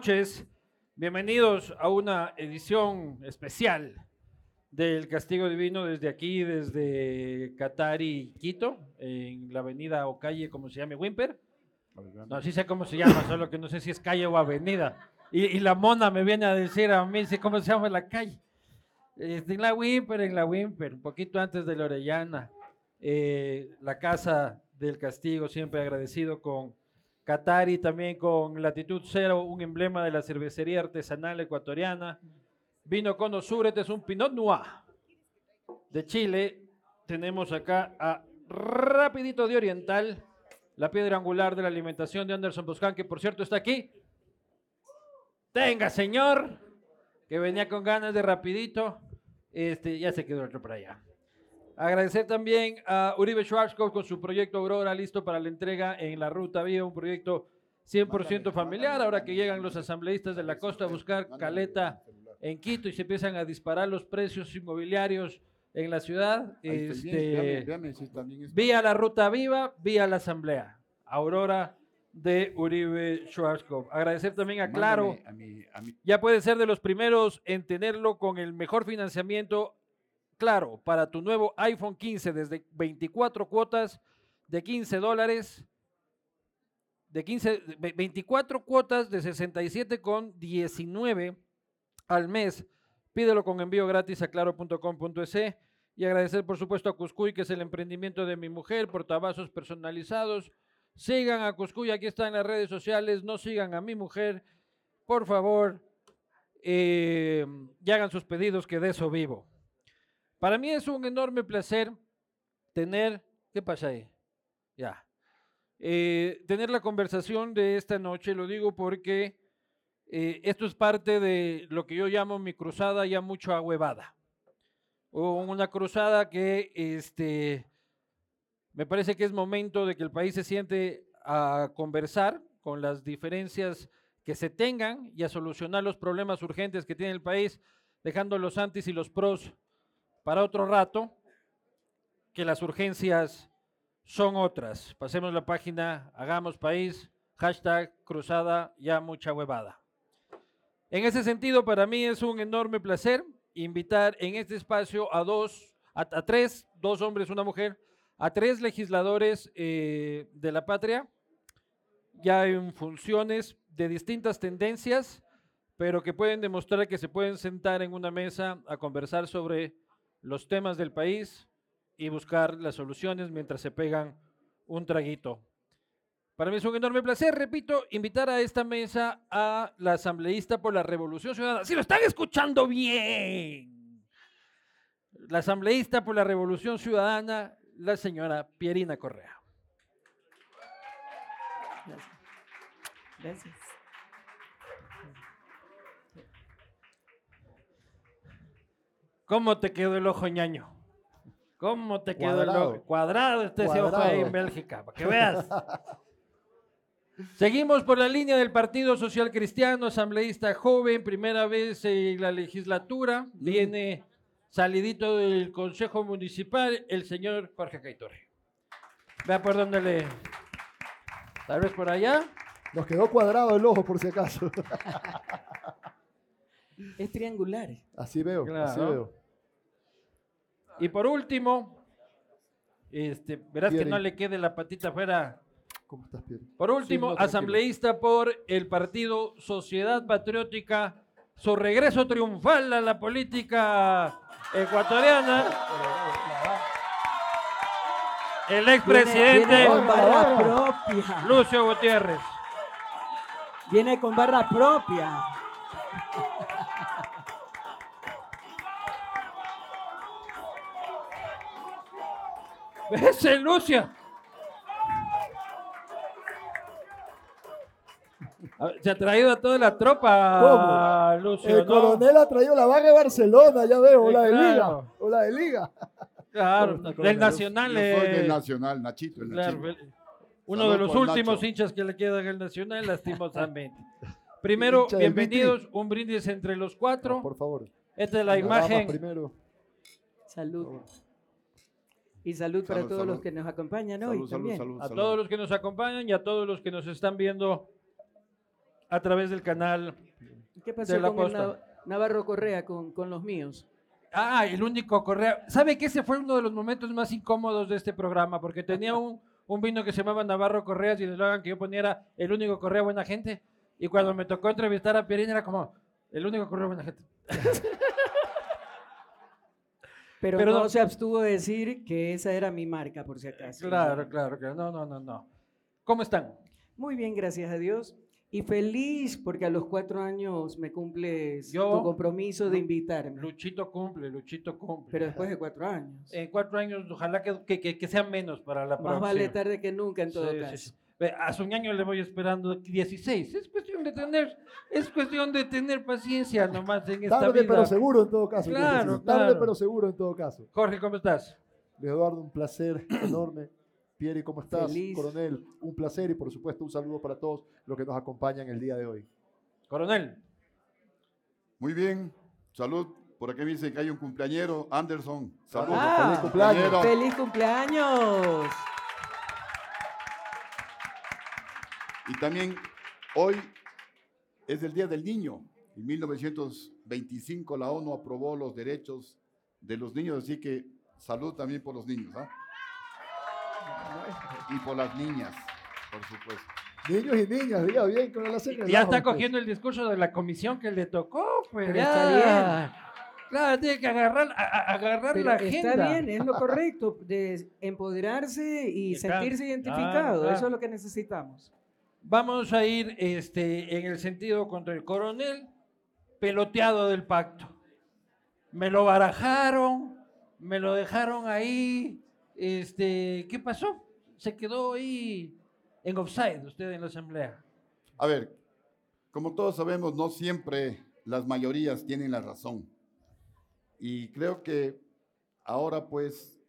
noches. Bienvenidos a una edición especial del Castigo Divino desde aquí, desde Catari, Quito, en la avenida o calle, como se llame, Wimper. No, sí sé cómo se llama, solo que no sé si es calle o avenida. Y, y la mona me viene a decir a mí, ¿cómo se llama la calle? Este, en la Wimper, en la Wimper, un poquito antes de la Orellana. Eh, la casa del castigo, siempre agradecido con Catari, también con Latitud Cero, un emblema de la cervecería artesanal ecuatoriana. Vino Cono Sur, este es un Pinot Noir de Chile. Tenemos acá a Rapidito de Oriental, la piedra angular de la alimentación de Anderson Boscan, que por cierto está aquí. Tenga, señor, que venía con ganas de Rapidito. Este, ya se quedó otro para allá. Agradecer también a Uribe Schwarzkopf con su proyecto Aurora, listo para la entrega en la Ruta Viva, un proyecto 100% familiar. Ahora que llegan los asambleístas de la costa a buscar caleta en Quito y se empiezan a disparar los precios inmobiliarios en la ciudad, este, vía la Ruta Viva, vía la Asamblea. Aurora de Uribe Schwarzkopf. Agradecer también a Claro. Ya puedes ser de los primeros en tenerlo con el mejor financiamiento, claro, para tu nuevo iPhone 15 desde 24 cuotas de 15 dólares, de 15, ve- 24 cuotas de 67 con 19 al mes. Pídelo con envío gratis a claro.com.es y agradecer por supuesto a Cuscuy, que es el emprendimiento de mi mujer, portavasos personalizados. Sigan a Cuscuy, aquí está en las redes sociales, no sigan a mi mujer, por favor, eh, y hagan sus pedidos que de eso vivo. Para mí es un enorme placer tener, ¿qué pasa ahí? Ya. Eh, tener la conversación de esta noche, lo digo porque eh, esto es parte de lo que yo llamo mi cruzada ya mucho ahuevada. O una cruzada que este, me parece que es momento de que el país se siente a conversar con las diferencias que se tengan y a solucionar los problemas urgentes que tiene el país, dejando los antis y los pros para otro rato, que las urgencias son otras. Pasemos la página, hagamos país, hashtag cruzada ya mucha huevada. En ese sentido, para mí es un enorme placer invitar en este espacio a dos, a, tres, dos hombres, una mujer, a tres legisladores eh, de la patria, ya en funciones de distintas tendencias, pero que pueden demostrar que se pueden sentar en una mesa a conversar sobre los temas del país y buscar las soluciones mientras se pegan un traguito. Para mí es un enorme placer, repito, invitar a esta mesa a la asambleísta por la Revolución Ciudadana. Si lo están escuchando bien. La asambleísta por la Revolución Ciudadana, la señora Pierina Correa. Gracias. Gracias. ¿Cómo te quedó el ojo ñaño? ¿Cómo te quedó el Cuadrado. ojo? Cuadrado este ese ojo ahí en Cuadrado. Bélgica, para que veas. Seguimos por la línea del Partido Social Cristiano, asambleísta joven, primera vez en la legislatura, viene salidito del Consejo Municipal, el señor Jorge Caitorre. Vea por dónde le... Tal vez por allá. Nos quedó cuadrado el ojo por si acaso. Es triangular. Así veo, así veo. Y por último, este, verás que no le quede la patita afuera. ¿Cómo estás, Pierre? Por último, no, asambleísta por el partido Sociedad Patriótica, su regreso triunfal a la política ecuatoriana. El expresidente. Lucio Gutiérrez. Viene con barra propia. Ese Lucio. A ver, Se ha traído a toda la tropa, Lucio. El ¿no? coronel ha traído la vaga de Barcelona, ya veo, o la de Liga. O la de Liga. Claro, del. Nacional. Eh, del Nacional, Nachito, el Claro, Nachito. uno Salud de los últimos Nacho. hinchas que le quedan al Nacional, lastimosamente. Primero, bienvenidos, un brindis entre los cuatro. Por favor. Esta es la imagen. Primero. Salud. Y salud para Salud, todos salud. los que nos acompañan hoy Salud, también. salud, A salud. todos los que nos acompañan y a todos los que nos están viendo a través del canal. ¿Qué pasó de la con. Nav- Navarro Correa con, con los míos? Ah, el único correo. ¿Sabe que ese fue uno de los momentos más incómodos de este programa? Porque tenía un, un vino que se llamaba Navarro Correas y el eslogan que yo ponía era el único correa buena gente. Y cuando me tocó entrevistar a Pierín era como el único correa buena gente. Pero, Pero no, no- se abstuvo de decir que esa era mi marca, por si acaso. Claro, claro, claro. No, no, no, no. ¿Cómo están? Muy bien, gracias a Dios. Y feliz porque a los cuatro años me cumples Yo- tu compromiso de invitarme. Luchito cumple, Luchito cumple. Pero después de cuatro años. En cuatro años, ojalá que, que, que- que sean menos para la Más próxima. vale tarde que nunca en todo Sí, sí, caso. sí. Ve, Hace un año le voy esperando 16. Es cuestión de tener, es cuestión de tener paciencia nomás en esta Tarde vida. pero seguro en todo caso. Claro. Tarde claro. pero seguro en todo caso. Jorge, ¿cómo estás? Eduardo, un placer enorme. Pieri, ¿cómo estás? Feliz. Coronel, un placer y por supuesto un saludo para todos los que nos acompañan el día de hoy. Coronel. Muy bien. Salud. Por aquí me dicen que hay un cumpleañero, Anderson. Salud. Ah, feliz cumpleaños. ¡Feliz cumpleaños! Y también hoy es el Día del Niño. En 1925 la ONU aprobó los derechos de los niños, así que salud también por los niños. ¿ah? Y por las niñas, por supuesto. Niños y niñas, diga bien, con la Ya está pues. cogiendo el discurso de la comisión que le tocó, pues Pero ya. está Claro, tiene que agarrar, a- a- agarrar Pero la agenda. está bien, es lo correcto, de empoderarse y Está- sentirse claro, identificado. claro. Eso es lo que necesitamos. Vamos a ir este, en el sentido contra el coronel, peloteado del pacto. Me lo barajaron, me lo dejaron ahí. Este, ¿Qué pasó? Se quedó ahí en offside usted en la asamblea. A ver, como todos sabemos, no siempre las mayorías tienen la razón. Y creo que ahora pues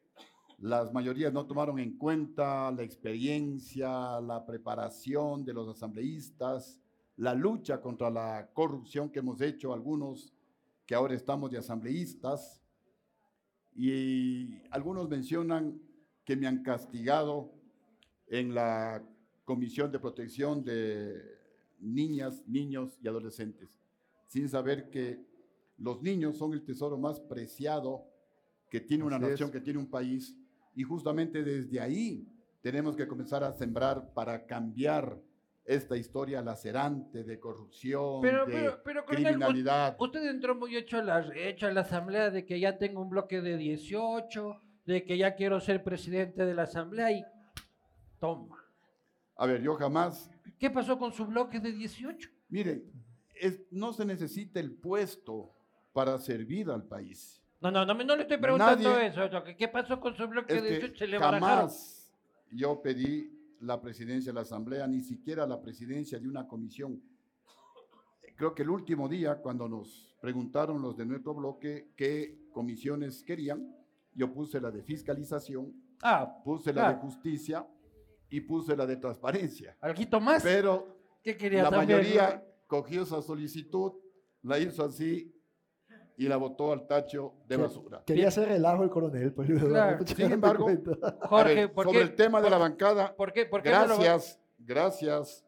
las mayorías no tomaron en cuenta la experiencia, la preparación de los asambleístas, la lucha contra la corrupción que hemos hecho algunos que ahora estamos de asambleístas. Y algunos mencionan que me han castigado en la Comisión de Protección de Niñas, Niños y Adolescentes, sin saber que los niños son el tesoro más preciado que tiene una Así es. nación, que tiene un país, y justamente desde ahí tenemos que comenzar a sembrar para cambiar esta historia lacerante de corrupción, Pero, de pero, pero, criminalidad. usted entró muy hecho a, la, hecho a la asamblea de que ya tengo un bloque de 18, de que ya quiero ser presidente de la asamblea y toma. A ver, yo jamás ¿Qué pasó con su bloque de 18? Mire, es- no se necesita el puesto para servir al país. No, no, no, no le estoy preguntando Nadie- eso. lo que- ¿Qué pasó con su bloque Es de que 18? Se le barajaron. jamás yo pedí la presidencia de la Asamblea, ni siquiera la presidencia de una comisión. Creo que el último día, cuando nos preguntaron los de nuestro bloque qué comisiones querían, yo puse la de fiscalización, Ah, puse la Claro. de justicia y puse la de transparencia. ¿Alguito más? Pero ¿Qué la mayoría cogió esa solicitud, la hizo así y la botó al tacho de Que- basura. Quería hacer relajo el coronel, pues Claro. Sin embargo, Jorge, ver, ¿por sobre qué? el tema de la bancada, ¿Por qué? ¿Por qué no lo- gracias, gracias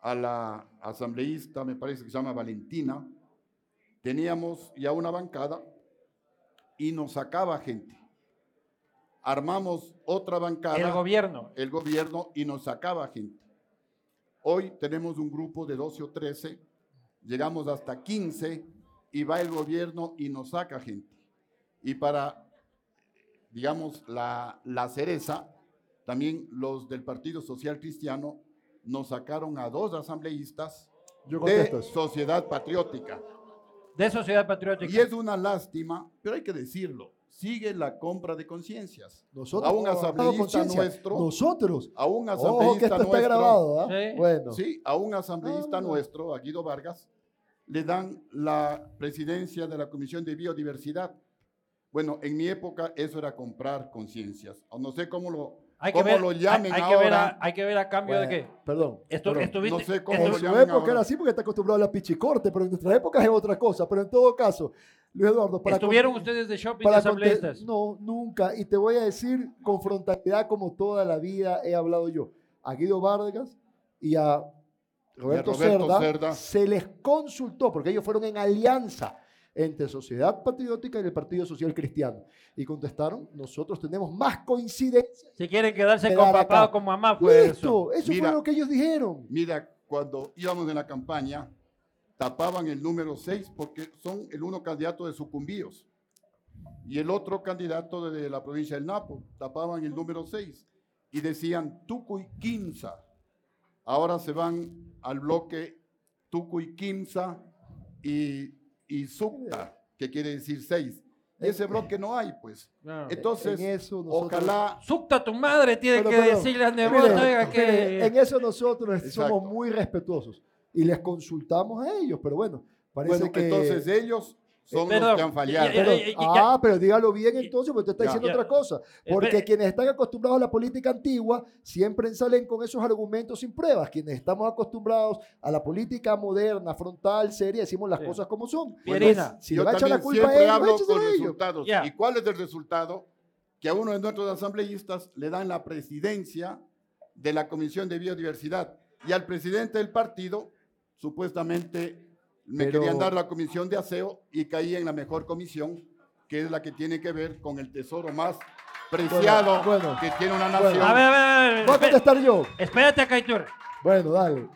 a la asambleísta, me parece que se llama Valentina, teníamos ya una bancada y nos sacaba gente. Armamos otra bancada, el gobierno. el gobierno, y nos sacaba gente. Hoy tenemos un grupo de 12 o 13, llegamos hasta 15 y va el gobierno y nos saca gente. Y para, digamos, la, la cereza, también los del Partido Social Cristiano nos sacaron a dos asambleístas Yo de. Sociedad Patriótica. De Sociedad Patriótica. Y es una lástima, pero hay que decirlo, sigue la compra de conciencias. Nosotros, a un asambleísta nuestro- Nosotros. A un Ojo que asambleísta está nuestro, grabado, ¿ah? Sí. Bueno. Sí, a un asambleísta Ah. nuestro, a Guido Vargas, le dan la presidencia de la Comisión de Biodiversidad. Bueno, en mi época eso era comprar conciencias. O no sé cómo lo, Hay que cómo ver, lo hay- llamen hay, que ver a, ahora. hay que ver a cambio de qué. Perdón. Estu- perdón. estuviste, No sé cómo lo estu- En su llamen época ahora. era así porque está acostumbrado a la pichicorte, pero en nuestras épocas es otra cosa. Pero en todo caso, Luis Eduardo, para ¿Estuvieron con- ustedes de shopping para de asambleístas? No, nunca. Y te voy a decir con frontalidad como toda la vida he hablado yo. A Guido Vargas y a Roberto, Roberto Cerda, Cerda. se les consultó, porque ellos fueron en alianza entre Sociedad Patriótica y el Partido Social Cristiano. Y contestaron, nosotros tenemos más coincidencia. Si quieren quedarse Quedar con papá acá. o con mamá, fue eso. Listo, eso Mira. fue lo que ellos dijeron. Mira, cuando íbamos en la campaña, tapaban el número 6 porque son el uno candidato de sucumbíos y el otro candidato de la provincia del Napo. Tapaban el número 6 y decían Tucuy Quimsa. Ahora se van al bloque Tucuy Quimsa y, y Sucta, que quiere decir 6. Y ese bloque no hay, pues. Claro. Entonces, En eso nosotros- ojalá Sucta tu madre tiene Pero, que perdón, decirle a Mire, Nebota mire, que... en eso nosotros Exacto. somos muy respetuosos y les consultamos a ellos, pero bueno, parece bueno, que... entonces ellos son Perdón, los que han fallado. ya- ya- Pero- ya- ya- ah, pero dígalo bien entonces, porque usted está diciendo Ya. otra cosa. Porque Espere. quienes están acostumbrados a la política antigua siempre salen con esos argumentos sin pruebas. Quienes estamos acostumbrados a la política moderna, frontal, seria, decimos las Sí. cosas como son. Pues, si Yo le a echar la también culpa a siempre ellos, hablo con a resultados. ¿Y cuál es el resultado? Que a uno de nuestros asambleístas le dan la presidencia de la Comisión de Biodiversidad y al presidente del partido supuestamente me Pero- querían dar la comisión de aseo y caí en la mejor comisión, que es la que tiene que ver con el tesoro más preciado bueno, que tiene una bueno. nación. A ver, a ver, a ver, Voy a contestar yo. Espérate acá, Iturre. Bueno, dale.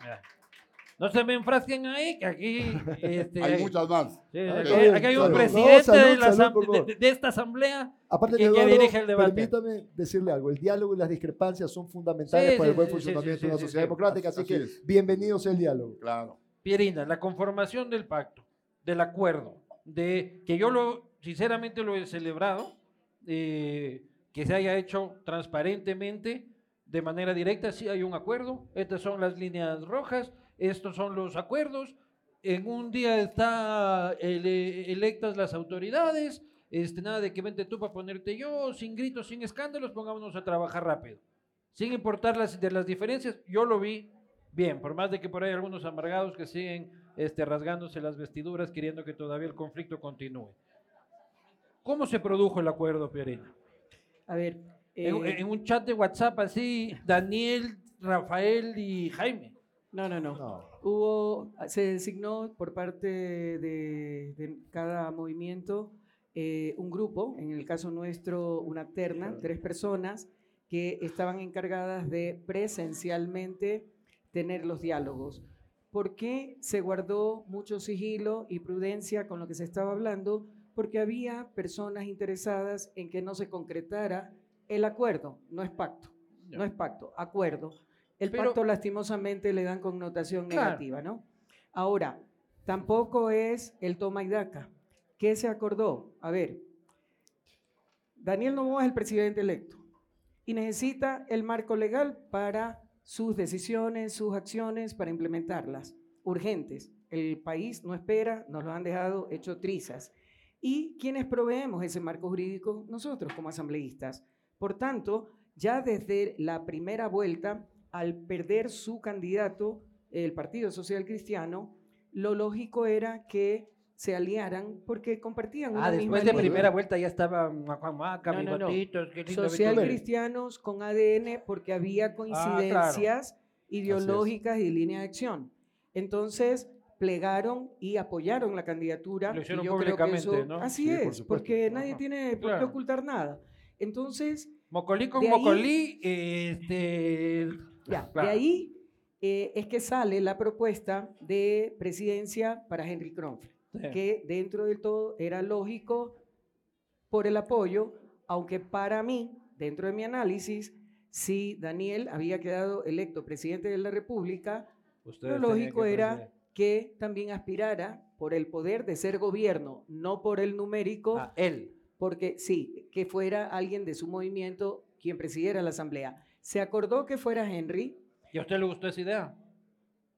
No se me enfrasquen ahí, que aquí... Este, Hay muchas más. sí, aquí, bien, aquí hay un. No, presidente salud, de, la salud, de- de- de esta asamblea. Aparte, ¿Quién- Eduardo, quién dirige el debate? permítame decirle algo. El diálogo y las discrepancias son fundamentales Sí, para sí, el buen sí, sí, funcionamiento sí, de una sociedad sí. democrática. Así, Así que es. bienvenido sea el diálogo. Claro. Pierina, la conformación del pacto, del acuerdo, de que yo lo, sinceramente lo he celebrado, eh, que se haya hecho transparentemente, de manera directa, sí hay un acuerdo, estas son las líneas rojas, estos son los acuerdos, en un día está ele- electas las autoridades, este, nada de que vente tú para ponerte yo, sin gritos, sin escándalos, pongámonos a trabajar rápido. Sin importar las, de las diferencias, yo lo vi bien, por más de que por ahí hay algunos amargados que siguen este, rasgándose las vestiduras queriendo que todavía el conflicto continúe. ¿Cómo se produjo el acuerdo, Pierina? A ver, En, eh, en un chat de WhatsApp así, Daniel, Rafael y Jaime. no, no, no. No. Hubo, se designó por parte de, de cada movimiento eh, un grupo, en el caso nuestro una terna, tres personas que estaban encargadas de presencialmente tener los diálogos. ¿Por qué se guardó mucho sigilo y prudencia con lo que se estaba hablando? Porque había personas interesadas en que no se concretara el acuerdo, no es pacto, no es pacto, acuerdo. El Pero- pacto lastimosamente le dan connotación Claro. negativa, ¿no? Ahora, tampoco es el toma y daca. ¿Qué se acordó? A ver, Daniel Novoa es el presidente electo y necesita el marco legal para sus decisiones, sus acciones, para implementarlas, urgentes. El país no espera, nos lo han dejado hecho trizas. ¿Y quienes proveemos ese marco jurídico? Nosotros como asambleístas. Por tanto, ya desde la primera vuelta, al perder su candidato, el Partido Social Cristiano, lo lógico era que se aliaran porque compartían una Ah, misma después de línea. primera vuelta ya estaba Juan Maca, No, no, no. Social cristianos con ADN porque había Ah, coincidencias ideológicas y de línea de acción. Entonces plegaron y apoyaron la candidatura. Lo y hicieron yo creo que públicamente, eso- ¿no? Así Sí, es, porque nadie tiene por qué Claro. ocultar nada. Entonces, Mocolí con De ahí- Mocolí, este... ya, claro. de ahí eh, es que sale la propuesta de presidencia para Henry Kronfeld. Sí. que dentro del todo era lógico por el apoyo, aunque para mí, dentro de mi análisis, si Daniel había quedado electo presidente de la República, Ustedes lo lógico que era que también aspirara por el poder de ser gobierno, no por el numérico, Ah, él. porque sí, que fuera alguien de su movimiento quien presidiera la asamblea. Se acordó que fuera Henry. ¿Y a usted le gustó esa idea?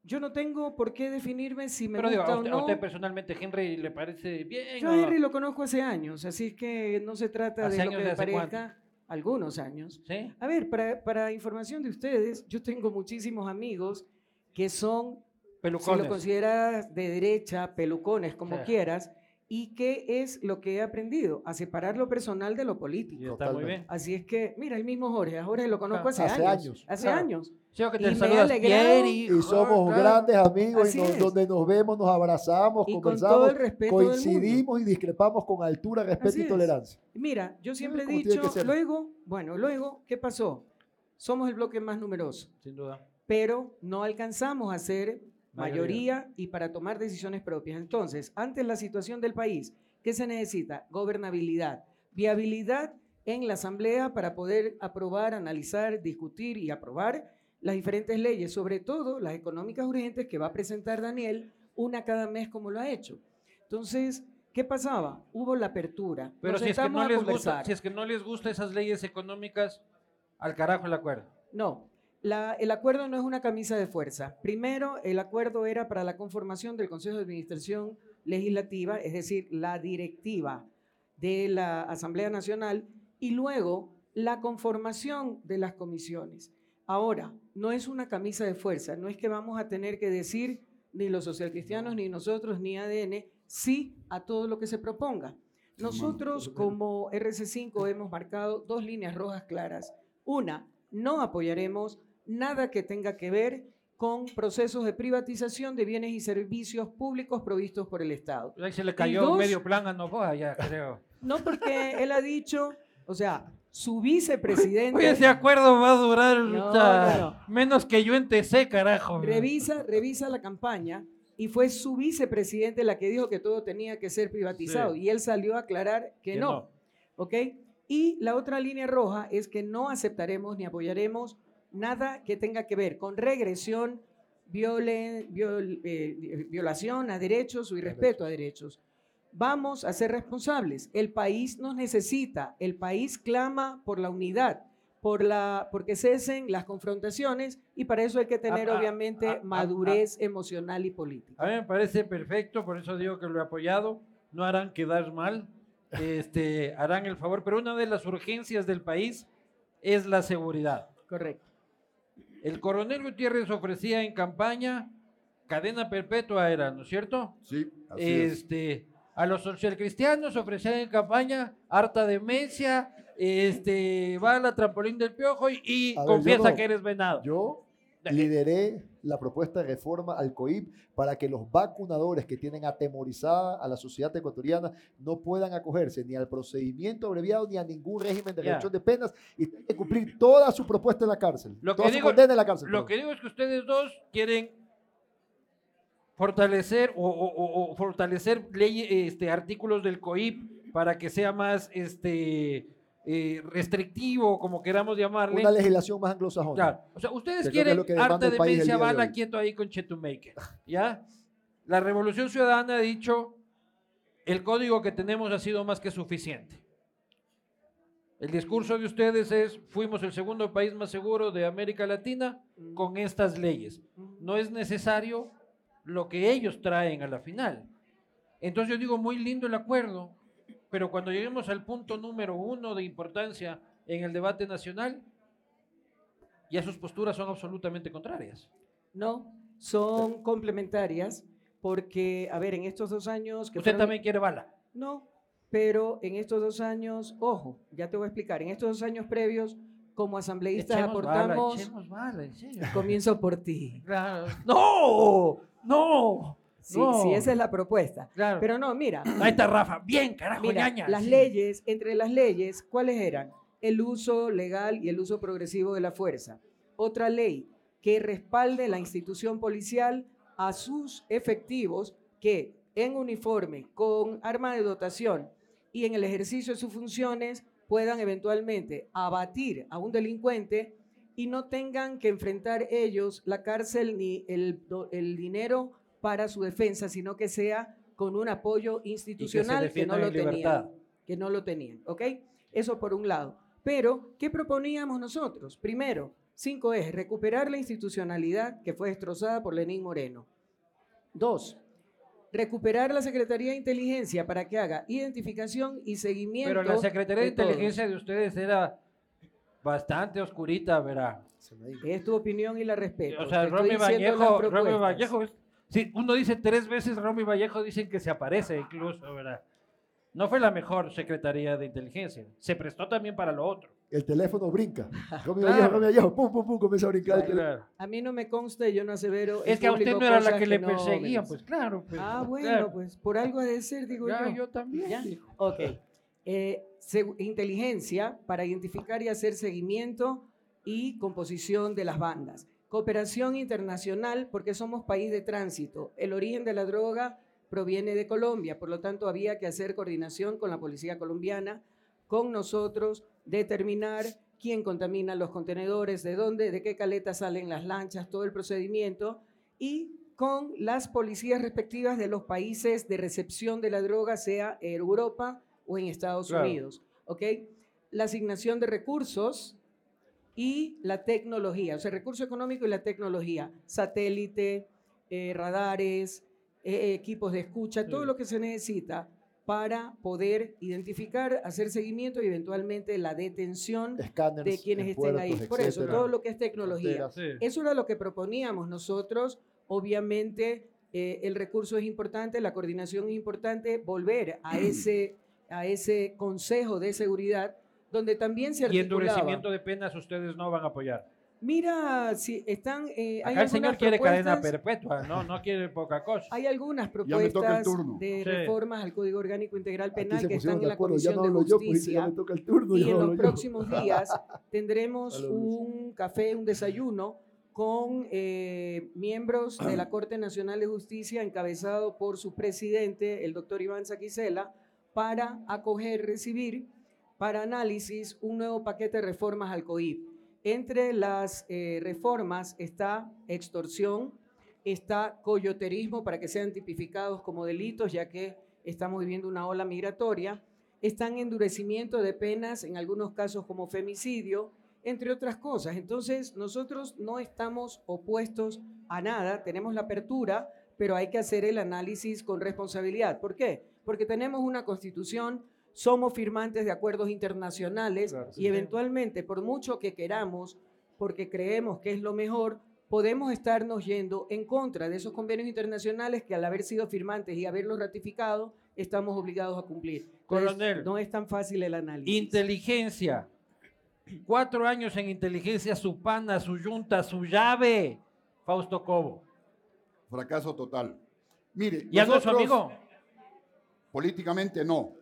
Yo no tengo por qué definirme si me Pero digo, gusta a usted, o a no. usted personalmente, Henry, ¿le parece bien? Yo a? Henry lo conozco hace años, así es que no se trata ¿Hace de lo que me parezca. algunos años. ¿Sí? A ver, para, para información de ustedes, yo tengo muchísimos amigos que son, si Pelucones. lo consideras de derecha, pelucones, como Sí. quieras, y qué es lo que he aprendido, a separar lo personal de lo político. Y está muy bien. Así es que, mira, el mismo Jorge, a Jorge lo conozco hace, Hace años, años. Hace Claro. años. Sí, que Y te me saludas, alegrado. Pieri, Y somos claro. grandes amigos Así y nos- es. donde nos vemos, nos abrazamos, Y con conversamos, todo el respeto del mundo. coincidimos y discrepamos con altura, respeto Así y es. tolerancia. Mira, yo siempre he dicho, luego, bueno, luego, ¿qué pasó? Somos el bloque más numeroso, Sin duda. pero no alcanzamos a ser Mayoría. mayoría y para tomar decisiones propias. Entonces, ante la situación del país, ¿qué se necesita? Gobernabilidad, viabilidad en la Asamblea para poder aprobar, analizar, discutir y aprobar las diferentes leyes, sobre todo las económicas urgentes que va a presentar Daniel una cada mes como lo ha hecho. Entonces, ¿qué pasaba? Hubo la apertura. Pero Nos si es, que no les gusta, si es que no les gusta esas leyes económicas, al carajo el acuerdo. No, la- el acuerdo no es una camisa de fuerza. Primero, el acuerdo era para la conformación del Consejo de Administración Legislativa, es decir, la directiva de la Asamblea Nacional, y luego la conformación de las comisiones. Ahora, no es una camisa de fuerza, no es que vamos a tener que decir ni los socialcristianos, ni nosotros, ni ADN, sí a todo lo que se proponga. Nosotros como RC5 hemos marcado dos líneas rojas claras. Una, no apoyaremos nada que tenga que ver con procesos de privatización de bienes y servicios públicos provistos por el Estado. Ahí se le cayó dos- medio plan a Novoa, ya creo. No porque él ha dicho, o sea, su vicepresidente... Oye, ese acuerdo va a durar No, puta, no, no. menos que yo en TC, carajo. Revisa, revisa la campaña y fue su vicepresidente la que dijo que todo tenía que ser privatizado Sí. y él salió a aclarar que, Que no, no. ¿ok? Y la otra línea roja es que no aceptaremos ni apoyaremos nada que tenga que ver con regresión, viole- viol- eh, violación a derechos o irrespeto a derechos. Vamos a ser responsables. El país nos necesita, el país clama por la unidad, por la, porque cesen las confrontaciones y para eso hay que tener ah, obviamente ah, ah, madurez emocional y política. A mí me parece perfecto, por eso digo que lo he apoyado. No harán quedar mal, este, harán el favor, pero una de las urgencias del país es la seguridad. Correcto. El coronel Gutiérrez ofrecía en campaña cadena perpetua, era, ¿no es cierto? Sí, así es. Este, a los socialcristianos ofrecían en campaña harta demencia, este, va a la trampolín del piojo y, ver, confiesa no. que eres venado. Yo lideré la propuesta de reforma al COIP para que los vacunadores que tienen atemorizada a la sociedad ecuatoriana no puedan acogerse ni al procedimiento abreviado ni a ningún régimen de reducción de penas y tienen que cumplir toda su propuesta en la cárcel. Lo que digo- en la cárcel. Lo que digo es que ustedes dos quieren fortalecer o, o- o- o fortalecer ley- este, artículos del COIP para que sea más este, eh, restrictivo, como queramos llamarle. Una legislación más anglosajona. Claro. O sea, ustedes Que quieren que harta demencia día de quieto ahí con Chetumaker. ¿Ya? La Revolución Ciudadana ha dicho, el código que tenemos ha sido más que suficiente. El discurso de ustedes es, fuimos el segundo país más seguro de América Latina con estas leyes. No es necesario lo que ellos traen a la final. Entonces yo digo, muy lindo el acuerdo, pero cuando lleguemos al punto número uno de importancia en el debate nacional, ya sus posturas son absolutamente contrarias. No, son complementarias porque, a ver, en estos dos años que Usted fueron- también quiere bala. No, pero en estos dos años, ojo, ya te voy a explicar, en estos dos años previos, como asambleístas Echemos bala, aportamos, echemos bala, en serio. comienzo por ti. Claro. No, no. Sí, No. sí, esa es la propuesta. Claro. Pero no, mira, Ahí está Rafa. Bien, carajo, mira, ñaña. las sí. leyes, entre las leyes, ¿cuáles eran? El uso legal y el uso progresivo de la fuerza. Otra ley que respalde la institución policial a sus efectivos que en uniforme, con arma de dotación y en el ejercicio de sus funciones puedan eventualmente abatir a un delincuente y no tengan que enfrentar ellos la cárcel ni el, el dinero para su defensa, sino que sea con un apoyo institucional que, no lo tenían. Que no lo tenían, ¿ok? Eso por un lado. Pero, ¿qué proponíamos nosotros? Primero, cinco ejes, recuperar la institucionalidad que fue destrozada por Lenín Moreno. Dos, recuperar la Secretaría de Inteligencia para que haga identificación y seguimiento. Pero la Secretaría de. Inteligencia de ustedes era bastante oscurita, ido. Es tu opinión y la respeto. O sea, Romy Vallejo. Vallejo, es- sí, uno dice tres veces Romy Vallejo, dicen que se aparece incluso, ¿verdad? No fue la mejor secretaría de inteligencia. Se prestó también para lo otro. El teléfono brinca. Romy Claro. Vallejo, Romy Vallejo, pum, pum, pum, comienza a brincar. Claro. A mí no me consta y yo no asevero. Es que a usted no era la que le no me- pues claro. pues, Ah, bueno, claro. pues por algo ha de ser, digo Ya, yo. yo también. ¿Ya? Ok. Eh, inteligencia para identificar y hacer seguimiento y composición de las bandas. Cooperación internacional porque somos país de tránsito. El origen de la droga proviene de Colombia, por lo tanto había que hacer coordinación con la policía colombiana, con nosotros, determinar quién contamina los contenedores, de dónde, de qué caleta salen las lanchas, todo el procedimiento y con las policías respectivas de los países de recepción de la droga, sea en Europa o en Estados Claro. Unidos. ¿ok? La asignación de recursos y la tecnología, o sea, recurso económico y la tecnología, satélite, eh, radares, eh, equipos de escucha, todo Sí. lo que se necesita para poder identificar, hacer seguimiento y eventualmente la detención de quienes en estén ahí. puertos, Por eso, etcétera. todo lo que es tecnología. Fronteras. Eso era lo que proponíamos nosotros. Obviamente, eh, el recurso es importante, la coordinación es importante, volver a ese, a ese consejo de seguridad donde también se Y articulaba. endurecimiento de penas ustedes no van a apoyar. Mira, si están... eh, hay Acá el señor quiere cadena propuestas- perpetua, no, no quiere poca cosa. Hay algunas propuestas de Sí. reformas al Código Orgánico Integral Penal que están en la acuerdo, ya Comisión no de yo, Justicia. me toca el turno. Y en los yo. próximos días tendremos un café, un desayuno con eh, miembros de la Corte Nacional de Justicia, encabezado por su presidente, el doctor Iván Saquicela, para acoger, recibir para análisis un nuevo paquete de reformas al COIP. Entre las eh, reformas está extorsión, está coyoterismo para que sean tipificados como delitos, ya que estamos viviendo una ola migratoria, están endurecimiento de penas, en algunos casos como femicidio, entre otras cosas. Entonces, nosotros no estamos opuestos a nada, tenemos la apertura, pero hay que hacer el análisis con responsabilidad. ¿Por qué? Porque tenemos una constitución, somos firmantes de acuerdos internacionales Claro, y eventualmente, por mucho que queramos, porque creemos que es lo mejor, podemos estarnos yendo en contra de esos convenios internacionales que al haber sido firmantes y haberlos ratificado, estamos obligados a cumplir. Entonces, Coronel. no es tan fácil el análisis. Inteligencia. Cuatro años en inteligencia, su pana, su yunta, su llave. Fausto Cobo. Fracaso total. Mire, ¿Y algo su nosotros, amigo? Políticamente no,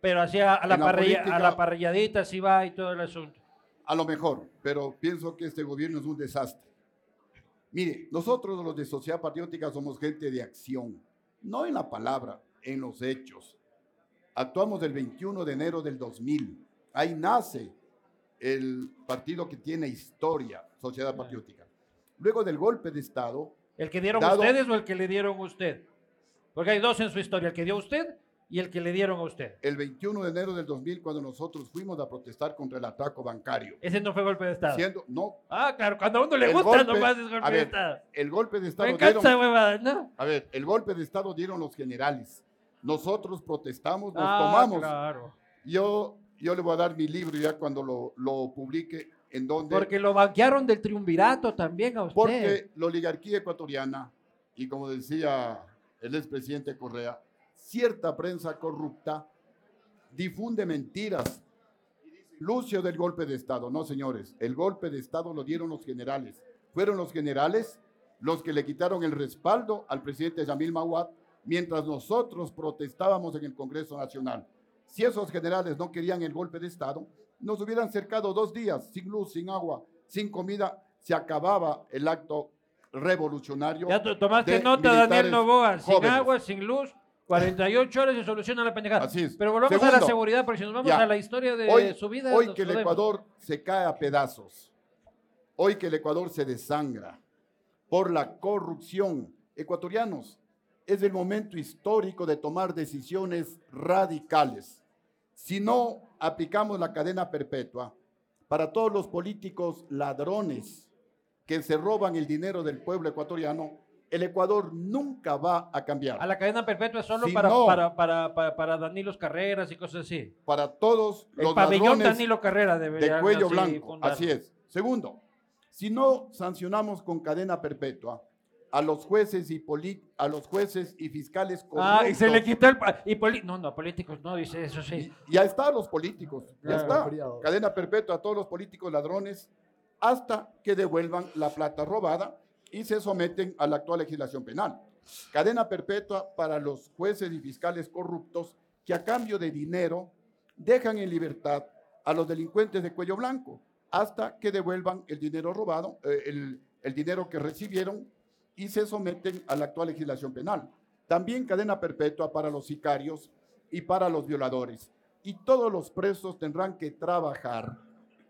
Pero hacia a la, la parrilla- a la parrilladita sí va y todo el asunto. a lo mejor, pero pienso que este gobierno es un desastre. Mire, nosotros los de Sociedad Patriótica somos gente de acción, no en la palabra, en los hechos. Actuamos el 21 de enero del 2000. Ahí nace el partido que tiene historia, Sociedad Patriótica. Luego del golpe de Estado, ¿El que dieron Dado- ustedes o el que le dieron usted? Porque hay dos en su historia, el que dio usted y el que le dieron a usted. el 21 de enero del 2000, cuando nosotros fuimos a protestar contra el atraco bancario, Ese no fue golpe de Estado. siendo, no, Ah, claro, cuando a uno le El gusta golpe- nomás es golpe a de ver, Estado. el golpe de Estado Me encanta dieron, huevada, ¿no? a ver, el golpe de Estado dieron los generales. Nosotros protestamos, nos Ah, tomamos. claro. Yo, yo le voy a dar mi libro ya cuando lo, lo publique, en donde, Porque lo banquearon del triunvirato también a usted. porque la oligarquía ecuatoriana, y como decía el expresidente Correa, cierta prensa corrupta difunde mentiras. Lucio del golpe de Estado, no señores, el golpe de Estado lo dieron los generales. Fueron los generales los que le quitaron el respaldo al presidente Yamil Mawad mientras nosotros protestábamos en el Congreso Nacional. Si esos generales no querían el golpe de Estado, nos hubieran cercado dos días sin luz, sin agua, sin comida, se acababa el acto revolucionario. Ya to- tomaste nota, Daniel Novoa. Sin agua, sin luz, 48 horas se soluciona la pendejada. Así es. Pero volvamos a la Segundo, seguridad, porque si nos vamos ya. a la historia de Hoy, su vida. hoy que el jodemos. Ecuador se cae a pedazos, hoy que el Ecuador se desangra por la corrupción, ecuatorianos, es el momento histórico de tomar decisiones radicales. Si no aplicamos la cadena perpetua para todos los políticos ladrones que se roban el dinero del pueblo ecuatoriano, el Ecuador nunca va a cambiar. A la cadena perpetua es solo Si para, no- para, para, para, para Danilos Carreras y cosas así. Para todos El los pabellón Danilo Carrera debería de cuello así blanco. Así es. Segundo, si no sancionamos con cadena perpetua a los jueces y poli- a los jueces y fiscales Ah, y se le corruptos, quitó el... Y poli- no, no, políticos no, dice eso sí. y- ya está a los políticos, ya Claro. está. Cadena perpetua a todos los políticos ladrones hasta que devuelvan la plata robada y se someten a la actual legislación penal. Cadena perpetua para los jueces y fiscales corruptos que a cambio de dinero dejan en libertad a los delincuentes de cuello blanco hasta que devuelvan el dinero robado, eh, el, el dinero que recibieron y se someten a la actual legislación penal. También cadena perpetua para los sicarios y para los violadores. Y todos los presos tendrán que trabajar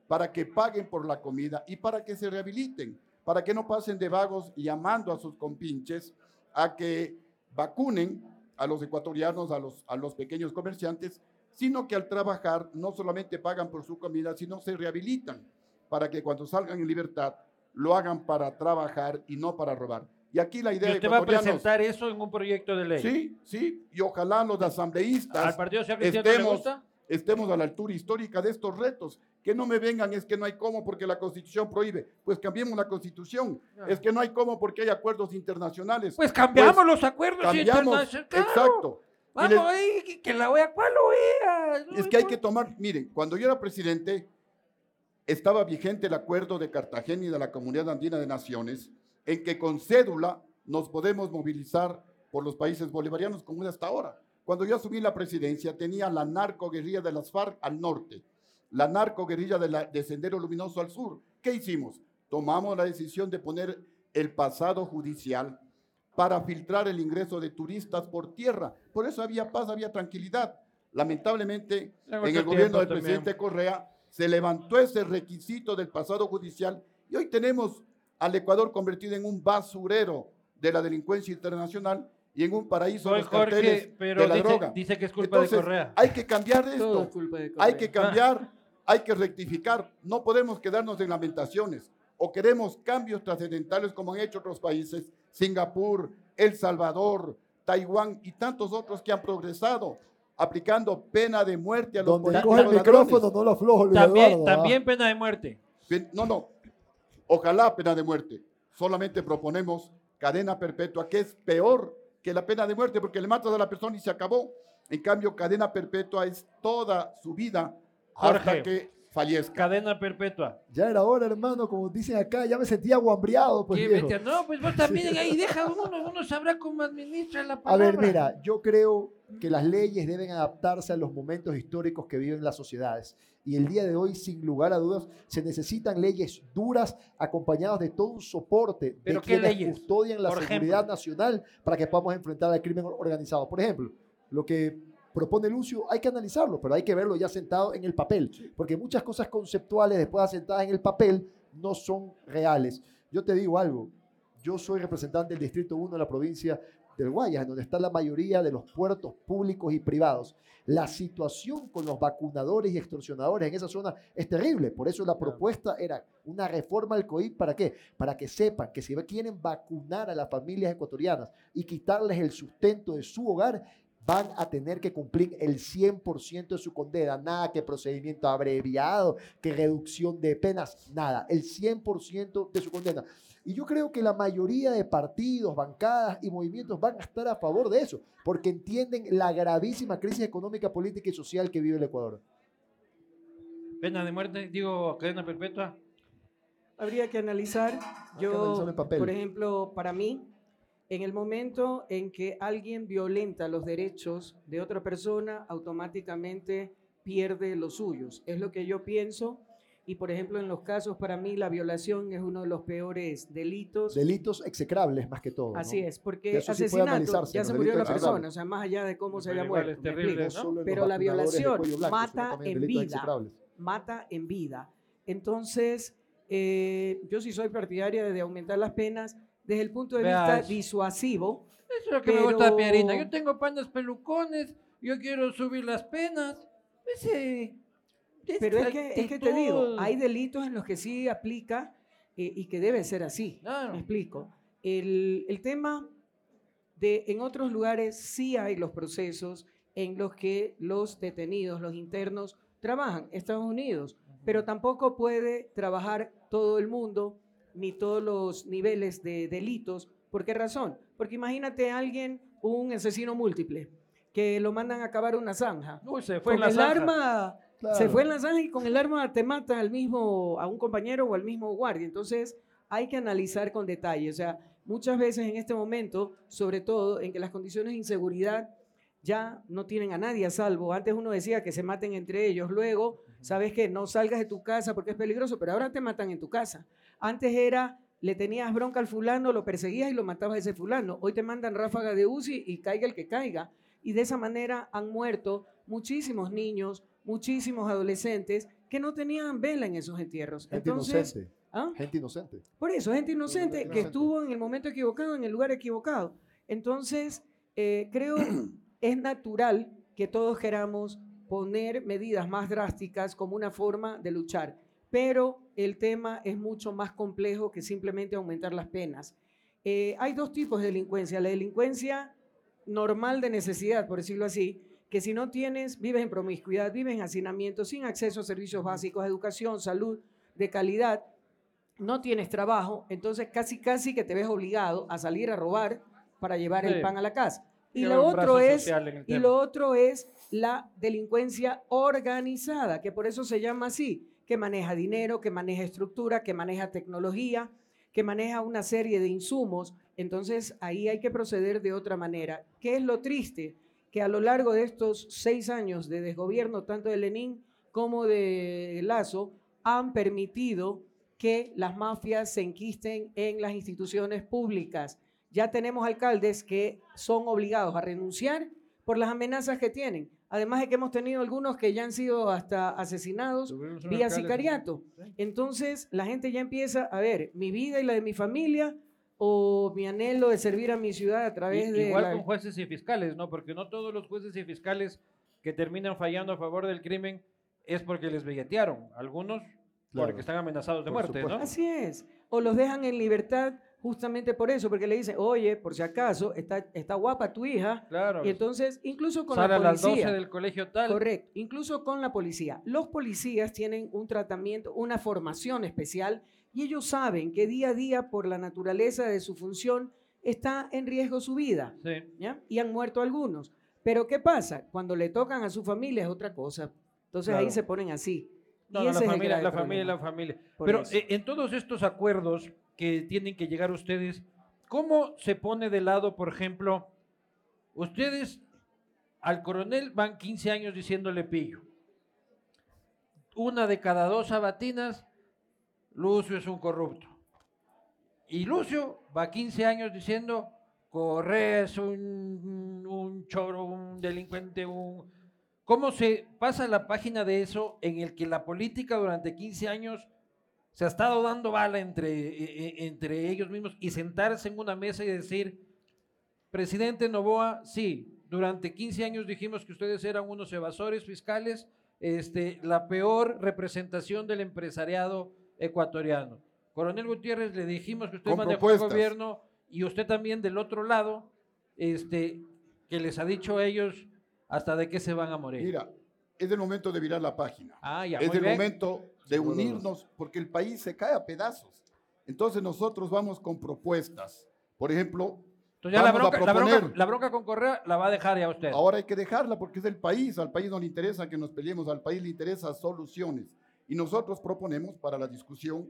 para que paguen por la comida y para que se rehabiliten, para que no pasen de vagos llamando a sus compinches a que vacunen a los ecuatorianos, a los, a los pequeños comerciantes, sino que al trabajar no solamente pagan por su comida, sino se rehabilitan para que cuando salgan en libertad lo hagan para trabajar y no para robar. Y aquí la ¿Y idea de usted va a presentar eso en un proyecto de ley? sí, sí, y ojalá los asambleístas ¿Al Partido Social Cristiano le estemos, gusta? Estemos a la altura histórica de estos retos. Que no me vengan, es que no hay cómo porque la Constitución prohíbe. Pues cambiemos la Constitución. Es que no hay cómo porque hay acuerdos internacionales. Pues cambiamos Pues, los acuerdos Cambiamos, internacionales. claro. exacto. Vamos les- ahí, que- la OEA, ¿cuál OEA? No es que hay que tomar, miren, cuando yo era presidente, estaba vigente el acuerdo de Cartagena y de la Comunidad Andina de Naciones, en que con cédula nos podemos movilizar por los países bolivarianos como es hasta ahora. Cuando yo asumí la presidencia, tenía la narcoguerrilla de las FARC al norte, la narcoguerrilla de, la, de Sendero Luminoso al sur. ¿Qué hicimos? Tomamos la decisión de poner el pasado judicial para filtrar el ingreso de turistas por tierra. Por eso había paz, había tranquilidad. Lamentablemente, en el gobierno del también. presidente Correa se levantó ese requisito del pasado judicial y hoy tenemos al Ecuador convertido en un basurero de la delincuencia internacional y en un paraíso de Soy los Jorge, carteles pero de la dice, droga. dice que es culpa Entonces, de Correa. hay que cambiar Todo esto. es culpa de Hay que cambiar, hay que rectificar. No podemos quedarnos en lamentaciones. O queremos cambios trascendentales como han hecho otros países, Singapur, El Salvador, Taiwán y tantos otros que han progresado, aplicando pena de muerte a los Donde políticos coge el ladrones. micrófono no lo aflojo, Luis También, Eduardo, ¿ah? también pena de muerte. No, no. Ojalá pena de muerte. Solamente proponemos cadena perpetua, que es peor que la pena de muerte, porque le matas a la persona y se acabó. En cambio, cadena perpetua es toda su vida hasta Jorge. que fallezca. Cadena perpetua. Ya era hora, hermano, como dicen acá, ya me sentía guambreado. Pues. No, pues vos también ahí deja uno, uno sabrá cómo administra la A palabra. ver, mira, yo creo que las leyes deben adaptarse a los momentos históricos que viven las sociedades. Y el día de hoy, sin lugar a dudas, se necesitan leyes duras acompañadas de todo un soporte ¿Pero de quienes leyes? custodian la Por seguridad ejemplo. nacional para que podamos enfrentar al crimen organizado. Por ejemplo, lo que propone Lucio, hay que analizarlo, pero hay que verlo ya sentado en el papel, porque muchas cosas conceptuales después asentadas en el papel no son reales. Yo te digo algo, yo soy representante del Distrito 1 de la provincia del Guayas, en donde está la mayoría de los puertos públicos y privados. La situación con los vacunadores y extorsionadores en esa zona es terrible. Por eso la propuesta era una reforma al COIP. ¿Para qué? Para que sepan que si quieren vacunar a las familias ecuatorianas y quitarles el sustento de su hogar, van a tener que cumplir el 100% de su condena. Nada que procedimiento abreviado, que reducción de penas, nada. El 100% de su condena. Y yo creo que la mayoría de partidos, bancadas y movimientos van a estar a favor de eso, porque entienden la gravísima crisis económica, política y social que vive el Ecuador. Pena de muerte, digo, cadena perpetua. Habría que analizar, que yo, por ejemplo, para mí, en el momento en que alguien violenta los derechos de otra persona, automáticamente pierde los suyos. Es lo que yo pienso. Y, por ejemplo, en los casos, para mí, la violación es uno de los peores delitos. Delitos execrables más que todo. ¿no? Así es, Que porque eso sí puede asesinato, ya se murió la persona, o sea, más allá de cómo se haya muerto. es ¿me terrible? ¿no? Pero la violación blanco, mata en vida. mata en vida. Entonces, eh, yo sí soy partidaria de aumentar las penas desde el punto de vista disuasivo. Eso es lo que me gusta Pierina. Yo tengo panas pelucones, yo quiero subir las penas. Ese, Pero es que, es que te digo, hay delitos en los que sí aplica eh, y que debe ser así. Claro. Me explico. el, el tema de en otros lugares sí hay los procesos en los que los detenidos, los internos, trabajan. Estados Unidos, pero tampoco puede trabajar todo el mundo ni todos los niveles de delitos. ¿Por qué razón? Porque imagínate a alguien, un asesino múltiple, que lo mandan a acabar una zanja. Uy, se fue en Con la el zanja. arma, se fue en la zanja y con el arma te mata al mismo, a un compañero o al mismo guardia. Entonces hay que analizar con detalle. O sea, muchas veces en este momento, sobre todo en que las condiciones de inseguridad ya no tienen a nadie a salvo. Antes uno decía que se maten entre ellos, luego, sabes que no salgas de tu casa porque es peligroso, pero ahora te matan en tu casa. Antes era, le tenías bronca al fulano, lo perseguías y lo matabas a ese fulano. Hoy te mandan ráfaga de UCI y caiga el que caiga. Y de esa manera han muerto muchísimos niños, muchísimos adolescentes que no tenían vela en esos entierros. Gente Entonces, inocente. ¿ah? Gente inocente. Por eso, gente inocente que inocente. estuvo en el momento equivocado, en el lugar equivocado. Entonces, eh, creo es natural que todos queramos poner medidas más drásticas como una forma de luchar, pero el tema es mucho más complejo que simplemente aumentar las penas. Eh, hay dos tipos de delincuencia, la delincuencia normal de necesidad, por decirlo así, que si no tienes, vives en promiscuidad, vives en hacinamiento, sin acceso a servicios básicos, educación, salud de calidad, no tienes trabajo, entonces casi casi que te ves obligado a salir a robar para llevar Sí. el pan a la casa. Y Lleva lo otro es y lo otro es la delincuencia organizada, que por eso se llama así, que maneja dinero, que maneja estructura, que maneja tecnología, que maneja una serie de insumos. Entonces ahí hay que proceder de otra manera. ¿Qué es lo triste? Que a lo largo de estos seis años de desgobierno, tanto de Lenin como de Lazo, han permitido que las mafias se enquisten en las instituciones públicas. Ya tenemos alcaldes que son obligados a renunciar por las amenazas que tienen. Además de que hemos tenido algunos que ya han sido hasta asesinados vía alcalde- sicariato. Entonces la gente ya empieza a ver mi vida y la de mi familia o mi anhelo de servir a mi ciudad a través I- de Igual la- con jueces y fiscales, ¿no? Porque no todos los jueces y fiscales que terminan fallando a favor del crimen es porque les billetearon. Algunos Claro. porque están amenazados de Por muerte, ¿no? Así es. O los dejan en libertad justamente por eso, porque le dicen, oye, por si acaso, está, está guapa tu hija. Claro. Y entonces, incluso con la a las 12 policía. del colegio tal. Correcto, incluso con la policía. Los policías tienen un tratamiento, una formación especial y ellos saben que día a día, por la naturaleza de su función, está en riesgo su vida. Sí. ¿ya? Y han muerto algunos. Pero ¿qué pasa? Cuando le tocan a su familia es otra cosa. Entonces ahí Claro. se ponen así. No, Y no, ese la es el familia, grave la familia, la familia. Pero eh, en todos estos acuerdos que tienen que llegar ustedes, ¿cómo se pone de lado, por ejemplo, ustedes al coronel van 15 años diciéndole pillo? Una de cada dos sabatinas, Lucio es un corrupto. Y Lucio va 15 años diciendo, Correa es un, un choro, un delincuente, un... ¿Cómo se pasa la página de eso en el que la política durante 15 años se ha estado dando bala entre, e- e- entre ellos mismos y sentarse en una mesa y decir, presidente Novoa, sí, durante 15 años dijimos que ustedes eran unos evasores fiscales, este, la peor representación del empresariado ecuatoriano. Coronel Gutiérrez, le dijimos que usted manejó el gobierno y usted también del otro lado, este, que les ha dicho a ellos hasta de qué se van a morir. Mira, es el momento de virar la página. ah, ya, es el momento de unirnos porque el país se cae a pedazos. Entonces nosotros vamos con propuestas. Por ejemplo, Entonces ya la bronca, la, bronca, la bronca con Correa la va a dejar ya usted. ahora hay que dejarla porque es el país. Al país no le interesa que nos peleemos, al país le interesa soluciones. Y nosotros proponemos para la discusión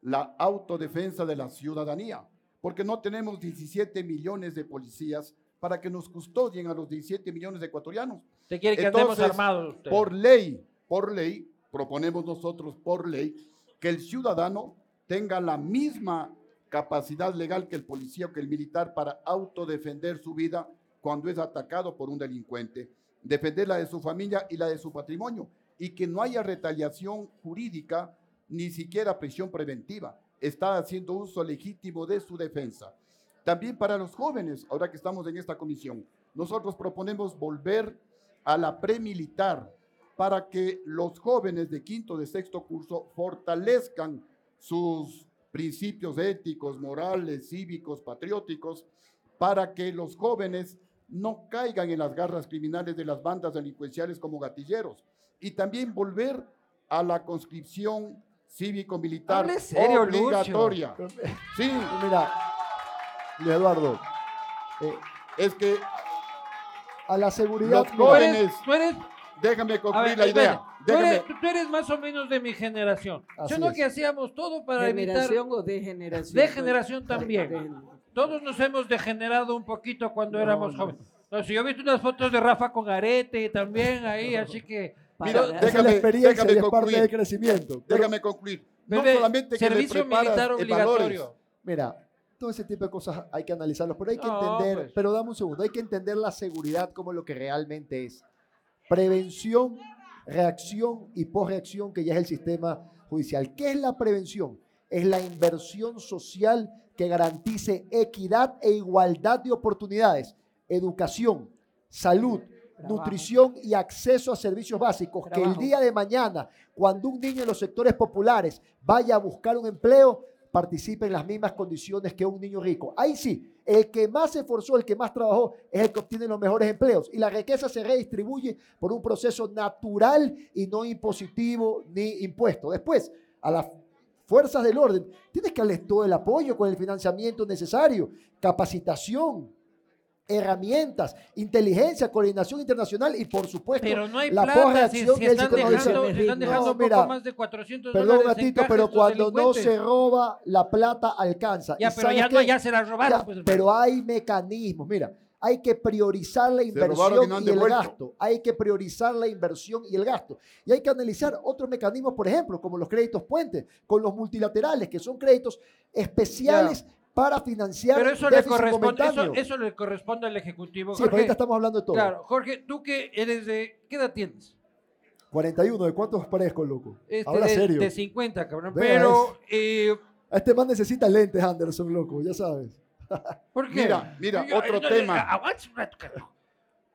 la autodefensa de la ciudadanía, porque no tenemos 17 millones de policías para que nos custodien a los 17 millones de ecuatorianos. Usted quiere que andemos Entonces, armados. usted. Por ley, por ley, proponemos nosotros por ley que el ciudadano tenga la misma capacidad legal que el policía o que el militar para autodefender su vida cuando es atacado por un delincuente, defender la de su familia y la de su patrimonio, y que no haya retaliación jurídica ni siquiera prisión preventiva. Está haciendo uso legítimo de su defensa. También para los jóvenes, ahora que estamos en esta comisión, nosotros proponemos volver a la premilitar para que los jóvenes de quinto, de sexto curso fortalezcan sus principios éticos, morales, cívicos, patrióticos, para que los jóvenes no caigan en las garras criminales de las bandas delincuenciales como gatilleros. Y también volver a la conscripción cívico-militar obligatoria. Sí, Mira, Eduardo, eh, es que a la seguridad. Los Tú jóvenes- eres, tú eres déjame concluir ver, la idea. Tú eres, tú eres más o menos de mi generación. Así Yo no es. que hacíamos todo para evitar. ¿Generación o degeneración? Degeneración también. De- Todos nos hemos degenerado un poquito cuando No, éramos no. jóvenes. No, si yo he visto unas fotos de Rafa con arete también ahí, así que. para Mira, es déjame- déjame y es parte concluir. del crecimiento. Pero, déjame concluir. No Bebé, solamente que servicio militar obligatorio. valores, Mira, todo ese tipo de cosas hay que analizarlos, pero hay que No, entender, pues. pero dame un segundo, hay que entender la seguridad como lo que realmente es. Prevención, reacción y posreacción, que ya es el sistema judicial. ¿Qué es la prevención? Es la inversión social que garantice equidad e igualdad de oportunidades, educación, salud, Trabajo. nutrición y acceso a servicios básicos, que el día de mañana, cuando un niño en los sectores populares vaya a buscar un empleo, participe en las mismas condiciones que un niño rico. Ahí sí, el que más se esforzó, el que más trabajó, es el que obtiene los mejores empleos. Y la riqueza se redistribuye por un proceso natural y no impositivo ni impuesto. Después, a las fuerzas del orden, tienes que darles todo el apoyo con el financiamiento necesario, capacitación, herramientas, inteligencia, coordinación internacional y por supuesto Pero no hay la plata si, si están dejando, si están No, mira, poco más de 400 Perdón, dólares en gatito, pero cuando no se roba, la plata alcanza. Ya, ¿Y pero ya no, ya se la robaron. Ya, pues, pero hay mecanismos. Mira, hay que priorizar la inversión no y el gasto. Hay que priorizar la inversión y el gasto. Y hay que analizar otros mecanismos, por ejemplo, como los créditos puentes, con los multilaterales, que son créditos especiales para financiar Pero eso le, corresponde, eso, le corresponde al Ejecutivo. Sí, pero Jorge, ahorita estamos hablando de todo. claro, Jorge, tú que eres de... ¿Qué edad tienes? 41, ¿de cuántos parezco, loco? Este, Habla de, serio. de 50, cabrón. Pero, eh, Este man necesita lentes, Anderson, loco, ya sabes. ¿por qué? Mira, mira, Yo- otro tema. aguanta un rato, carajo.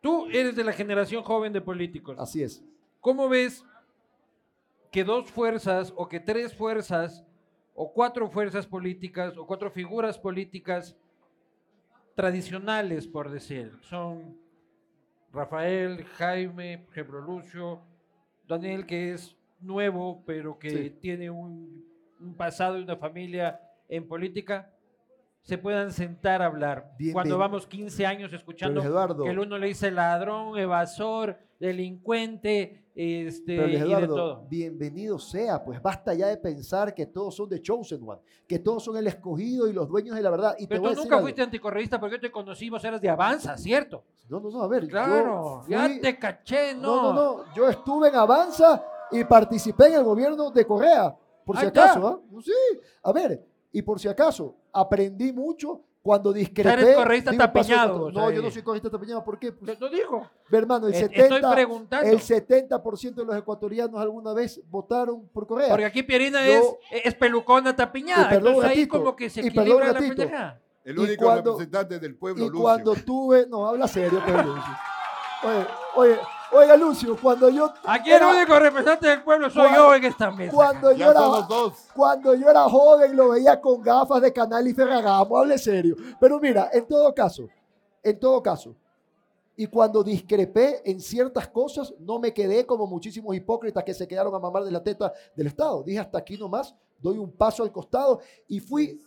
Tú eres de la generación joven de políticos. Así es. ¿Cómo ves que dos fuerzas o que tres fuerzas o cuatro fuerzas políticas o cuatro figuras políticas tradicionales, por decir, son Rafael, Jaime, por ejemplo, Lucio, Daniel, que es nuevo, pero que Sí. tiene un, un pasado y una familia en política, se puedan sentar a hablar. Bien, Cuando bien. vamos 15 años escuchando Eduardo, que el uno le dice ladrón, evasor, delincuente, este, Pero Luis y de Eduardo, todo. bienvenido sea, pues basta ya de pensar que todos son de Chosen One, que todos son el escogido y los dueños de la verdad. Y Pero tú nunca algo. fuiste anticorreísta porque yo te conocí, vos eras de Avanza, ¿cierto? No, no, no, a ver. Claro, fui- ya te caché, No, ¿no? no, no. Yo estuve en Avanza y participé en el gobierno de Correa, por si Ahí acaso, ¿ah? Sí, a ver, y por si acaso, aprendí mucho cuando discrepé. eres correísta tapiñado, control. vos No, yo no soy correísta tapiñado, ¿por qué? Pues, lo digo. Hermano, el Eh, 70%, Estoy preguntando. el 70% de los ecuatorianos alguna vez votaron por Correa. Porque aquí Pierina Yo- es, es pelucona tapiñada. Y perdón, Entonces ahí gatito, como que se equilibra la. El único cuando- representante del pueblo, Y Lucio. cuando tuve, no, habla serio, pues, Lucio. Oye, oye, oiga, Lucio, cuando yo Aquí el era- único representante del pueblo soy Cuando- yo en esta mesa. cuando yo era. Cuando yo era joven lo veía con gafas de canal y Ferragamo, hable serio. Pero mira, en todo caso, en todo caso, y cuando discrepé en ciertas cosas, no me quedé como muchísimos hipócritas que se quedaron a mamar de la teta del Estado. Dije hasta aquí nomás, doy un paso al costado y fui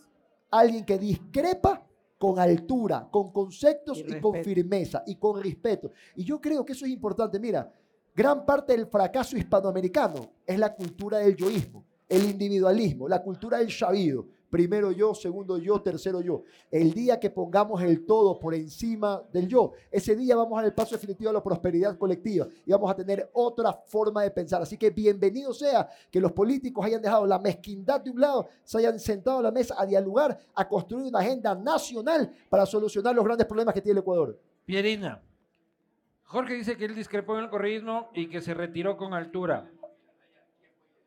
alguien que discrepa con altura, con conceptos Y y, con firmeza y con respeto. Y yo creo que eso es importante. Mira, gran parte del fracaso hispanoamericano es la cultura del yoísmo, el individualismo, la cultura del sabido. Primero yo, segundo yo, tercero yo. El día que pongamos el todo por encima del yo, ese día vamos a dar el paso definitivo a la prosperidad colectiva y vamos a tener otra forma de pensar. Así que bienvenido sea que los políticos hayan dejado la mezquindad de un lado, se hayan sentado a la mesa a dialogar, a construir una agenda nacional para solucionar los grandes problemas que tiene el Ecuador. Pierina. Jorge dice que él discrepó en el correísmo y que se retiró con altura.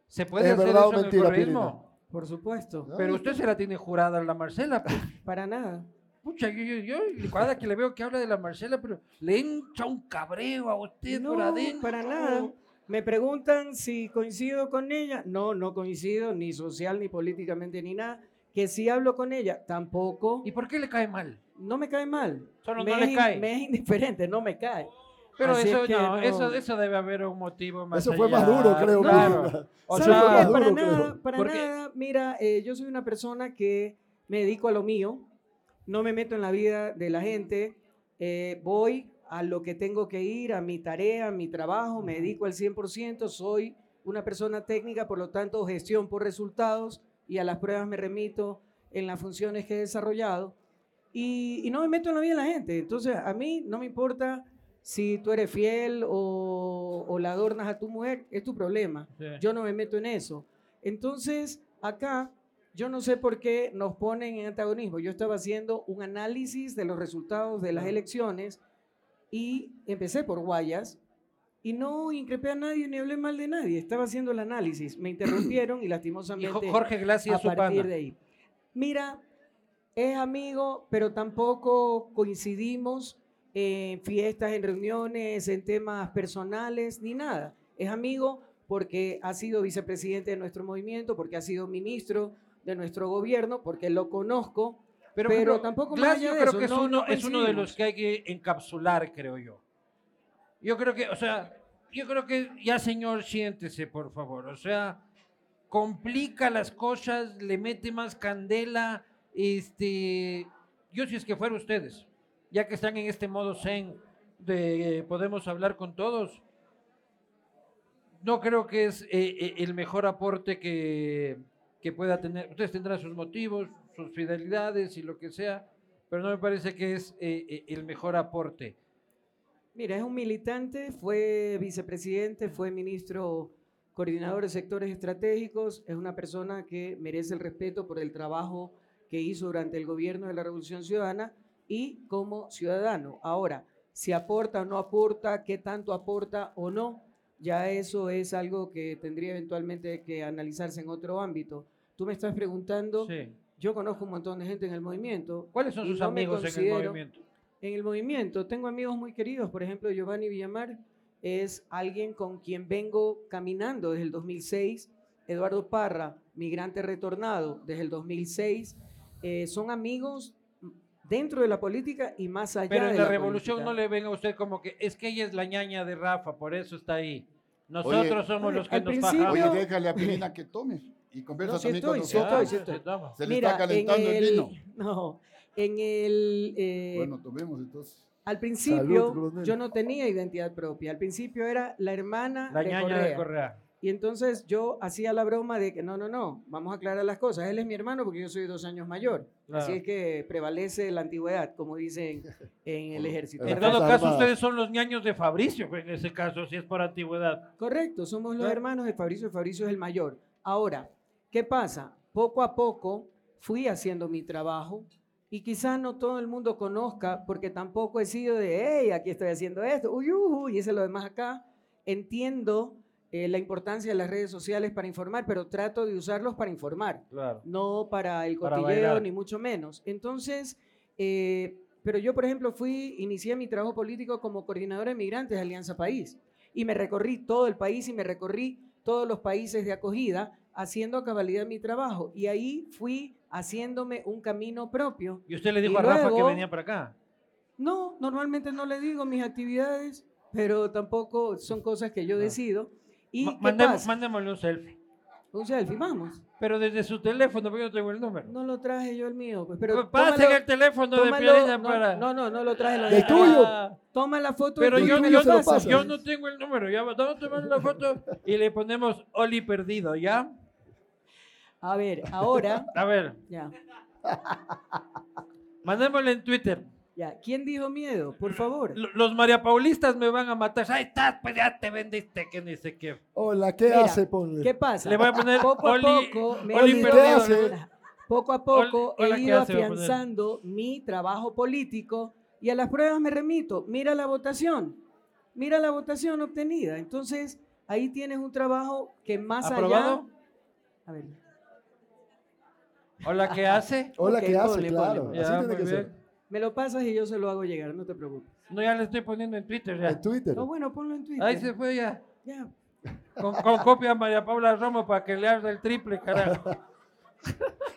¿Se puede ¿Es hacer verdad o eso en mentira, el correísmo? Por supuesto. Pero usted se la tiene jurada a la Marcela. pues. Para nada. Pucha, yo, yo, yo, cada que le veo que habla de la Marcela, pero le entra un cabreo a usted por No, adentro. para nada. Me preguntan si coincido con ella. No, no coincido, ni social, ni políticamente, ni nada. Que si hablo con ella, tampoco. ¿Y por qué le cae mal? No me cae mal. Solo me no es le in- cae. Me es indiferente, no me cae. Pero Así eso, es que no, no. Eso, eso debe haber un motivo más Eso fue más duro, creo, Claro. O para duro, creo. nada, para Porque- nada. Mira, eh, yo soy una persona que me dedico a lo mío. No me meto en la vida de la gente. eh, voy a lo que tengo que ir, a mi tarea, a mi trabajo. Me dedico al 100%. Soy una persona técnica, por lo tanto, gestión por resultados y a las pruebas me remito en las funciones que he desarrollado. Y, y no me meto en la vida de la gente. Entonces, a mí no me importa si tú eres fiel o, o la adornas a tu mujer, es tu problema. Sí. Yo no me meto en eso. Entonces, acá, yo no sé por qué nos ponen en antagonismo. Yo estaba haciendo un análisis de los resultados de las elecciones y empecé por Guayas y no increpé a nadie ni hablé mal de nadie. Estaba haciendo el análisis. Me interrumpieron y y lastimosamente Jo- Jorge Glass a partir pana. de ahí. Mira, es amigo, pero tampoco coincidimos en fiestas, en reuniones, en temas personales, ni nada. Es amigo porque ha sido vicepresidente de nuestro movimiento, porque ha sido ministro de nuestro gobierno, porque lo conozco. Pero, Pero pero tampoco Glass más allá yo de creo eso, que es no- uno, no es uno de los que hay que encapsular, creo yo. Yo creo que, o sea, yo creo que ya señor, siéntese, por favor. O sea, complica las cosas, le mete más candela. Este, yo si es que fuera ustedes, ya que están en este modo zen de eh, podemos hablar con todos, no creo que es eh, eh, el mejor aporte que, que pueda tener. Ustedes tendrán sus motivos, sus fidelidades y lo que sea, pero no me parece que es eh, eh, el mejor aporte. Mira, es un militante, fue vicepresidente, fue ministro coordinador de sectores estratégicos, es una persona que merece el respeto por el trabajo que hizo durante el gobierno de la Revolución Ciudadana y como ciudadano. Ahora, si aporta o no aporta, qué tanto aporta o no, ya eso es algo que tendría eventualmente que analizarse en otro ámbito. Tú me estás preguntando, Sí. yo conozco un montón de gente en el movimiento. ¿Cuáles son sus no amigos en el movimiento? en el movimiento. Tengo amigos muy queridos, por ejemplo, Giovanni Villamar es alguien con quien vengo caminando desde el 2006. Eduardo Parra, migrante retornado desde el 2006. Eh, son amigos dentro de la política y más allá Pero de en la, revolución política. no le ven a usted como que es que ella es la ñaña de Rafa, por eso está ahí. Nosotros somos oye, los que nos fajamos. Oye, déjale a Pirina que tome y conversa No, sí también con estoy, sí estoy, sí estoy. toma. Se le Mira, está calentando en el vino. No, en el... eh, Bueno, tomemos entonces. al principio yo no tenía identidad propia. Al principio era la hermana La de ñaña Correa. de Correa. Y entonces yo hacía la broma de que no, no, no, vamos a aclarar las cosas. Él es mi hermano porque yo soy dos años mayor. Así Claro. es que prevalece la antigüedad, como dicen en el ejército. En todo caso, ustedes son los ñaños de Fabricio, en ese caso, si es por antigüedad. Correcto, somos los hermanos de Fabricio, Fabricio es el mayor. Ahora, ¿qué pasa? Poco a poco fui haciendo mi trabajo y quizás no todo el mundo conozca porque tampoco he sido de, hey, aquí estoy haciendo esto, uy, uy, y ese es lo demás acá. Entiendo eh, la importancia de las redes sociales para informar, pero trato de usarlos para informar. Claro. no para el Para cotilleo bailar. ni mucho menos. Entonces, eh, pero yo, por ejemplo, fui, inicié mi trabajo político como coordinadora de migrantes de Alianza País y me recorrí todo el país y me recorrí todos los países de acogida haciendo a cabalidad mi trabajo y ahí fui haciéndome un camino propio. Y usted le dijo Y a Rafa que luego- venía para acá. No, normalmente no le digo mis actividades, pero tampoco son cosas que yo Ah. decido. ¿Y qué pasa? Mandémosle un selfie. Un selfie, vamos. Pero desde su teléfono, porque yo no tengo el número. No lo traje yo el mío, pues, pero Pues Pasen tómalo- el teléfono de Piolina no, para... no, no, no lo traje. Lo ¿Del dejé. tuyo? Toma la foto. Pero y yo, yo, paso. yo no tengo el número. Ya vamos a tomar la foto y le ponemos Oli perdido, ¿ya? A ver, ahora, A ver, ya, mandémosle en Twitter. Ya. ¿Quién dijo miedo? Por favor. L- Los María Paulistas me van a matar. Ahí estás, pues ya te vendiste, que ni sé qué. Hola, ¿qué Mira, hace? Ponle. ¿Qué pasa? Le voy a poner poco a poco me Oli ido-? Poco a poco Oli- hola, he ¿qué ido hace? Afianzando mi trabajo político y a las pruebas me remito. Mira la votación. Mira la votación obtenida. Entonces, ahí tienes un trabajo que más ¿Aprobado? allá. A ver. Hola, ¿qué hace? Hola, Ok, ¿qué hace? ponle, claro, ponle. así tiene que ser. Me lo pasas y yo se lo hago llegar, no te preocupes. No, ya le estoy poniendo en Twitter ya. En Twitter. No, bueno, ponlo en Twitter. Ahí se fue ya. Ya. Con, con copia a María Paula Romo para que le arde el triple, carajo.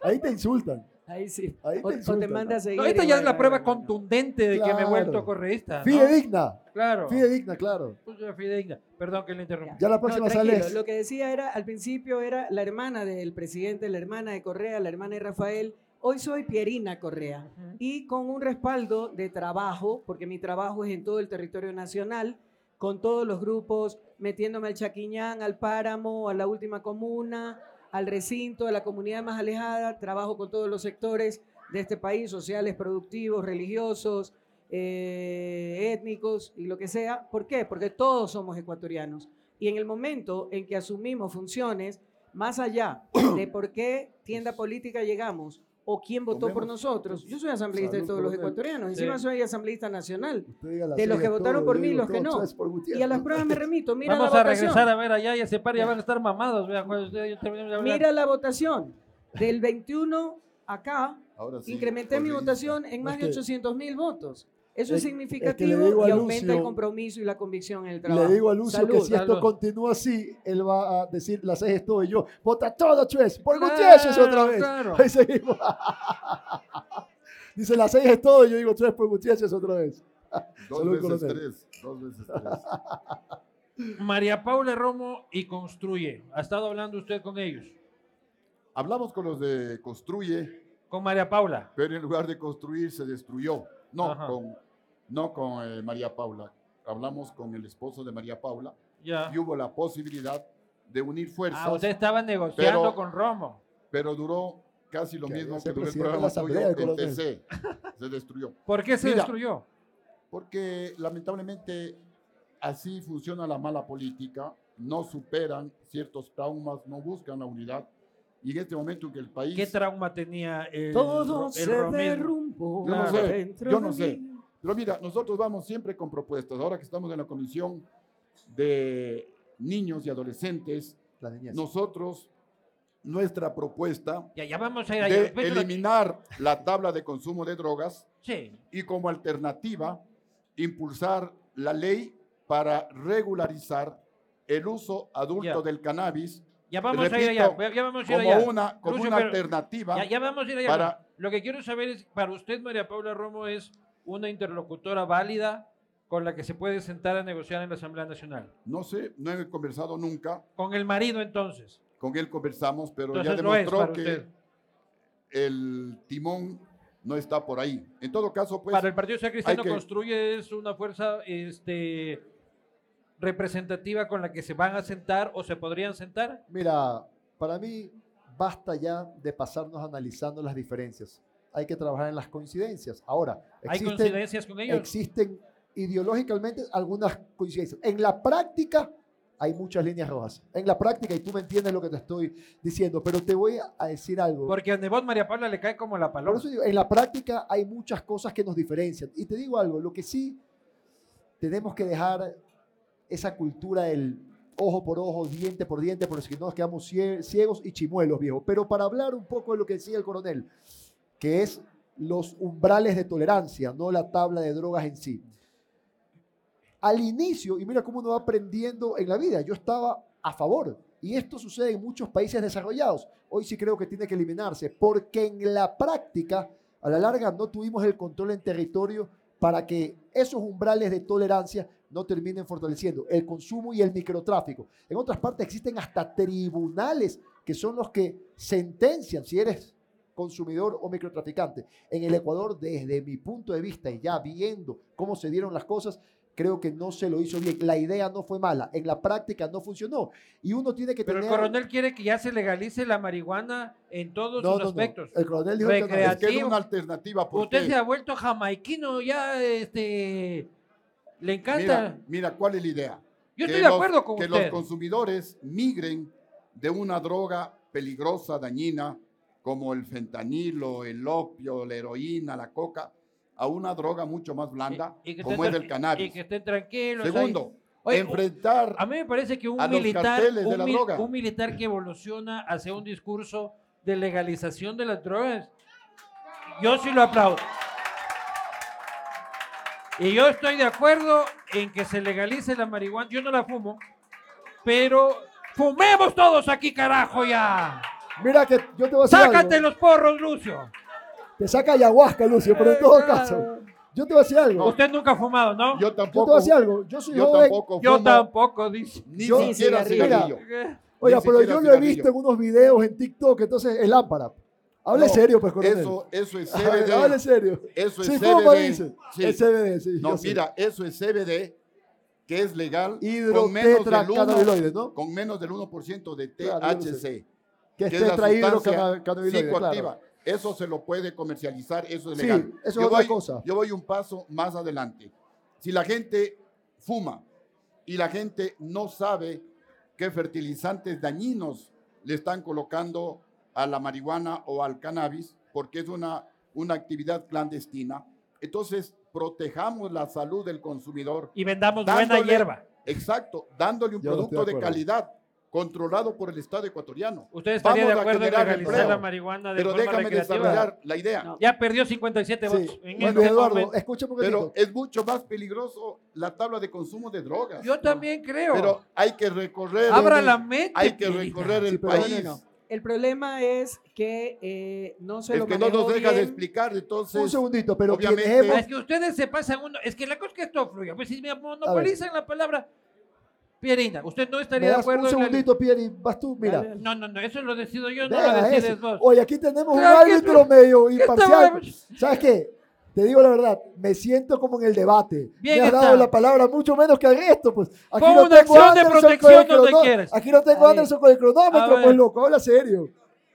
Ahí te insultan. Ahí sí. Ahí te o, o te insultan, manda a ¿no? seguir. No, esta ya es la prueba contundente de que me he vuelto correísta. ¿no? Fidedigna. Claro. Fidedigna, claro. Pues fidedigna. Perdón que le interrumpí. Ya la No, próxima tranquilo, sales. Lo que decía era, al principio era la hermana del presidente, la hermana de Correa, la hermana de Rafael. Hoy soy Pierina Correa. Ujú. Y con un respaldo de trabajo, porque mi trabajo es en todo el territorio nacional, con todos los grupos, metiéndome al Chaquiñán, al Páramo, a la última comuna, al recinto, a la comunidad más alejada. Trabajo con todos los sectores de este país, sociales, productivos, religiosos, eh, étnicos y lo que sea. ¿Por qué? Porque todos somos ecuatorianos. Y en el momento en que asumimos funciones, más allá de por qué tienda política llegamos o quién votó por nosotros, yo soy asambleísta de todos los ecuatorianos, Sí. encima soy asambleísta nacional. De los que votaron por mí y los que no. Y a las pruebas me remito. Mira Vamos la a votación. regresar a ver allá y ese par ya van a estar mamados. Hablar. Mira la votación. Del 21 acá, Ahora sí, incrementé mi votación en más de que- 800 mil votos. Eso es, que significativo y aumenta el compromiso y la convicción en el trabajo. Le digo a Lucio que Salud. si esto continúa así, él va a decir, la seis es todo y yo, vota todo, Chues, por Claro, Gutiérrez otra vez. claro. Ahí seguimos. Dice, la seis es todo y yo digo, Chues por Gutiérrez otra vez. Dos Salud, veces tres. Dos veces tres. María Paula Romo y Construye. ¿Ha estado hablando usted con ellos? Hablamos con los de Construye, Con María Paula. pero en lugar de construir se destruyó. No Ajá. con, no con eh, María Paula. Hablamos con el esposo de María Paula Ya. y hubo la posibilidad de unir fuerzas, Ah, usted estaba negociando pero- con Romo. pero duró casi lo Que mismo que duró el presidente de la programa suyo el. TC. Se destruyó. ¿Por qué se Mira. destruyó? Porque lamentablemente así funciona la mala política, no superan ciertos traumas, no buscan la unidad. Y en este momento en que el país... ¿Qué trauma tenía el, Todo el se derrumbó Yo no sé, yo de no sé. Pero mira, nosotros vamos siempre con propuestas. Ahora que estamos en la comisión de niños y adolescentes, La niñez. nosotros, nuestra propuesta Ya, ya vamos a ir allá. de Espera, eliminar la tabla de consumo de drogas Sí. y como alternativa impulsar la ley para regularizar el uso adulto Ya. del cannabis Ya vamos a ir allá. Repito, Ya, vamos a ir como allá. una, como Lucio, una pero- alternativa. Ya, ya vamos a ir allá. para- Lo que quiero saber es, para usted, María Paula Romo, es una interlocutora válida con la que se puede sentar a negociar en la Asamblea Nacional. No sé, no he conversado nunca, Con el marido, entonces. con él conversamos, pero ya Entonces demostró que usted. el timón no está por ahí. En todo caso, pues, para el Partido Social Cristiano que- Construye es una fuerza este, representativa con la que se van a sentar o se podrían sentar. Mira, para mí basta ya de pasarnos analizando las diferencias. Hay que trabajar en las coincidencias. Ahora, ¿Hay existen, coincidencias con ellos? existen ideológicamente algunas coincidencias. En la práctica hay muchas líneas rojas. En la práctica, y tú me entiendes lo que te estoy diciendo, pero te voy a decir algo. Porque a Nebot María Paula le cae como la Por paloma. eso digo, en la práctica hay muchas cosas que nos diferencian. Y te digo algo, lo que sí tenemos que dejar esa cultura del ojo por ojo, diente por diente, porque si no nos quedamos cie- ciegos y chimuelos, viejo. Pero para hablar un poco de lo que decía el coronel, que es los umbrales de tolerancia, no la tabla de drogas en sí. Al inicio, y mira cómo uno va aprendiendo en la vida, yo estaba a favor. Y esto sucede en muchos países desarrollados. Hoy sí creo que tiene que eliminarse, porque en la práctica, a la larga, no tuvimos el control en territorio para que esos umbrales de tolerancia no terminen fortaleciendo el consumo y el microtráfico. En otras partes existen hasta tribunales que son los que sentencian si eres consumidor o microtraficante. En el Ecuador, desde mi punto de vista y ya viendo cómo se dieron las cosas, creo que no se lo hizo bien. La idea no fue mala, en la práctica no funcionó. Y uno tiene que Pero el tener... coronel quiere que ya se legalice la marihuana en todos No, sus no, no. aspectos. El coronel dijo que no. Recrea- es que creativo. una alternativa. Usted Porque, se ha vuelto jamaiquino, ya este, le encanta. mira, mira, ¿cuál es la idea? Yo Que estoy de los- acuerdo con que usted. los consumidores migren de una droga peligrosa, dañina, como el fentanilo, el opio, la heroína, la coca, a una droga mucho más blanda, Y- y que como es el cannabis. Y que estén tranquilos. Segundo, Oye, enfrentar A mí me parece que un militar, de la droga. un militar que evoluciona hacia un discurso de legalización de las drogas, yo sí lo aplaudo. Y yo estoy de acuerdo en que se legalice la marihuana. Yo no la fumo, pero fumemos todos aquí, carajo, ya. Mira que yo te voy a decir ¡Sácate algo. los porros, Lucio! Te saca ayahuasca, Lucio, pero en todo caso, yo te voy a decir algo. Usted nunca ha fumado, ¿no? Yo Yo te tampoco. voy a decir algo. Yo soy Yo joven. tampoco Yo fumo, tampoco, dice. Ni Yo- siquiera cigarrillo. cigarrillo. Oiga, Ni pero siquiera yo lo he visto en unos videos en TikTok, entonces es lámpara. Hable No, serio, pues, coronel. Eso, eso es CBD. Hable serio. Eso es Sí, CBD. ¿cómo dice? Sí. Es CBD, sí. No, yo sé. mira, eso es CBD, que es legal con menos, del 1, Hidrotetracannabiloides, ¿no? con menos del 1% de yo THC, que es es psicoactiva. claro. Eso se lo puede comercializar, eso es Sí, legal. eso es yo otra voy, cosa. Yo voy un paso más adelante. Si la gente fuma y la gente no sabe qué fertilizantes dañinos le están colocando a la marihuana o al cannabis, porque es una, una actividad clandestina, entonces protejamos la salud del consumidor. Y vendamos buena Dándole- hierba. Exacto, dándole un Yo producto de calidad, controlado por el Estado ecuatoriano. ¿Usted estaría Vamos de acuerdo en legalizar empleo. la marihuana de Pero forma déjame recreativa? desarrollar la idea. No. Ya perdió 57 Sí. votos. En Bueno, este Eduardo, momento. escucha un Pero es mucho más peligroso la tabla de consumo de drogas. Yo también creo. Pero hay que recorrer. Abra el- la mente. Hay que recorrer el Sí, país. no. El problema es que eh, no se Es lo que no nos deja de bien. explicar, entonces. un segundito, pero obviamente- Es que ustedes se pasan uno. Es que la cosa es que esto fluya. Pues si me monopolizan la palabra. Pierina, ¿usted no estaría de acuerdo un en la- segundito, Pieri, vas tú, mira. Dale. No, no, no, eso lo decido yo, no lo decides ese. vos. Oye, aquí tenemos un Claro, ¿qué árbitro te- medio ¿Qué imparcial. ¿Sabes qué? Te digo la verdad, me siento como en el debate. Bien me has está. dado la palabra mucho menos que al resto, pues. Aquí Pon no una tengo acción de Anderson con protección donde quieras. Aquí no tengo A. Anderson con el cronómetro, A pues loco, habla serio.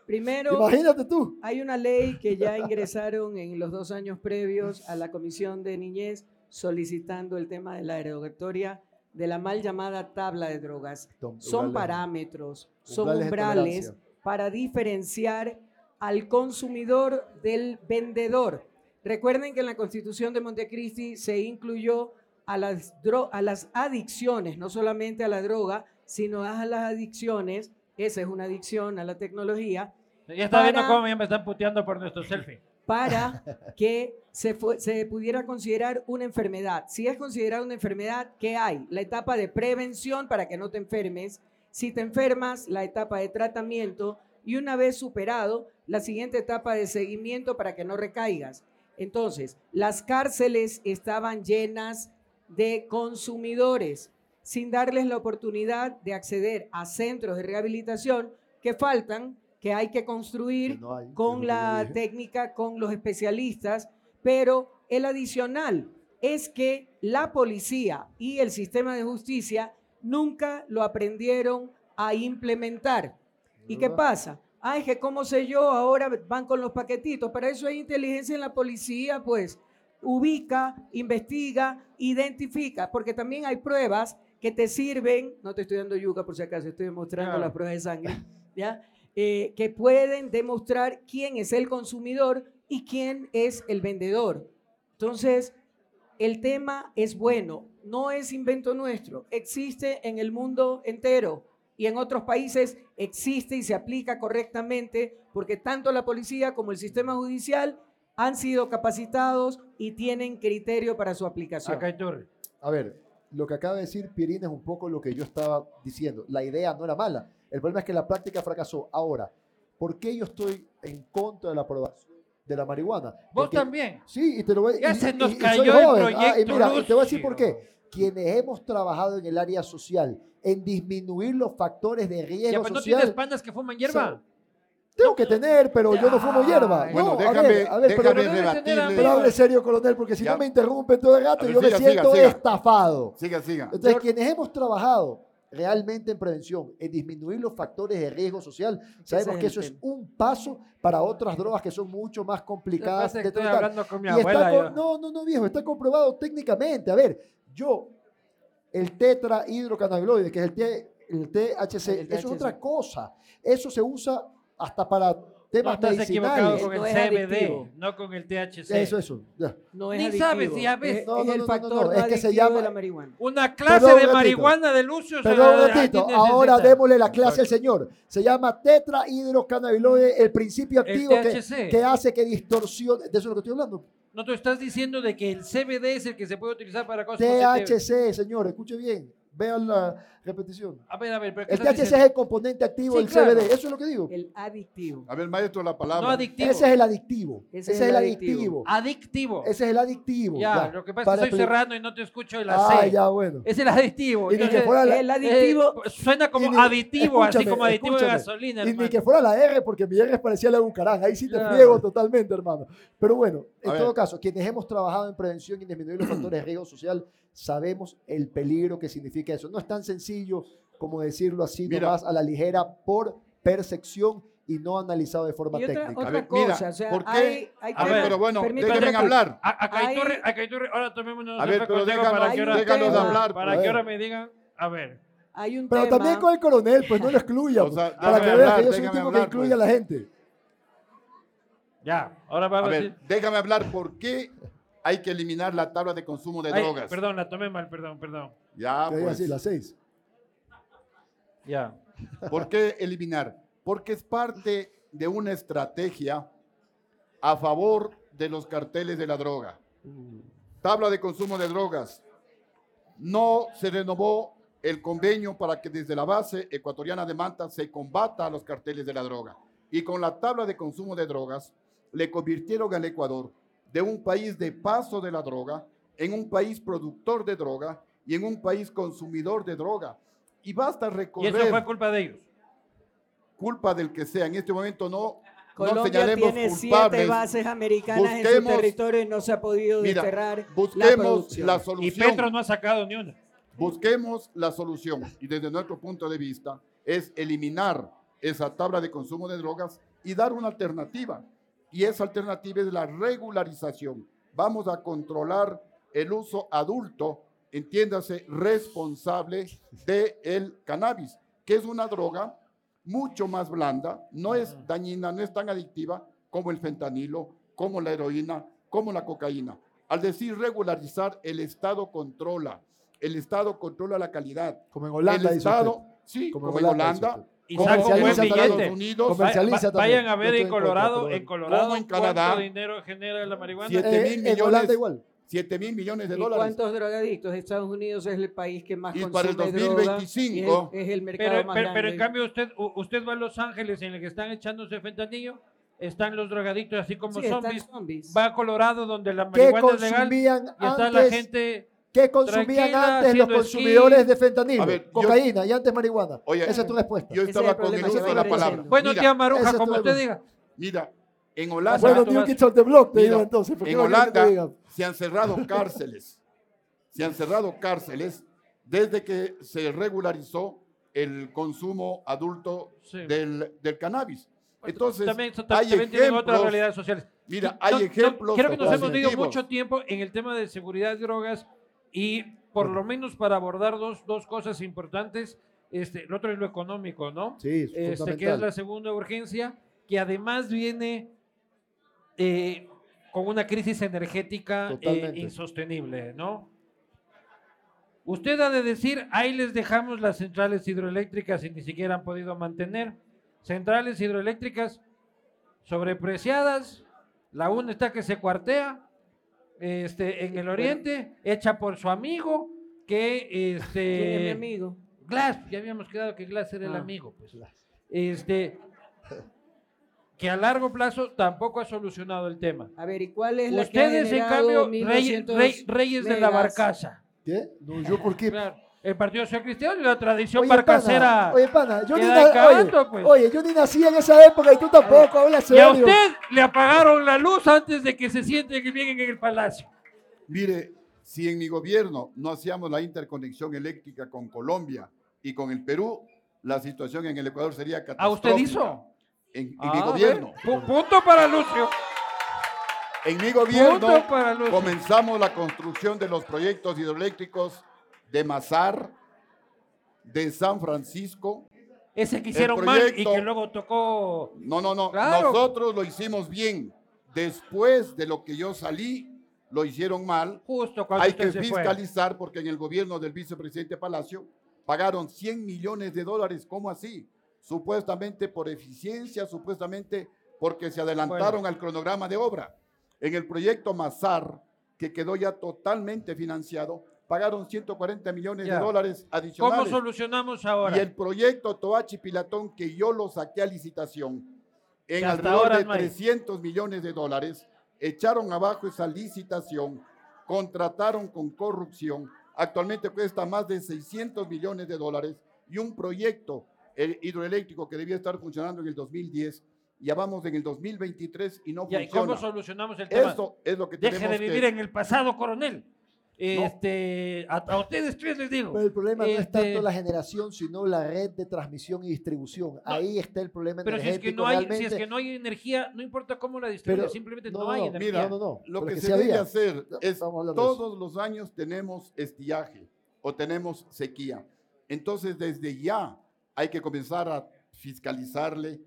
Primero, Imagínate tú. hay una ley que ya ingresaron en los dos años previos a la Comisión de Niñez solicitando el tema de la derogatoria de la mal llamada tabla de drogas. Son parámetros, son Umbrales para diferenciar al consumidor del vendedor. Recuerden que en la Constitución de Montecristi se incluyó a las, dro- a las adicciones, no solamente a la droga, sino a las adicciones, esa es una adicción a la tecnología, Ya está viendo cómo ya me están puteando por nuestro selfie. Para que se, pudiera considerar una enfermedad. Si es considerada una enfermedad, ¿qué hay? La etapa de prevención para que no te enfermes. Si te enfermas, la etapa de tratamiento y una vez superado, la siguiente etapa de seguimiento para que no recaigas. Entonces, las cárceles estaban llenas de consumidores sin darles la oportunidad de acceder a centros de rehabilitación que faltan, que hay que construir Que no hay, es lo con que la técnica, con los especialistas, pero el adicional es que la policía y el sistema de justicia nunca lo aprendieron a implementar. ¿Y qué pasa? Ay, que cómo sé yo, ahora van con los paquetitos. Para eso hay inteligencia en la policía, pues ubica, investiga, identifica, porque también hay pruebas que te sirven, no te estoy dando yuca por si acaso, estoy mostrando Claro. las pruebas de sangre, ¿ya? Eh, que pueden demostrar quién es el consumidor y quién es el vendedor. Entonces, el tema es bueno, no es invento nuestro, existe en el mundo entero y en otros países existe y se aplica correctamente porque tanto la policía como el sistema judicial han sido capacitados y tienen criterio para su aplicación. Acá hay torre. A ver, lo que acaba de decir Pierina es un poco lo que yo estaba diciendo. La idea no era mala. El problema es que la práctica fracasó. Ahora, ¿por qué yo estoy en contra de la aprobación de la marihuana? Vos Porque- también. Sí, y te lo voy Ya y- se y- nos y cayó el joven. Ah, y proyecto, mira, y te voy a decir por qué. Quienes hemos trabajado en el área social, en disminuir los factores de Ya, riesgo pues no social, tienes pandas que fuman hierba. tengo que tener, pero yo no fumo hierba. Bueno, no, déjame, a ver, a ver, pero, déjame tener rebatirle. pero hable serio, coronel, porque si Ya. no me interrumpen todo el rato, A ver, yo me siga, siga, siento siga. estafado. Siga, siga. Entonces, quienes hemos trabajado realmente en prevención, en disminuir los factores de riesgo social, sabemos es que eso es un paso para otras drogas que son mucho más complicadas de estoy tratar. hablando con mi Y está abuela. con- no, no, no, viejo, está comprobado técnicamente. A ver, yo, el tetrahidrocannabiloide, que es el, T- el THC, El eso es THC. otra cosa. Eso se usa hasta para No, temas estás equivocado con el No es CBD, adictivo. no con el THC. Eso, eso. ya. No es Ni adictivo, sabes, ya ves. Es, No, es no, el no, no, no, factor no, es que se llama- de la marihuana. Una clase Perdón, de marihuana de Lucio. se Perdón un ratito, ahora démosle la clase al señor. Se llama tetrahidrocannabiloide, el principio El activo que, que hace que distorsione. De eso es lo que estoy hablando. No, tú estás diciendo de que el CBD es el que se puede utilizar para cosas. THC, señor, escuche bien. Vean la repetición. A ver, a ver, pero ¿qué El THC es el componente activo Sí, del claro. CBD. Eso es lo que digo. El adictivo. A ver, maestro, la palabra. No adictivo. Ese es el adictivo. Ese Ese, es el adictivo. adictivo. Adictivo. Ese es el adictivo. ya, lo que pasa es que estoy cerrando y no te escucho el Ah, AC. ya, bueno. Es el aditivo. Y ni que fuera la- El adictivo. eh, suena como ni- aditivo, así como aditivo de gasolina. Y ni que fuera la R, porque mi R parecía la de Bucarán. Ahí sí te friego totalmente, hermano. Pero bueno, en A ver. todo caso, quienes hemos trabajado en prevención y disminuir los factores de riesgo social, sabemos el peligro que significa eso. No es tan sencillo como decirlo así Mira. nomás a la ligera por percepción y no analizado de forma Y otra, técnica. otra A ver, mira, cosa, o sea, ¿por qué? hay, hay A ver, pero bueno, déjenme hablar. A, a Caiturre, Hay- a Caiturre, ahora tomémonos A un ver, pero déjanos- para que hablar. para a que ahora me digan, a ver, Hay un Pero tema, también con el coronel, pues no lo excluya. O sea, pues, para que vean hablar, que yo soy un tipo hablar, que incluye pues. a la gente. ya, ahora A vamos a ver, decir, déjame hablar por qué hay que eliminar la tabla de consumo de Ay, drogas. perdón, la tomé mal, perdón, perdón, Ya, pues. así, las seis. ya, ¿Por qué eliminar? Porque es parte de una estrategia a favor de los carteles de la droga. Tabla de consumo de drogas. No se renovó el convenio para que desde la base ecuatoriana de Manta se combata a los carteles de la droga. Y con la tabla de consumo de drogas le convirtieron al Ecuador de un país de paso de la droga en un país productor de droga y en un país consumidor de droga. Y basta y recorrer eso fue culpa de ellos. culpa del que sea. En este momento no, no Colombia señalemos tiene siete bases americanas en su territorio y no se ha podido Mira, desterrar la busquemos producción. la, Y solución. Petro no ha sacado ni una. Busquemos la solución. Y desde nuestro punto de vista es eliminar esa tabla de consumo de drogas y dar una alternativa. Y esa alternativa es la regularización. Vamos a controlar el uso adulto, entiéndase, responsable del cannabis, que es una droga mucho más blanda, no es dañina, no es tan adictiva como el fentanilo, como la heroína, como la cocaína. Al decir regularizar, el Estado controla, el Estado controla la calidad. Como en Holanda, el Estado, sí, Como en Holanda. Y un buen en Estados billete. Unidos, Comer- Comercializa también. Vayan a ver en en Colorado, pero en. Colorado, en cuánto Canadá. dinero genera la marihuana. Siete Eh, mil en millones. Holanda igual. 7 mil millones de ¿Y dólares. cuántos drogadictos? Estados Unidos es el país que más Y consume para el droga, 2025, y es, es el mercado Pero, más pero, pero grande. en cambio usted, usted va a Los Ángeles en el que están echándose fentanillo, están los drogadictos así como Sí, zombies. zombies. Va a Colorado donde la ¿Qué marihuana es legal y está la gente... ¿Qué consumían tranquila, antes los haciendo consumidores esquí? de fentanilo? A ver, yo- cocaína y antes marihuana. Oye, Esa es tu respuesta. Yo Ese es estaba el con el problema, uso se de va la palabra. Bueno, Mira, tía Maruja, ese como tu usted diga. Mira, en Holanda, bueno, Tomás. New Kids on the Block, te Mira, digo entonces. ¿por qué en no quieres que te Holanda diga? se han cerrado cárceles. Se han cerrado cárceles desde que se regularizó el consumo adulto Sí. del, del cannabis. Entonces, también, hay también tienen otras ejemplos. realidades sociales. Mira, No, hay no, ejemplos. creo que nos hemos ido positivos. mucho tiempo en el tema de seguridad y drogas y por lo menos para abordar dos, dos cosas importantes. Este, lo otro es lo económico, ¿no? Sí, es este, que es la segunda urgencia, que además viene eh, con una crisis energética eh, insostenible, ¿no? Usted ha de decir, ahí les dejamos las centrales hidroeléctricas y ni siquiera han podido mantener. Centrales hidroeléctricas sobrepreciadas, la una está que se cuartea este, en el oriente, hecha por su amigo, que ¿Quién es mi este, amigo? Glass, ya habíamos quedado que Glass era el Ah. amigo, pues. Este, que a largo plazo tampoco ha solucionado el tema. A ver, ¿y cuál es la que ha Ustedes, en cambio, rey- 1900 rey- reyes de la barcaza. ¿Qué? No, yo por qué. Claro, el Partido Social Cristiano y la tradición Oye, barcacera. pana, oye, pana, yo ni, oye, pues. oye, yo ni nací en esa época y tú tampoco, habla y a serio. usted le apagaron la luz antes de que se sienten que vienen en el palacio. Mire, si en mi gobierno no hacíamos la interconexión eléctrica con Colombia y con el Perú, la situación en el Ecuador sería ¿A catastrófica. usted hizo? En, en Ah, mi gobierno. pu- punto para Lucio. En mi gobierno comenzamos la construcción de los proyectos hidroeléctricos de Mazar, de San Francisco. Ese que hicieron mal y que luego tocó. No, no, no. Claro. Nosotros lo hicimos bien. Después de lo que yo salí, lo hicieron mal. Justo cuando Hay usted que se fue. fiscalizar porque en el gobierno del vicepresidente Palacio pagaron 100 millones de dólares. ¿Cómo así? Supuestamente por eficiencia, supuestamente porque se adelantaron al cronograma de obra. En el proyecto Mazar, que quedó ya totalmente financiado, pagaron 140 millones Ya. de dólares ¿Cómo adicionales. solucionamos ahora? Y el proyecto Toachi Pilatón, que yo lo saqué a licitación, en alrededor de no hay. 300 millones de dólares, echaron abajo esa licitación, contrataron con corrupción, actualmente cuesta más de 600 millones de dólares, y un proyecto eh, hidroeléctrico que debía estar funcionando en el 2010, ya vamos en el 2023 y no ¿y ¿Cómo funciona. solucionamos el tema? Eso es lo que Deje tenemos de vivir que... en el pasado, coronel. Este, a, a ustedes tres les digo. Pero el problema no es Este, tanto la generación, sino la red de transmisión y distribución. Ahí está el problema Pero si es, que no hay, si realmente. es que no hay energía, no importa cómo la distribuya, Pero- simplemente no, no, hay energía. Mira, No, no, no. Lo que que se debe hacer es todos los años tenemos estiaje o tenemos sequía. Entonces, desde ya hay que comenzar a fiscalizarle,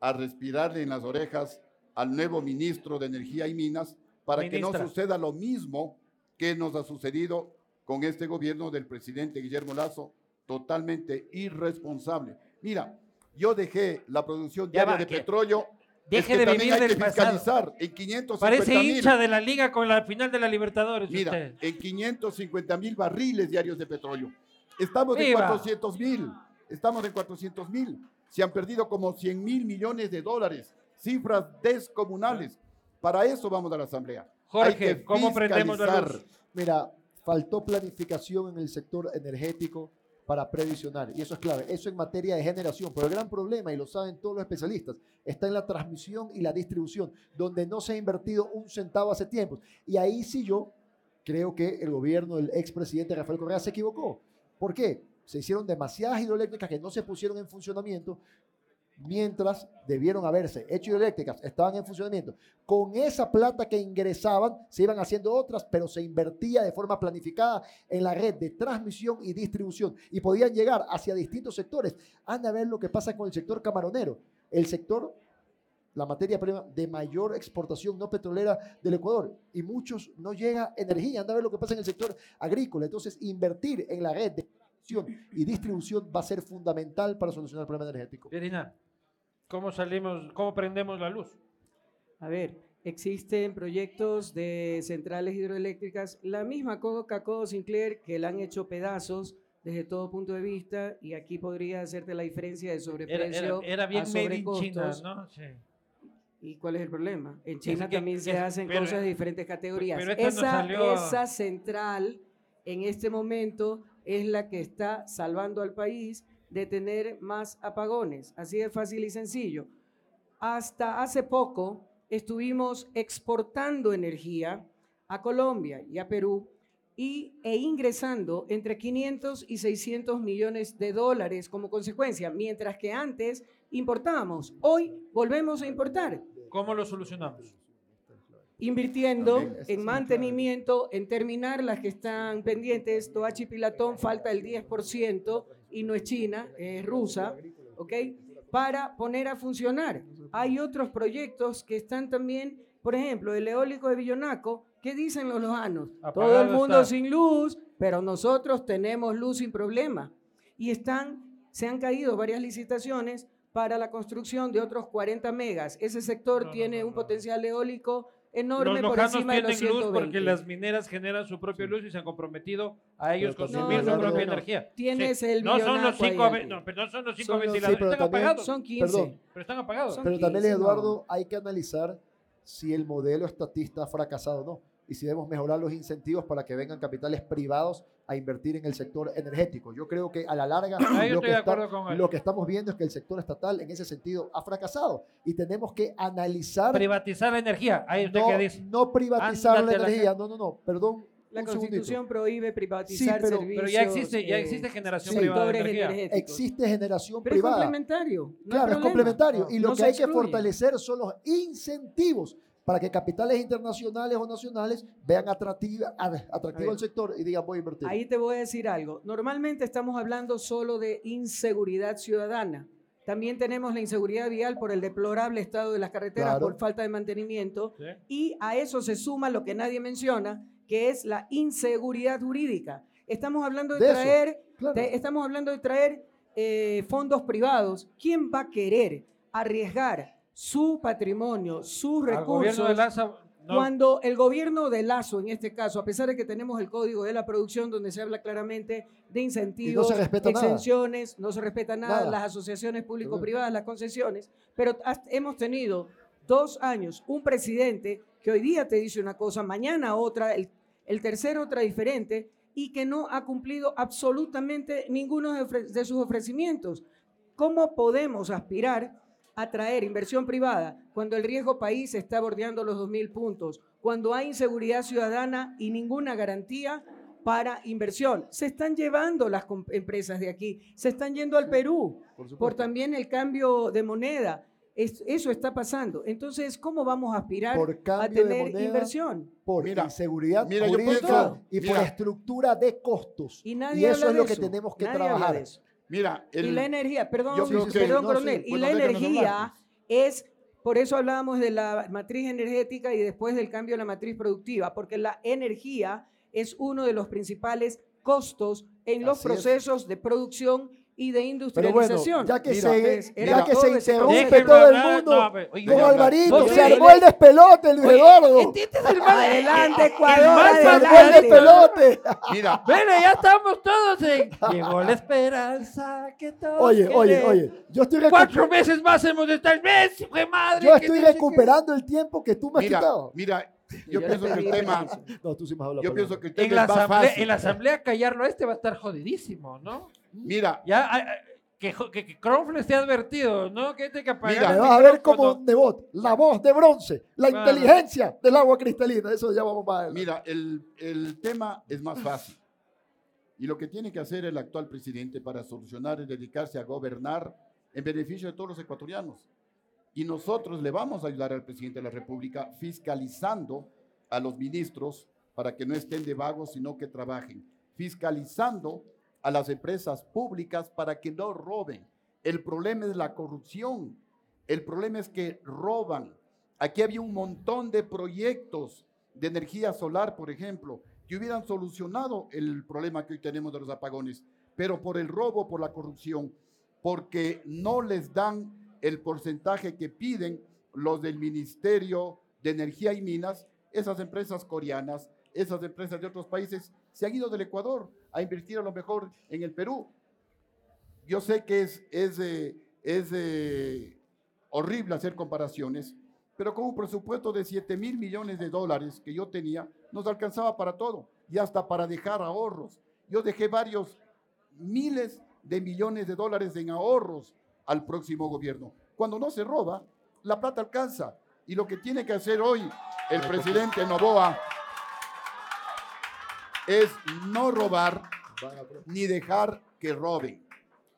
a respirarle en las orejas al nuevo ministro de Energía y Minas para que no suceda lo mismo que nos ha sucedido con este gobierno del presidente Guillermo Lazo, totalmente irresponsable. Mira, yo dejé la producción diaria va, de que- petróleo. Deje es que de vivir hay del que pasado. fiscalizar en 550 Parece hincha de la liga con la final de la Libertadores. Mira, usted. en 550 mil barriles diarios de petróleo. Estamos en Viva. 400 mil. Estamos en 400 mil. Se han perdido como 100 mil millones de dólares. Cifras descomunales. Para eso vamos a la Asamblea. Jorge, ¿cómo prendemos la luz? Mira, faltó planificación en el sector energético para previsionar, y eso es clave. Eso en materia de generación, pero el gran problema, y lo saben todos los especialistas, está en la transmisión y la distribución, donde no se ha invertido un centavo hace tiempo. Y ahí sí yo creo que el gobierno del expresidente Rafael Correa se equivocó. ¿Por qué? Se hicieron demasiadas hidroeléctricas que no se pusieron en funcionamiento, mientras debieron haberse hecho hidroeléctricas, estaban en funcionamiento. Con esa plata que ingresaban, se iban haciendo otras, pero se invertía de forma planificada en la red de transmisión y distribución y podían llegar hacia distintos sectores. Anda a ver lo que pasa con el sector camaronero, el sector, la materia prima de mayor exportación no petrolera del Ecuador y muchos no llega energía. Anda a ver lo que pasa en el sector agrícola. Entonces, invertir en la red de transmisión y distribución va a ser fundamental para solucionar el problema energético. Verina, ¿cómo salimos, cómo prendemos la luz? A ver, existen proyectos de centrales hidroeléctricas, la misma Coca-Cola Sinclair, que la han hecho pedazos desde todo punto de vista, y aquí podría hacerte la diferencia de Era, sobreprecio era, era bien a in China. ¿no? Sí. ¿Y cuál es el problema? En China sí, que- también se hacen pero- cosas de diferentes categorías. pero no esa, salió- esa central en este momento es la que está salvando al país de tener más apagones. Así de fácil y sencillo. Hasta hace poco estuvimos exportando energía a Colombia y a Perú y, e ingresando entre 500 y 600 millones de dólares como consecuencia, mientras que antes importábamos. Hoy volvemos a importar, ¿Cómo lo solucionamos? invirtiendo es en mantenimiento, en terminar las que están pendientes. Toachi Pilatón falta el 10% y no es China, es rusa, ¿ok? Para poner a funcionar. Hay otros proyectos que están también, por ejemplo, el eólico de Villonaco, ¿qué dicen los lojanos? Todo el mundo está. sin luz, pero nosotros tenemos luz sin problema. Y están, se han caído varias licitaciones para la construcción de otros 40 megas. Ese sector No, tiene no, un potencial eólico enorme Los por encima de los tienen luz 120. porque las mineras generan su propia luz y se han comprometido a ellos Pero consumir también, su propia Eduardo, energía. Tienes el no son los cinco, ve- no, pero no son los cinco Son los- ventiladores, Sí, pero están también- apagados. Son 15. Perdón. Pero están apagados. Son Pero también, 15, no. Eduardo, hay que analizar si el modelo estatista ha fracasado o no. Y si debemos mejorar los incentivos para que vengan capitales privados a invertir en el sector energético. Yo creo que a la larga lo, estoy que de está- acuerdo con él. lo que estamos viendo es que el sector estatal en ese sentido ha fracasado. Y tenemos que analizar, Privatizar la energía. Ahí usted no, qué dice. no privatizar Ándate la la energía. No, no, no, perdón. La un segundito. Constitución prohíbe privatizar Sí, pero- servicios. Pero ya existe, ya eh, existe generación sí. privada de energía. Existe generación Pero es privada. complementario. no Claro, es complementario. Y lo No que hay que excluye. fortalecer son los incentivos para que capitales internacionales o nacionales vean atractiva, atractivo el sector y digan voy a invertir. Ahí te voy a decir algo. Normalmente estamos hablando solo de inseguridad ciudadana. También tenemos la inseguridad vial por el deplorable estado de las carreteras, Claro. por falta de mantenimiento. Sí. Y a eso se suma lo que nadie menciona, que es la inseguridad jurídica. Estamos hablando de, De eso, traer, claro. estamos hablando de traer eh, fondos privados. ¿Quién va a querer arriesgar su patrimonio, sus recursos? de Lazo, No. Cuando el gobierno de Lazo, en este caso, a pesar de que tenemos el código de la producción donde se habla claramente de incentivos, nada. exenciones, no se respeta nada, Nada. las asociaciones público-privadas, las concesiones, pero hemos tenido dos años un presidente que hoy día te dice una cosa, mañana otra, el, el tercero otra diferente, y que no ha cumplido absolutamente ninguno de sus ofrecimientos. ¿Cómo podemos aspirar a traer inversión privada cuando el riesgo país está bordeando los 2.000 puntos, cuando hay inseguridad ciudadana y ninguna garantía para inversión? Se están llevando las empresas de aquí, se están yendo al Perú Por por también el cambio de moneda. Es- eso está pasando. Entonces, ¿cómo vamos a aspirar Por a tener moneda, inversión? por Mira, inseguridad mira, jurídica pienso- y por estructura de costos. Y nadie eso habla es de lo que eso. tenemos que Nadie habla trabajar. De. Mira, el, y la energía, perdón, yo perdón, no, coronel, sí, y bueno, la energía hablar. es, por eso hablábamos de la matriz energética y después del cambio a la matriz productiva, porque la energía es uno de los principales costos en los es. procesos de producción y de Pero bueno, industrialización. ya que Mira, se, ya que se interrumpe todo el mundo no, oye, con ya, Alvarito, vos se armó el despelote, Luis Eduardo. Adelante, el- el Ecuador, más Se armó el adelante. despelote. mira, Bueno, ya estamos todos en. Llegó la esperanza que todos. Oye, oye, oye, yo estoy, recu- Cuatro meses más hemos de estar. ¡Ves, hijo de madre! yo estoy no recuperando el tiempo que tú me has mira, quitado. mira, yo pienso que el tema. No, tú sí me has hablado. yo pienso que el En tema la, es más asamblea, fácil. en la asamblea callarlo a este va a estar jodidísimo, ¿no? Mira, Ya, que, que, que Cromwell esté advertido, ¿no? Que tiene que apagar Mira, Me vas a ver como. Nebot, la voz de bronce, la Claro. inteligencia del agua cristalina. Eso ya vamos más adelante. mira, el, el tema es más fácil. Y lo que tiene que hacer el actual presidente para solucionar es dedicarse a gobernar en beneficio de todos los ecuatorianos. Y nosotros le vamos a ayudar al presidente de la República fiscalizando a los ministros para que no estén de vagos, sino que trabajen. Fiscalizando a las empresas públicas para que no roben. El problema es la corrupción. El problema es que roban. Aquí había un montón de proyectos de energía solar, por ejemplo, que hubieran solucionado el problema que hoy tenemos de los apagones, pero por el robo, por la corrupción, porque no les dan el porcentaje que piden los del Ministerio de Energía y Minas, esas empresas coreanas, esas empresas de otros países se han ido del Ecuador a invertir a lo mejor en el Perú. Yo sé que es, es, eh, es eh, horrible hacer comparaciones, pero con un presupuesto de 7 mil millones de dólares que yo tenía, nos alcanzaba para todo y hasta para dejar ahorros. Yo dejé varios miles de millones de dólares en ahorros al próximo gobierno. Cuando no se roba, la plata alcanza. Y lo que tiene que hacer hoy el presidente Novoa es no robar ni dejar que roben.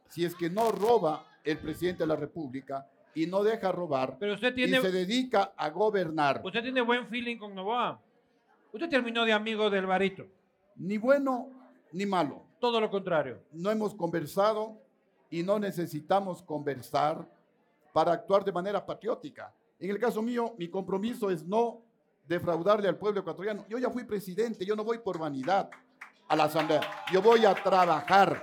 Si es que no roba el presidente de la República y no deja robar Pero usted y se dedica a gobernar, usted tiene buen feeling con Novoa. Usted terminó de amigo del Barito. ni bueno ni malo. Todo lo contrario. No hemos conversado y no necesitamos conversar para actuar de manera patriótica. En el caso mío, mi compromiso es no defraudarle al pueblo ecuatoriano. Yo ya fui presidente, yo no voy por vanidad a la asamblea. Yo voy a trabajar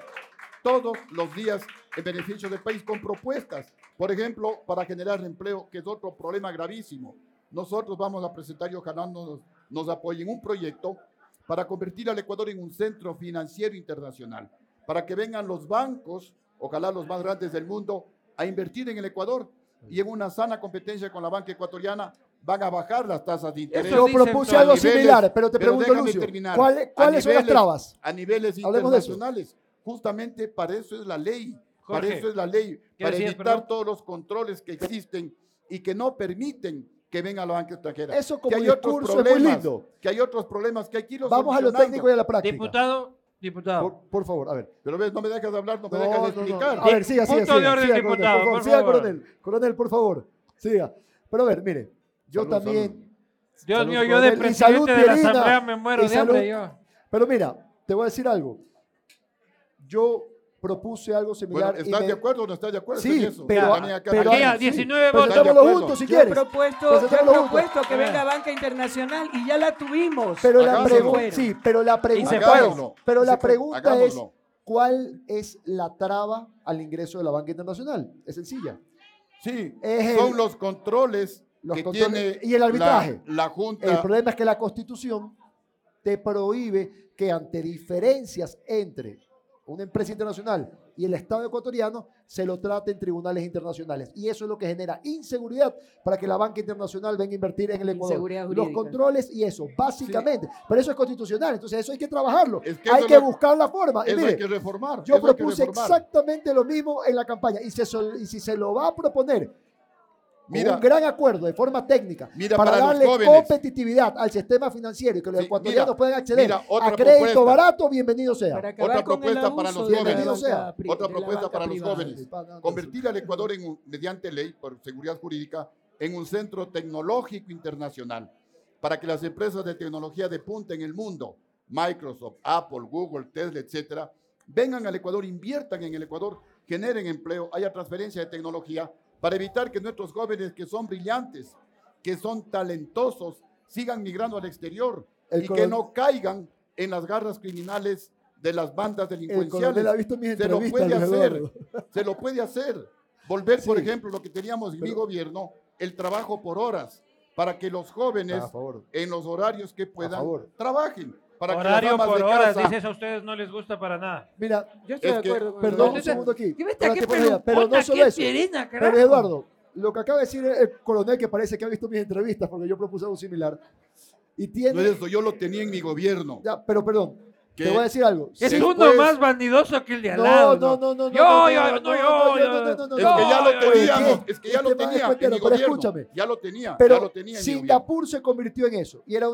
todos los días en beneficio del país con propuestas. Por ejemplo, para generar empleo, que es otro problema gravísimo. Nosotros vamos a presentar y ojalá nos, nos apoyen un proyecto para convertir al Ecuador en un centro financiero internacional, para que vengan los bancos, ojalá los más grandes del mundo, a invertir en el Ecuador y en una sana competencia con la banca ecuatoriana van a bajar las tasas de interés. Eso Yo propuse algo similar, pero te pero pregunto, Lucio, terminar. ¿cuáles, son las niveles- trabas? a niveles internacionales. Justamente para eso es la ley. Para Jorge, eso es la ley. ¿qué Para decías, evitar perdón? todos los controles que existen y que no permiten que venga la banca extranjera. Eso como que hay otros discurso es muy lindo. Que hay otros problemas que hay que irlos Vamos a lo técnico y a la práctica. Diputado, diputado. Por, por favor, a ver. Pero ves, no me dejas de hablar, no me No, dejas de no, no. explicar. A ver, siga, siga, Punto siga. de orden, siga, diputado, coronel, por favor. por Siga, favor. coronel. Coronel, por favor. Siga. Pero a ver, mire, yo Salud, también... salud. Dios Salud, mío, yo de. Y salud, presidente de la asamblea me muero de hambre yo. Pero mira, te voy a decir algo. Yo propuse algo similar. Bueno, y ¿estás me- de acuerdo o no estás de acuerdo Sí, en eso? pero- pero- sí, 19 pero votos. juntos si Yo he quieres. propuesto, yo he propuesto que venga banca internacional y ya la tuvimos. Pero la pregunta, sí, pero la pregunta pero la pregunta es. ¿cuál es la traba al ingreso de la banca internacional? Es sencilla. Sí, Es el- son los controles Los que controles- tiene y el la- arbitraje. La, Junta. El problema es que la Constitución te prohíbe que ante diferencias entre una empresa internacional y el Estado ecuatoriano se lo trate en tribunales internacionales. Y eso es lo que genera inseguridad para que la banca internacional venga a invertir en el Ecuador. Los controles y eso, básicamente. Pero eso es constitucional, entonces eso hay que trabajarlo. Es que hay que lo- buscar la forma. Y Eso mire, hay que reformar. yo propuse reformar. exactamente lo mismo en la campaña. Y, se y si se lo va a proponer Mira, un gran acuerdo de forma técnica Mira, para, para darle competitividad al sistema financiero y que los Sí, ecuatorianos mira, puedan acceder a crédito propuesta. barato, bienvenido sea. Otra propuesta para los jóvenes. Sea, Otra propuesta para los jóvenes. Convertir al Ecuador en un- mediante ley por seguridad jurídica en un centro tecnológico internacional para que las empresas de tecnología de punta en el mundo, Microsoft, Apple, Google, Tesla, etcétera, vengan al Ecuador, inviertan en el Ecuador, generen empleo, haya transferencia de tecnología para evitar que nuestros jóvenes que son brillantes, que son talentosos, sigan migrando al exterior El y que no caigan en las garras criminales de las bandas El delincuenciales. ha visto se lo puede hacer, se lo puede hacer. Volver, por ejemplo, lo que teníamos en mi gobierno, el trabajo por horas, para que los jóvenes en los horarios que puedan trabajen. Para Horario que las por de horas, casa, dices a ustedes no les gusta para nada. Mira, Yo estoy Es de que- acuerdo con perdón, eso. un segundo aquí. ¿Qué por allá, Pero no solo ¿Qué eso. Pero? Eduardo, lo que acaba de decir el coronel, que parece que ha visto mis entrevistas, porque yo propuse algo similar, y no tiene... es eso, yo lo tenía en mi gobierno. Ya, pero perdón, que te voy a decir algo. Es Sí. uno Después- más vanidoso que el de al lado. no, no, no, no. Yo, yo, no, yo, yo, Es que ya lo teníamos, es que ya Este lo tenía pero escúchame. Ya lo tenía, ya Pero. Singapur se convirtió en eso. Y era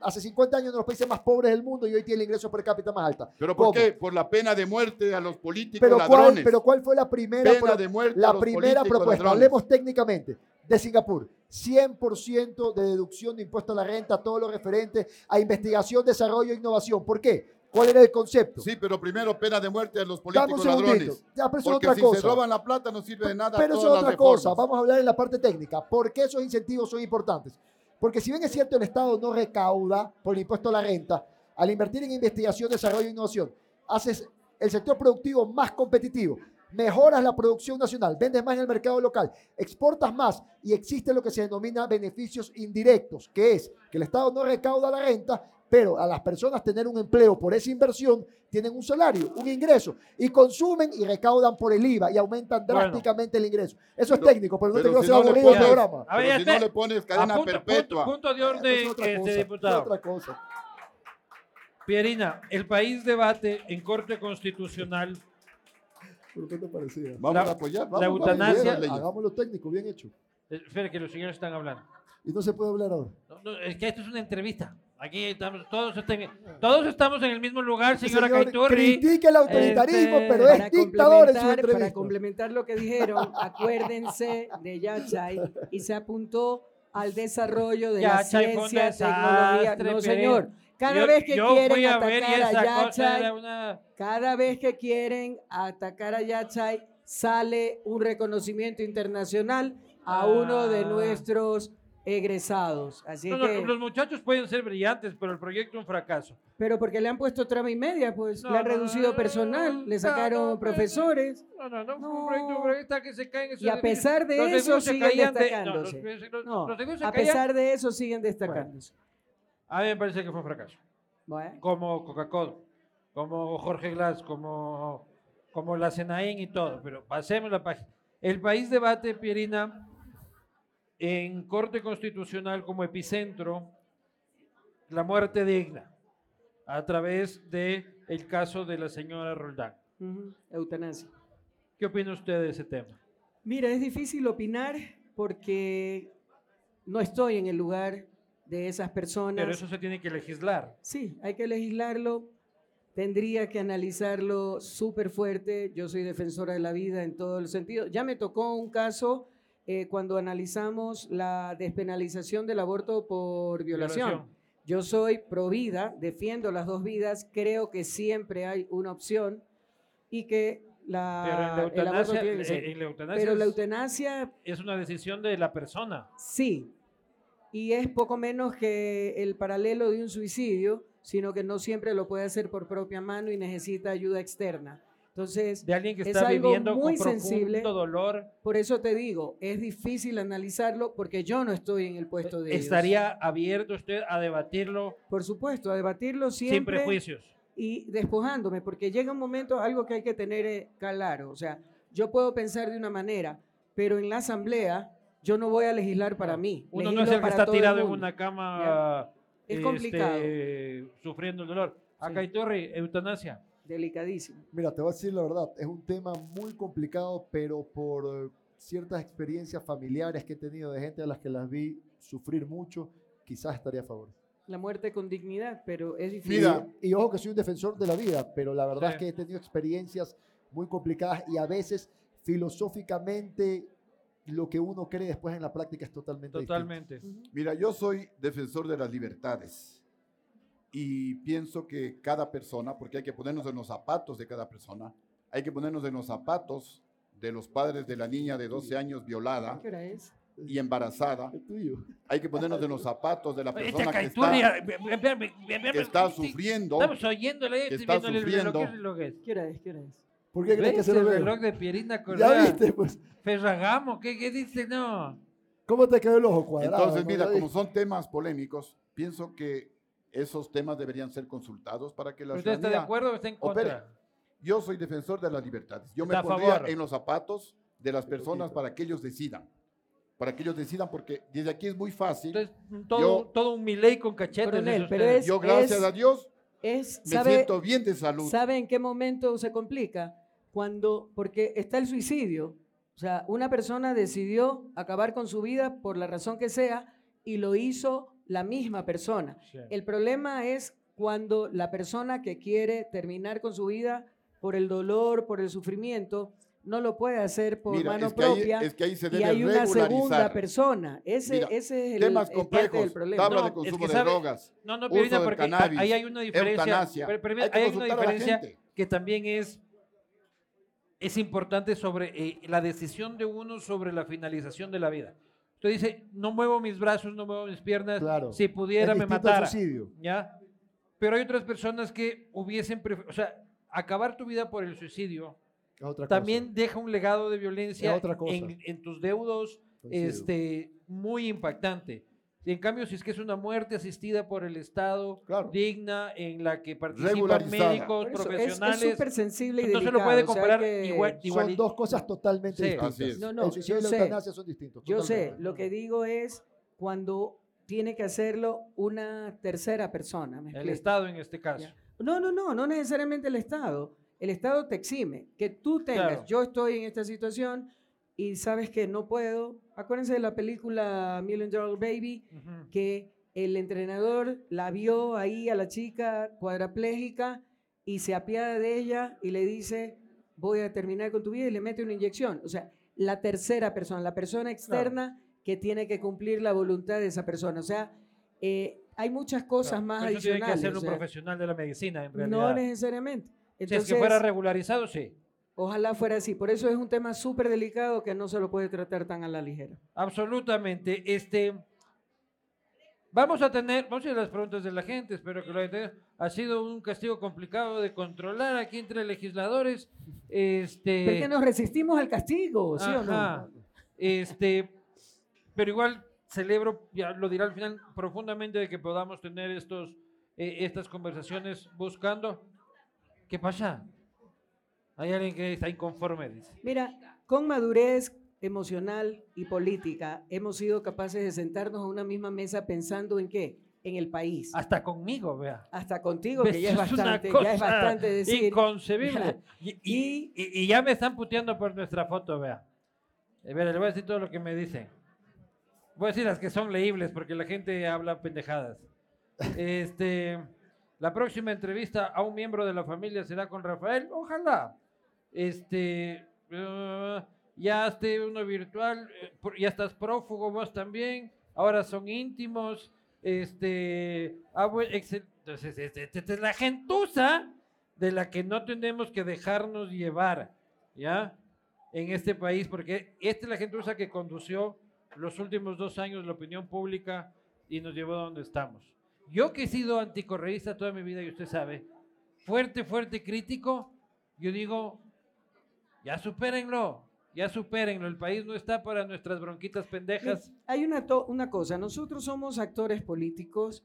hace 50 años uno de los países más pobres del mundo y hoy tiene el ingreso per cápita más alta. ¿Pero por qué? Por la pena de muerte a los políticos Pero ¿cuál, ladrones. pero ¿cuál fue la primera, pena de muerte a la los primera propuesta? ladrones. Hablemos técnicamente de Singapur. 100% de deducción de impuesto a la renta, todo lo referente a investigación, desarrollo e innovación. ¿Por qué? ¿Cuál era el concepto? Sí, pero primero pena de muerte a los políticos ladrones. Ya, pero Porque otra si cosa. se roban la plata no sirve de nada Pero eso es otra cosa. Vamos a hablar en la parte técnica. ¿Por qué esos incentivos son importantes? Porque si bien es cierto el Estado no recauda por el impuesto a la renta, al invertir en investigación, desarrollo e innovación, haces el sector productivo más competitivo, mejoras la producción nacional, vendes más en el mercado local, exportas más y existe lo que se denomina beneficios indirectos, que es que el Estado no recauda la renta, pero a las personas tener un empleo por esa inversión, tienen un salario, un ingreso, y consumen y recaudan por el IVA y aumentan Bueno. drásticamente el ingreso. Eso es Pero- técnico, pero no te quiero si hacer aburrido el pones- programa. A ver, Pero si no le pones cadena Apunta, perpetua. Punto, punto de orden, es otra este cosa, diputado. es otra cosa. Pierina, el país debate en Corte Constitucional ¿Por qué te parecía? Vamos La- a apoyar. la vamos, vamos, eutanasia- vamos. Hagámoslo técnico, bien hecho. Eh, Espera, que los señores están hablando. Y no se puede hablar ahora. No, no, es que esto es una entrevista. Aquí estamos, todos, todos estamos en el mismo lugar, señora Señor, Caiturri. Critique el autoritarismo, este, pero es dictador en su complementar, para entrevista. complementar lo que dijeron, acuérdense de Yachay y se apuntó al desarrollo de la Yachay un ciencia, tecnología. desastre, No, señor. Cada Yo- vez que quieren a atacar a Yachay, una- cada vez que quieren atacar a Yachay, sale un reconocimiento internacional a uno de Ah. nuestros egresados. Así No, no, que, los muchachos pueden ser brillantes, pero el proyecto es un fracaso. pero porque le han puesto trama y media, pues No, le han no, reducido no, personal, no, le sacaron no, no, profesores. No, no, no, fue No. un proyecto, que se caen esos Y a pesar de eso siguen no, destacándose. No, a pesar de eso siguen destacándose. A mí me parece que fue un fracaso. Bueno, Como Coca-Cola, como Jorge Glass, como, como la Senaín y todo. Pero pasemos la página. El país debate, Pierina, en Corte Constitucional como epicentro la muerte digna a través de el caso de la señora Roldán. ujú, eutanasia. ¿Qué opina usted de ese tema? Mira, es difícil opinar porque no estoy en el lugar de esas personas. Pero eso se tiene que legislar. Sí, hay que legislarlo. Tendría que analizarlo súper fuerte. Yo soy defensora de la vida en todo el sentido. Ya me tocó un caso eh, cuando analizamos la despenalización del aborto por violación. Yo soy pro vida, defiendo las dos vidas, creo que siempre hay una opción y que la, Pero en la el aborto tiene que ser. eh, en la eutanasia Pero la eutanasia es una decisión de la persona. Sí, y es poco menos que el paralelo de un suicidio, sino que no siempre lo puede hacer por propia mano y necesita ayuda externa. Entonces, de alguien que es está algo viviendo muy con sensible. dolor. por eso te digo, es difícil analizarlo porque yo no estoy en el puesto de ellos. ¿Estaría abierto usted a debatirlo Por supuesto, a debatirlo sin siempre prejuicios? y despojándome, porque llega un momento, algo que hay que tener eh, claro, o sea, yo puedo pensar de una manera, pero en la asamblea yo no voy a legislar para mí. Uno no es el que está tirado en una cama Es este, complicado. sufriendo el dolor. Acá hay torre, eutanasia. Delicadísimo. Mira, te voy a decir la verdad, es un tema muy complicado, pero por ciertas experiencias familiares que he tenido de gente a las que las vi sufrir mucho, quizás estaría a favor. La muerte con dignidad, pero es difícil. Mira, Y, y ojo que soy un defensor de la vida, pero la verdad Sí. es que he tenido experiencias muy complicadas y a veces filosóficamente lo que uno cree después en la práctica es totalmente distinto. Totalmente. Ujú. Mira, yo soy defensor de las libertades y pienso que cada persona, porque hay que ponernos en los zapatos de cada persona, hay que ponernos en los zapatos de los padres de la niña de 12 años violada ¿Qué hora es? y embarazada, hay que ponernos en los zapatos de la persona que está, que está sufriendo. Estamos oyéndole, estoy está viéndole el reloj, sufriendo. ¿Qué hora es? ¿Qué hora es? ¿Por qué crees que ¿Ves se lo el veo? reloj de Pierina Ya Correa? viste, pues. Ferragamo, ¿qué, qué dice? No. ¿Cómo te quedó el ojo cuadrado? Entonces, mira, Ya como son temas polémicos, pienso que esos temas deberían ser consultados para que la ¿Usted está de acuerdo o está en opere. contra? Yo soy defensor de las libertades. Yo me Está a pondría favor. en los zapatos de las personas para que ellos decidan. Para que ellos decidan, porque desde aquí es muy fácil. Entonces, todo, Yo- todo un Milei con cachetes. Coronel, es pero es- Yo, gracias a Dios, Es, me ¿sabe, siento bien de salud. ¿Sabe en qué momento se complica? Cuando, porque está el suicidio. O sea, una persona decidió acabar con su vida por la razón que sea y lo hizo la misma persona. Sí. El problema es cuando la persona que quiere terminar con su vida por el dolor, por el sufrimiento, no lo puede hacer por Mira, mano es que, ahí, propia es que ahí se y debe hay una segunda persona. Ese, Mira, ese es el, Temas el complejos, del problema. tabla No, de es consumo que de sabe- drogas, No, no, del porque a- cannabis, ahí hay una diferencia. pero- pero Hay hay una diferencia que también es, es importante sobre eh, la decisión de uno sobre la finalización de la vida. Usted dice, no muevo mis brazos, no muevo mis piernas, Claro. si pudiera Es me matara. suicidio. ¿ya? Pero hay otras personas que hubiesen preferido, o sea, acabar tu vida por el suicidio otra cosa. también deja un legado de violencia otra cosa. en, en tus deudos Coincido. este, muy impactante. Y en cambio, si es que es una muerte asistida por el Estado, Claro. digna, en la que participan médicos, eso, es- profesionales, Es súper sensible y no se lo puede o sea, comparar que- igual- Son igual- dos cosas totalmente Sí. distintas. No, no, el suicidio y yo la sé. eutanasia son distintos. Yo sé, totalmente. lo que digo es cuando tiene que hacerlo una tercera persona. ¿me el? Estado en este caso. Ya. No, no, no, no necesariamente el Estado. El Estado te exime. Que tú tengas, Claro. yo estoy en esta situación y sabes que no puedo. Acuérdense de la película Million Dollar Baby, Ujú. que el entrenador la vio ahí a la chica cuadraplégica y se apiada de ella y le dice, voy a terminar con tu vida y le mete una inyección. O sea, la tercera persona, la persona externa que tiene que cumplir la voluntad de esa persona. O sea, eh, hay muchas cosas Claro, más pero eso tiene que adicionales. hacer o un sea, profesional de la medicina, en no realidad. necesariamente. si Entonces, es que fuera regularizado, sí. Ojalá fuera así. Por eso es un tema súper delicado que no se lo puede tratar tan a la ligera. Absolutamente. Este, vamos a tener, vamos a ir a las preguntas de la gente, espero que lo hayan tenido. Ha sido un castigo complicado de controlar aquí entre legisladores. Este, Porque nos resistimos al castigo, ¿sí o Ajá. no? Este, pero igual celebro, ya lo dirá al final, profundamente de que podamos tener estos, eh, estas conversaciones buscando. ¿Qué pasa? Hay alguien que está inconforme, dice. Mira, con madurez emocional y política hemos sido capaces de sentarnos a una misma mesa pensando en qué? En el país. Hasta conmigo, vea. Hasta contigo, que ya es bastante, ya es bastante decir. Inconcebible. Y, y- Y- y- y ya me están puteando por nuestra foto, vea. Eh, vea, le voy a decir todo lo que me dicen. Voy a decir las que son leíbles porque la gente habla pendejadas. Este, la próxima entrevista a un miembro de la familia será con Rafael. Ojalá. Este, eh, ya esté uno virtual, eh, ya estás prófugo vos también. Ahora son íntimos. Este, ah, bue- excel- entonces, este- este- esta es la gentuza de la que no tenemos que dejarnos llevar, ¿ya? En este país, porque esta es la gentuza que condució los últimos dos años la opinión pública y nos llevó a donde estamos. Yo que he sido anticorreísta toda mi vida, y usted sabe, fuerte, fuerte crítico, yo digo, Ya supérenlo, ya supérenlo. El país no está para nuestras bronquitas pendejas. Hay una, to- una cosa, nosotros somos actores políticos,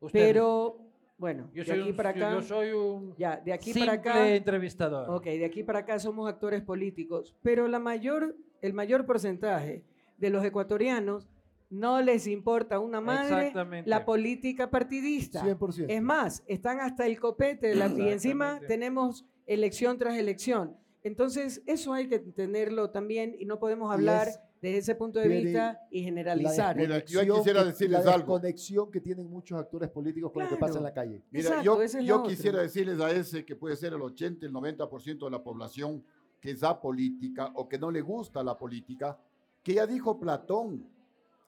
Ustedes. pero bueno, yo de soy aquí un, para acá, yo soy un ya, de aquí simple para acá, entrevistador. ok, de aquí para acá somos actores políticos, pero la mayor, el mayor porcentaje de los ecuatorianos no les importa una madre la política partidista. 100%. Es más, están hasta el copete de la, y encima tenemos elección tras elección. Entonces, eso hay que tenerlo también y no podemos hablar es- desde ese punto de vista y generalizar. Mira, yo quisiera que- decirles la algo. desconexión que tienen muchos actores políticos con lo que Claro. pasa en la calle. Mira, Exacto, yo, es yo quisiera decirles a ese que puede ser el 80, el 90% de la población que es apolítica o que no le gusta la política, que ya dijo Platón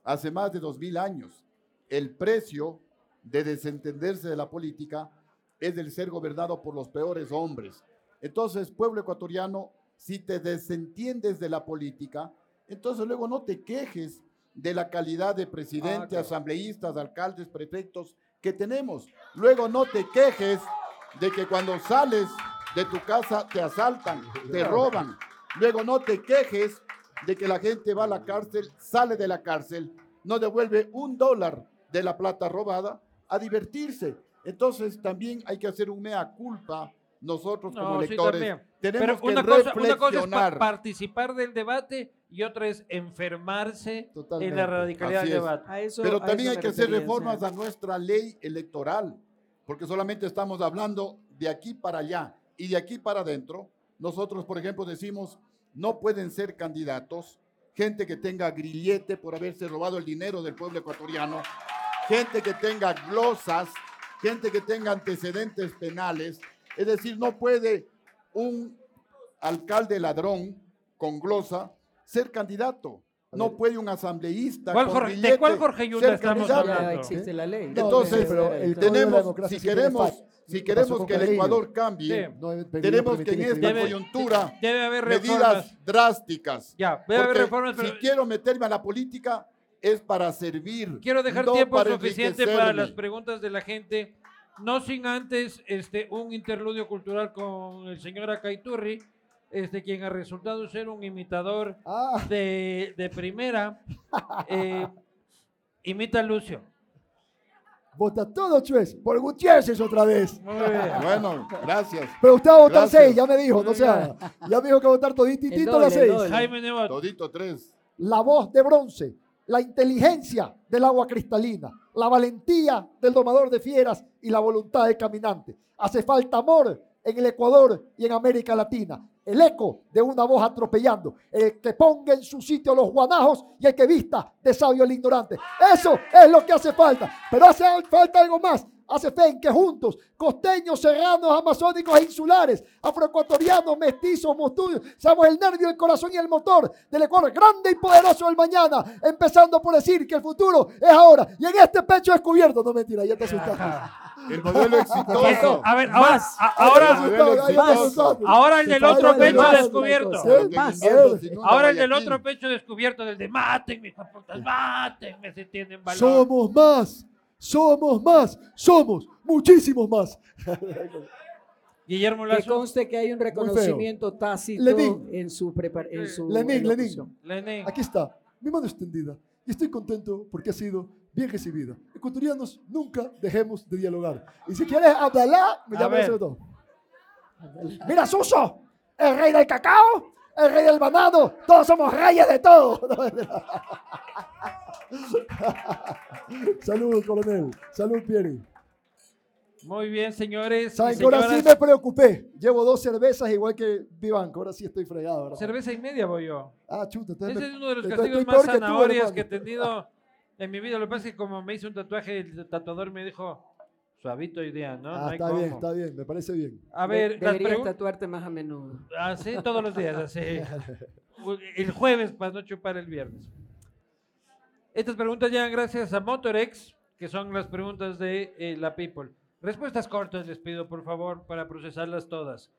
hace más de dos mil años, el precio de desentenderse de la política es el ser gobernado por los peores hombres. Entonces, pueblo ecuatoriano, si te desentiendes de la política, entonces luego no te quejes de la calidad de presidente, claro. asambleístas, alcaldes, prefectos que tenemos. Luego no te quejes de que cuando sales de tu casa te asaltan, te roban. Luego no te quejes de que la gente va a la cárcel, sale de la cárcel, no devuelve un dólar de la plata robada a divertirse. Entonces también hay que hacer un mea culpa nosotros como No, sí. Tenemos Pero que una cosa, una cosa es pa- reflexionar. participar del debate y otra es enfermarse en Totalmente. la radicalidad Así del es. debate. A eso- Pero a también eso hay que hacer reformas a nuestra ley electoral, porque solamente estamos hablando de aquí para allá y de aquí para adentro. Nosotros, por ejemplo, decimos, no pueden ser candidatos gente que tenga grillete por haberse robado el dinero del pueblo ecuatoriano, gente que tenga glosas, gente que tenga antecedentes penales. Es decir, no puede un alcalde ladrón con glosa ser candidato. No puede un asambleísta ¿Cuál con Jorge- de cuál Jorge Yunda estamos hablando? existe la ley. No, Entonces, pero el tenemos, si queremos, si ¿Qué queremos que el? Ecuador cambie, Sí. Tenemos que en esta Debe- coyuntura Debe haber medidas drásticas. Ya, debe haber reformas, pero si quiero meterme a la política es para servir. quiero dejar no tiempo para suficiente para las preguntas de la gente. No sin antes este, un interludio cultural con el señor Acaiturri, este, quien ha resultado ser un imitador Ah, de, de primera. Eh, imita a Lucio. vota todo, Chuez. Por Gutiérrez otra vez. Muy bien. Bueno, gracias. Pero usted va a votar Gracias. seis, ya me dijo, no sea. Ya me dijo que va a votar todititito doble, las seis. Jaime Nebot. Todito tres. La voz de bronce, la inteligencia del agua cristalina, la valentía del domador de fieras y la voluntad del caminante. Hace falta amor en el Ecuador y en América Latina. El eco de una voz atropellando. El que ponga en su sitio los guanajos y el que vista de sabio el ignorante. Eso es lo que hace falta. Pero hace falta algo más. Hace fe en que juntos, costeños, serranos, amazónicos e insulares, afroecuatorianos, mestizos, mostudios, seamos el nervio, el corazón y el motor del Ecuador, grande y poderoso del mañana, empezando por decir que el futuro es ahora. Y en este pecho descubierto, no mentira, ya te asustaste. El modelo exitoso. A ver, ahora, Más. a- ahora, El ahora del otro pecho descubierto. Más. Ahora el del otro pecho descubierto, del de mátenme, putas, mátenme si tienen valor. Somos más, somos más, somos muchísimos más. Guillermo Que Lazo. conste que hay un reconocimiento tácito Lenin. en su prepar- en su Lenin, Lenin. Lenin. Aquí está, mi mano extendida. Y estoy contento porque ha sido bien recibida. Ecuatorianos, nunca dejemos de dialogar. Y si quieres hablar, me A llamas sobre todo. Mira, Suso, el rey del cacao, el rey del banano, todos somos reyes de todo. Salud, coronel. Salud, Pieri. Muy bien, señores. Saben ahora sí me preocupé. Llevo dos cervezas igual que Vivanco. Ahora sí estoy fregado. ¿verdad? Cerveza y media voy yo. Ah, chuta. Ese me- es uno de los castigos más zanahorias que he tenido en mi vida. Lo que pasa es que como me hice un tatuaje, el tatuador me dijo, suavito hoy día, ¿no? Ah, no hay está bien, cómo". está bien. Me parece bien. A ver, deberías tatuarte más a menudo. Así todos los días, así. El jueves para no chupar el viernes. Estas preguntas llegan gracias a Motorex, que son las preguntas de eh, la People. Respuestas cortas les pido, por favor, para procesarlas todas.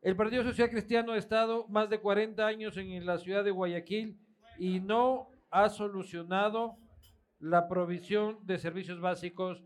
El Partido Social Cristiano ha estado más de 40 años en la ciudad de Guayaquil y no ha solucionado la provisión de servicios básicos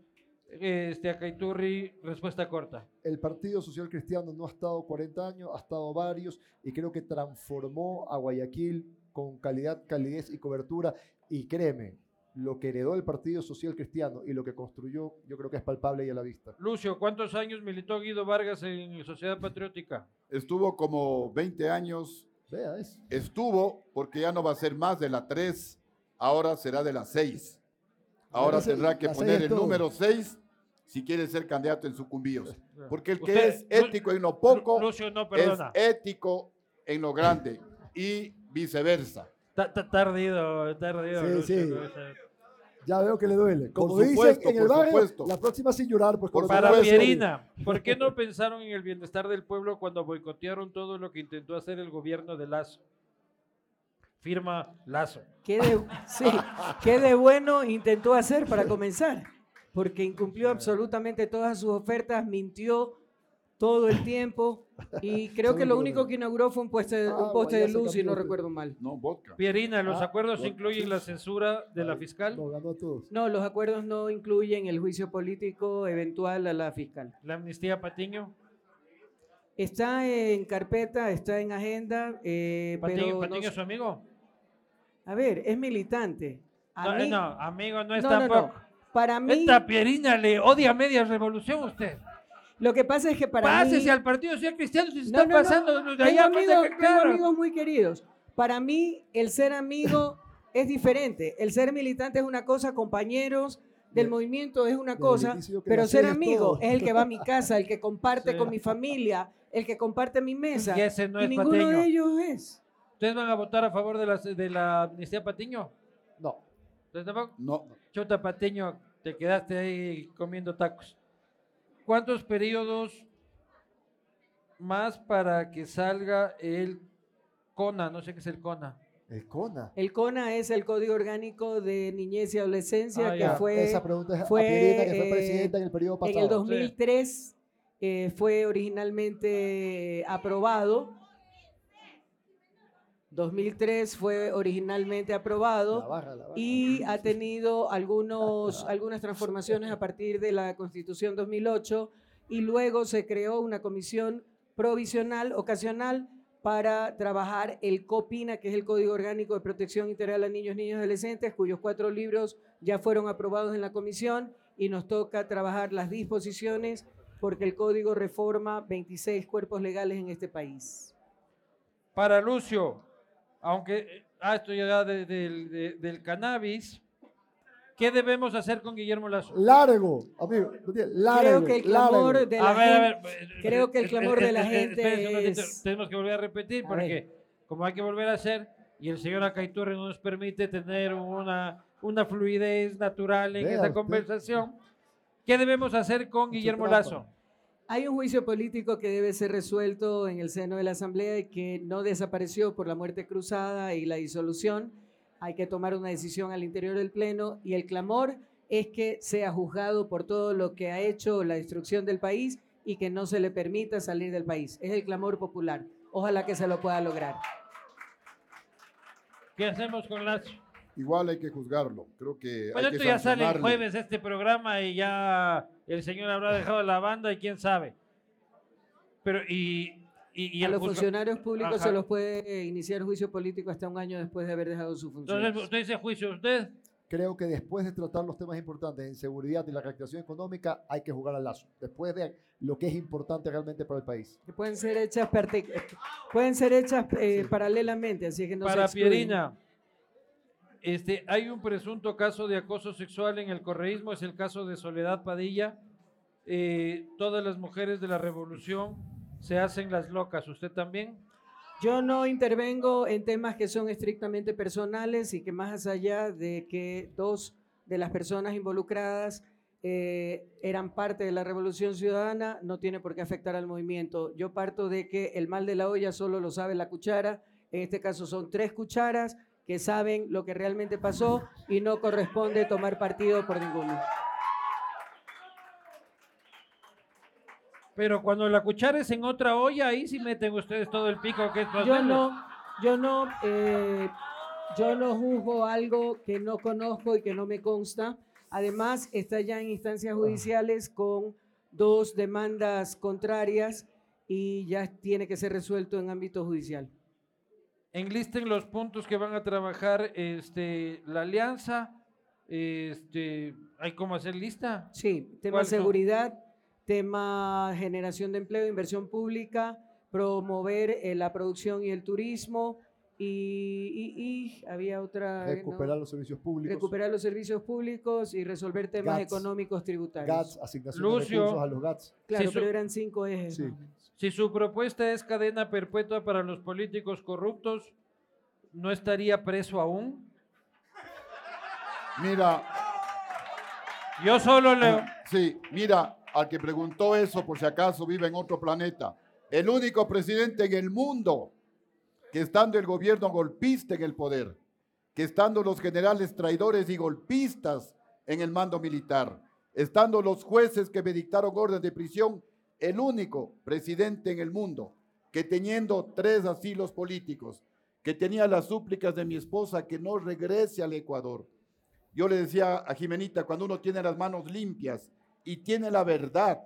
Este, Acaiturri, respuesta corta. El Partido Social Cristiano no ha estado 40 años, ha estado varios y creo que transformó a Guayaquil con calidad, calidez y cobertura. Y créeme, lo que heredó el Partido Social Cristiano y lo que construyó, yo creo que es palpable y a la vista. Lucio, ¿cuántos años militó Guido Vargas en Sociedad Patriótica? Estuvo como 20 años, Vea eso. estuvo porque ya no va a ser más de la 3, ahora será de la 6. Ahora La seis- tendrá que poner el todo. número 6 si quiere ser candidato en sucumbíos. Porque el que Usted- es ético en lo poco Lucio, no, es ético en lo grande y viceversa. Ta- ta- Tardido, tardido. Sí, sí. Ya veo que le duele. Por Como dicen en el barrio, supuesto. la próxima sin llorar. Pues, Por Para. Pierina, ¿por qué no pensaron en el bienestar del pueblo cuando boicotearon todo lo que intentó hacer el gobierno de Lazo? Firma Lazo. ¿Qué de, sí, qué de bueno intentó hacer para comenzar? Porque incumplió absolutamente todas sus ofertas, mintió todo el tiempo y creo que lo único que inauguró fue un poste, Ah, un poste de luz, si no recuerdo mal. No, vodka. Pierina, ¿los Ah, acuerdos incluyen la censura de la fiscal? Nos ganó a todos. No, los acuerdos no incluyen el juicio político eventual a la fiscal. ¿La amnistía Patiño? Está en carpeta, está en agenda, eh, ¿Patiño, pero Patiño no es su amigo? A ver, es militante. A No, mí, no, amigo no es tampoco. no. Para mí, Esta Pierina le odia media revolución usted. Lo que pasa es que para Pásese mí... al Partido Social Cristiano si se No, está no, no. pasando de Tengo allá. amigos, pasa que- tengo amigos muy queridos. Para mí, el ser amigo es diferente. El ser militante es una cosa, compañeros del movimiento es una cosa, pero ser es amigo todo. es el que va a mi casa, el que comparte Sí. con mi familia, el que comparte mi mesa. Y ese no es ninguno de ellos es. ¿Ustedes van a votar a favor de la, de la amnistía Patiño? No. ¿Ustedes tampoco? No, Chota Patiño, te quedaste ahí comiendo tacos. ¿Cuántos periodos más para que salga el CONA? No sé qué es el CONA. El CONA. El CONA es el Código Orgánico de Niñez y Adolescencia Ah, que ya. fue Esa pregunta es fue, a Pierina, que fue eh, presidenta en el periodo pasado. En el 2003 eh, fue originalmente aprobado. 2003 fue originalmente La aprobado barra, la barra. y ha tenido algunos, algunas transformaciones a partir de la Constitución 2008 y luego se creó una comisión provisional, ocasional, para trabajar el COPINA, que es el Código Orgánico de Protección Integral a Niños, Niños y Adolescentes, cuyos cuatro libros ya fueron aprobados en la comisión y nos toca trabajar las disposiciones porque el código reforma 26 cuerpos legales en este país. Para Lucio, aunque, ah, esto ya de- del- de- del cannabis, ¿qué debemos hacer con Guillermo Lazo? Largo, amigo. Largo, Creo que el clamor largo. de la a ver, a ver. gente- eh, creo que el eh, clamor eh, de la eh, gente es- Tenemos que volver a repetir A porque como hay que volver a hacer y el señor Acaiturre no nos permite tener una, una fluidez natural en Vea esta usted. conversación, ¿qué debemos hacer con Guillermo. Lazo? Hay un juicio político que debe ser resuelto en el seno de la Asamblea y que no desapareció por la muerte cruzada y la disolución. Hay que tomar una decisión al interior del Pleno y el clamor es que sea juzgado por todo lo que ha hecho la destrucción del país y que no se le permita salir del país. Es el clamor popular. Ojalá que se lo pueda lograr. ¿Qué hacemos con Lazo? Igual hay que juzgarlo. Creo que Bueno, hay que esto ya sale el jueves este programa y ya el señor habrá dejado la banda y quién sabe. Pero y, y, y a los juzga- funcionarios públicos Ajá. se los puede iniciar juicio político hasta un año después de haber dejado su función. Entonces, usted dice juicio usted. Creo que después de tratar los temas importantes en seguridad y la reactivación económica, hay que jugar al lazo. Después de lo que es importante realmente para el país. que pueden ser hechas parte- pueden ser hechas eh, paralelamente, así que no se Para excluyen. Pierina, este, hay un presunto caso de acoso sexual en el correísmo, es el caso de Soledad Padilla. Eh, todas las mujeres de la revolución se hacen las locas, ¿usted también? Yo no intervengo en temas que son estrictamente personales y que más allá de que dos de las personas involucradas eh, eran parte de la revolución ciudadana, no tiene por qué afectar al movimiento. Yo parto de que el mal de la olla solo lo sabe la cuchara, en este caso son tres cucharas que saben lo que realmente pasó y no corresponde tomar partido por ninguno. Pero cuando la cuchara es en otra olla, ahí sí meten ustedes todo el pico que es Yo posible. no, yo no, eh, yo no juzgo algo que no conozco y que no me consta. Además, está ya en instancias judiciales con dos demandas contrarias y ya tiene que ser resuelto en ámbito judicial. Enlisten los puntos que van a trabajar este, la alianza. Este, ¿Hay cómo hacer lista? Sí, tema seguridad, tema generación de empleo, inversión pública, promover eh, la producción y el turismo y, y- y había otra... ¿no? Recuperar los servicios públicos. recuperar los servicios públicos y resolver temas GATS. económicos tributarios. GATS, asignación Lucio. de recursos a los GATS. Claro, Sí, pero eran cinco ejes. Sí. Si su propuesta es cadena perpetua para los políticos corruptos, ¿no estaría preso aún? Mira, Yo solo le... sí, mira, al que preguntó eso, por si acaso vive en otro planeta, el único presidente en el mundo que estando el gobierno golpista en el poder, que estando los generales traidores y golpistas en el mando militar, estando los jueces que me dictaron orden de prisión, el único presidente en el mundo que teniendo tres asilos políticos, que tenía las súplicas de mi esposa que no regrese al Ecuador. Yo le decía a Jimenita, cuando uno tiene las manos limpias y tiene la verdad,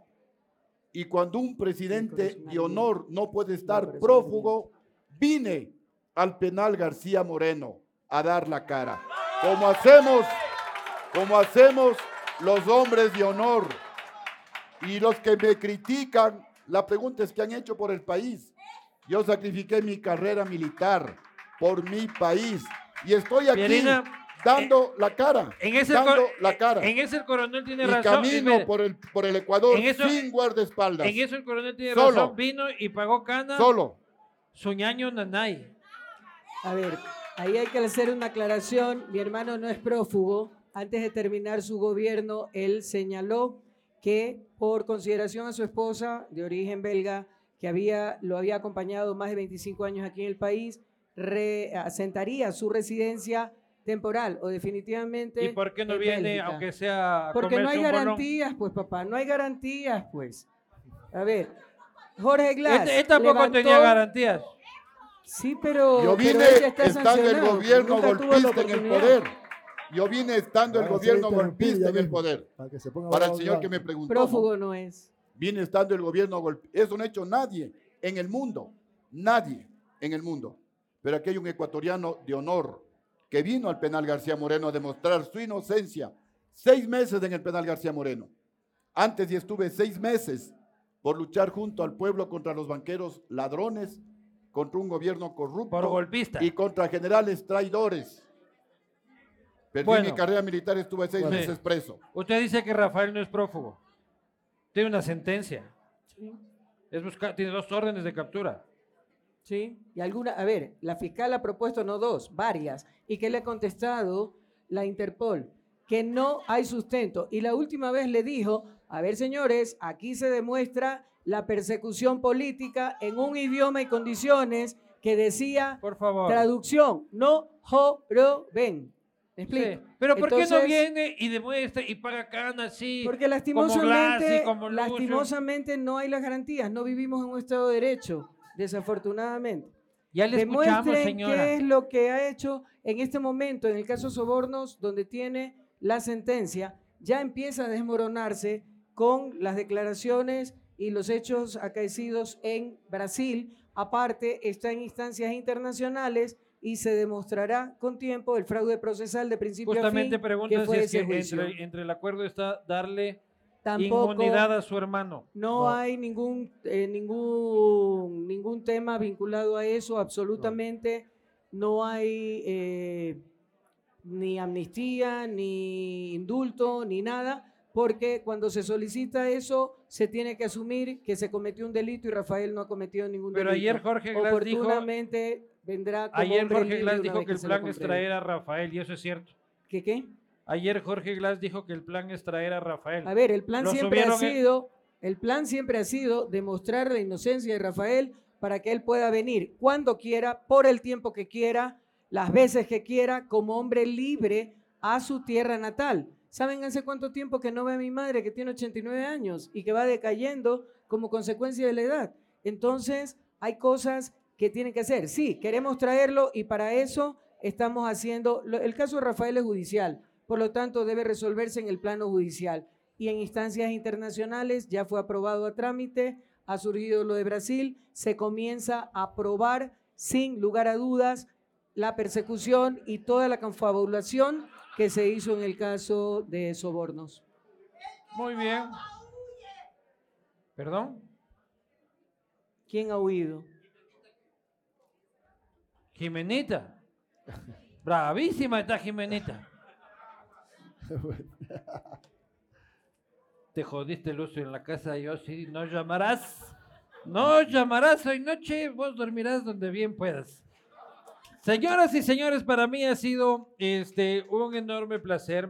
y cuando un presidente de honor no puede estar prófugo, vine al penal García Moreno a dar la cara. Como hacemos, como hacemos los hombres de honor. Y los que me critican, la pregunta es qué han hecho por el país. Yo sacrifiqué mi carrera militar por mi país y estoy aquí Pierina, dando la cara, En ese, dando la cara. en ese el coronel tiene y razón. camino Mire, por el, por el Ecuador en eso- sin guardaespaldas, En eso el coronel tiene Solo. razón. Vino y pagó cana. solo. Suñaño Nanay. A ver, ahí hay que hacer una aclaración. Mi hermano no es prófugo. Antes de terminar su gobierno, él señaló que por consideración a su esposa de origen belga, que había, lo había acompañado más de 25 años aquí en el país, re- asentaría su residencia temporal o definitivamente. ¿Y por qué no en viene, Bélgica. aunque sea Porque no hay bolón? garantías, pues papá, no hay garantías, pues. A ver, Jorge Glass. Este, él tampoco levantó- tenía garantías. Sí, pero. Yo pero vine ella está estando el gobierno golpista en el poder. Yo vine estando el gobierno golpista en el poder. Para, que se ponga Para el señor que me preguntó. Prófugo no es. Viene estando el gobierno golpista. Eso no ha hecho nadie en el mundo. Nadie en el mundo. Pero aquí hay un ecuatoriano de honor que vino al penal García Moreno a demostrar su inocencia. Seis meses en el penal García Moreno. Antes y estuve seis meses por luchar junto al pueblo contra los banqueros ladrones, contra un gobierno corrupto Por golpista. y contra generales traidores. Perdí Bueno. mi carrera militar, estuve seis Bueno. meses preso. Usted dice que Rafael no es prófugo. Tiene una sentencia. Sí. Es busca- tiene dos órdenes de captura. Sí. Y alguna, a ver, la fiscal ha propuesto no dos, varias. ¿Y qué le ha contestado la Interpol? Que no hay sustento. Y la última vez le dijo, a ver señores, aquí se demuestra la persecución política en un idioma y condiciones que decía Por favor. traducción, no joroben. ¿Me Sí. explico? Pero ¿por qué no Entonces- viene y demuestra y paga cana así? Porque como lastimosamente, Glass y como lastimosamente no hay las garantías, no vivimos en un Estado de Derecho, desafortunadamente. Ya le escuchamos, Demuestren señora. qué es lo que ha hecho en este momento, en el caso Sobornos, donde tiene la sentencia, ya empieza a desmoronarse con las declaraciones y los hechos acaecidos en Brasil. Aparte, está en instancias internacionales y se demostrará con tiempo el fraude procesal de principio Justamente a fin preguntan que si es que entre, entre el acuerdo está darle Tampoco, inmunidad a su hermano. no, No. hay ningún, eh, ningún, ningún tema vinculado a eso, absolutamente. No, hay eh, ni amnistía, ni indulto, ni nada, porque cuando se solicita eso, se tiene que asumir que se cometió un delito y Rafael no ha cometido ningún Pero delito. ayer Jorge Glass dijo, vendrá como ayer Jorge Glass dijo que el plan es traer a Rafael y eso es cierto. ¿Qué qué? Ayer Jorge Glass dijo que el plan es traer a Rafael. A ver, el plan Lo siempre ha sido, el plan siempre ha sido demostrar la inocencia de Rafael para que él pueda venir cuando quiera, por el tiempo que quiera, las veces que quiera, como hombre libre a su tierra natal. ¿Saben hace cuánto tiempo que no ve a mi madre que tiene 89 años y que va decayendo como consecuencia de la edad? Entonces, hay cosas que tienen que hacer. Sí, queremos traerlo y para eso estamos haciendo, el caso de Rafael es judicial, por lo tanto debe resolverse en el plano judicial. Y en instancias internacionales ya fue aprobado a trámite, ha surgido lo de Brasil, se comienza a aprobar sin lugar a dudas la persecución y toda la confabulación que se hizo en el caso de sobornos. Muy bien. ¿Perdón? ¿Quién ha huido? Jimenita. Bravísima está Jimenita. Te jodiste, Lucio, en la casa de Yossi. No llamarás. No llamarás hoy noche. Vos dormirás donde bien puedas. Señoras y señores, para mí ha sido este, un enorme placer.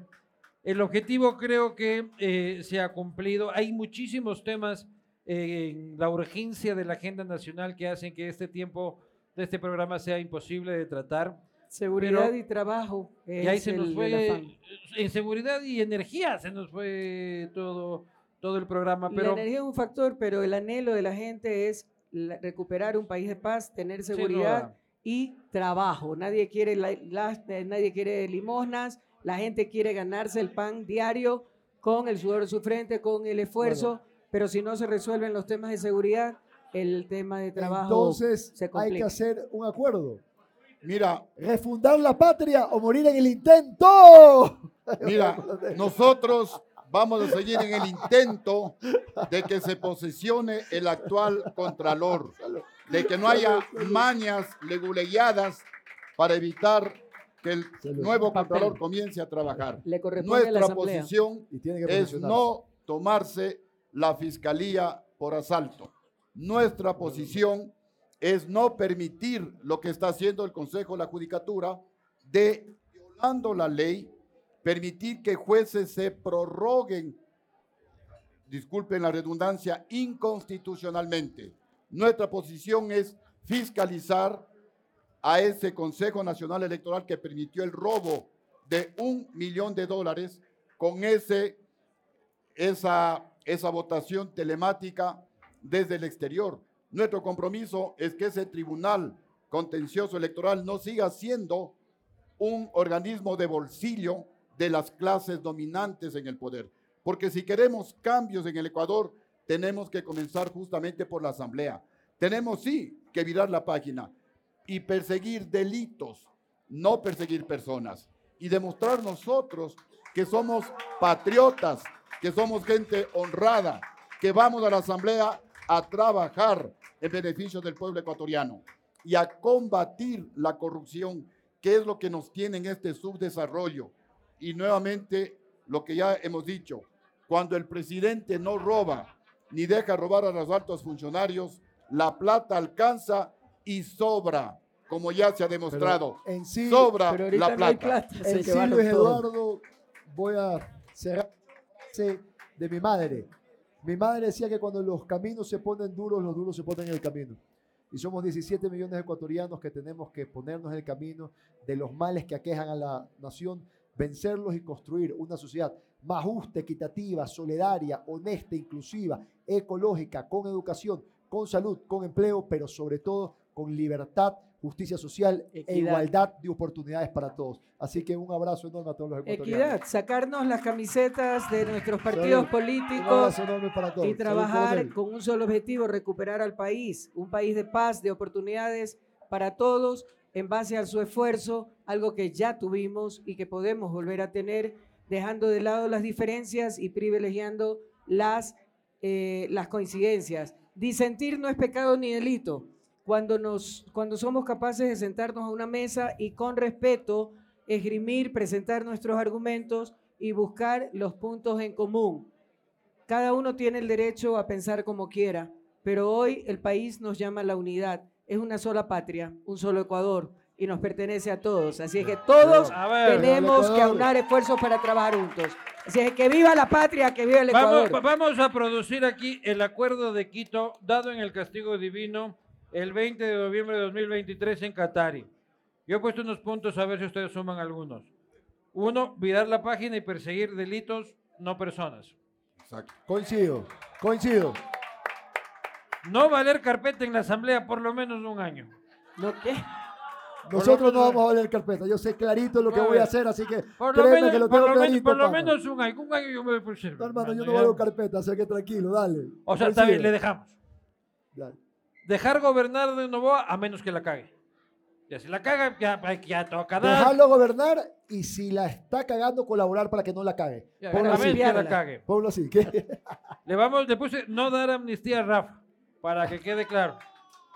El objetivo creo que eh, se ha cumplido. Hay muchísimos temas eh, en la urgencia de la agenda nacional que hacen que este tiempo de este programa sea imposible de tratar. Seguridad Pero- y trabajo. Y ahí se nos el- el fue, en seguridad y energía se nos fue todo, todo el programa. Pero la energía es un factor, pero el anhelo de la gente es la- recuperar un país de paz, tener seguridad y trabajo. Nadie quiere, la- eh, nadie quiere limosnas, la gente quiere ganarse el pan diario con el sudor de su frente, con el esfuerzo, pero si no se resuelven los temas de seguridad, el tema de trabajo Entonces se hay que hacer un acuerdo. Mira, Refundar la patria o morir en el intento. mira, nosotros vamos a seguir en el intento de que se posesione el actual contralor, de que no haya mañas leguleyadas para evitar que el nuevo contralor comience a trabajar. Le corresponde a la Nuestra posición Y tiene que es no tomarse la fiscalía por asalto. Nuestra posición es no permitir lo que está haciendo el Consejo de la Judicatura de, violando la ley, permitir que jueces se prorroguen, disculpen la redundancia, inconstitucionalmente. Nuestra posición es fiscalizar a ese Consejo Nacional Electoral que permitió el robo de un millón de dólares con ese, esa, esa votación telemática desde el exterior. Nuestro compromiso es que ese Tribunal Contencioso Electoral no siga siendo un organismo de bolsillo de las clases dominantes en el poder. Porque si queremos cambios en el Ecuador, tenemos que comenzar justamente por la Asamblea. Tenemos sí que virar la página y perseguir delitos, no perseguir personas. Y demostrar nosotros que somos patriotas, que somos gente honrada, que vamos a la Asamblea a trabajar en beneficio del pueblo ecuatoriano y a combatir la corrupción, que es lo que nos tiene en este subdesarrollo. Y nuevamente, lo que ya hemos dicho, cuando el presidente no roba ni deja robar a los altos funcionarios, la plata alcanza y sobra, como ya se ha demostrado. En sí, sobra Pero la no hay plata. plata. se en sí, Luis. Eduardo, voy a cerrar de mi madre. Mi madre decía que cuando los caminos se ponen duros, los duros se ponen en el camino. Y somos 17 millones de ecuatorianos que tenemos que ponernos en el camino de los males que aquejan a la nación, vencerlos y construir una sociedad más justa, equitativa, solidaria, honesta, inclusiva, ecológica, con educación, con salud, con empleo, pero sobre todo con libertad, justicia social e Equidad. igualdad de oportunidades para todos. Así que un abrazo enorme a todos los ecuatorianos. Equidad, sacarnos las camisetas de nuestros partidos Salud. Políticos y trabajar con un solo objetivo, recuperar al país, un país de paz, de oportunidades para todos, en base a su esfuerzo, algo que ya tuvimos y que podemos volver a tener, dejando de lado las diferencias y privilegiando las, eh, las coincidencias. Disentir no es pecado ni delito. Cuando, nos, cuando somos capaces de sentarnos a una mesa y con respeto esgrimir, presentar nuestros argumentos y buscar los puntos en común. Cada uno tiene el derecho a pensar como quiera, pero hoy el país nos llama a la unidad. Es una sola patria, un solo Ecuador y nos pertenece a todos. Así es que todos A ver, tenemos que Ecuador. aunar esfuerzos para trabajar juntos. Así es que viva la patria, que viva el Vamos, Ecuador. vamos a producir aquí el acuerdo de Quito dado en el castigo divino el 20 de noviembre de 2023 en Catari. Yo he puesto unos puntos a ver si ustedes suman algunos. Uno, virar la página y perseguir delitos, no personas. Exacto. Coincido, coincido. No valer carpeta en la asamblea por lo menos un año. ¿No qué? Nosotros no vamos a valer carpeta. Yo sé clarito lo que A voy a hacer, así que Por lo menos, que lo por tengo lo menos- clarito. por lo menos un año, un año yo me puse. No, hermano, yo no ya. valgo carpeta, así que tranquilo, dale. O sea, está bien, le dejamos. Dale. Dejar gobernar de Novoa a menos que la cague. Ya si la caga, ya, ya toca dar. Dejarlo gobernar y si la está cagando, colaborar para que no la cague. Ya, Ponlo así. menos que la cague. Ponlo así. ¿qué? Le vamos, le puse no dar amnistía a Rafa, para que quede claro.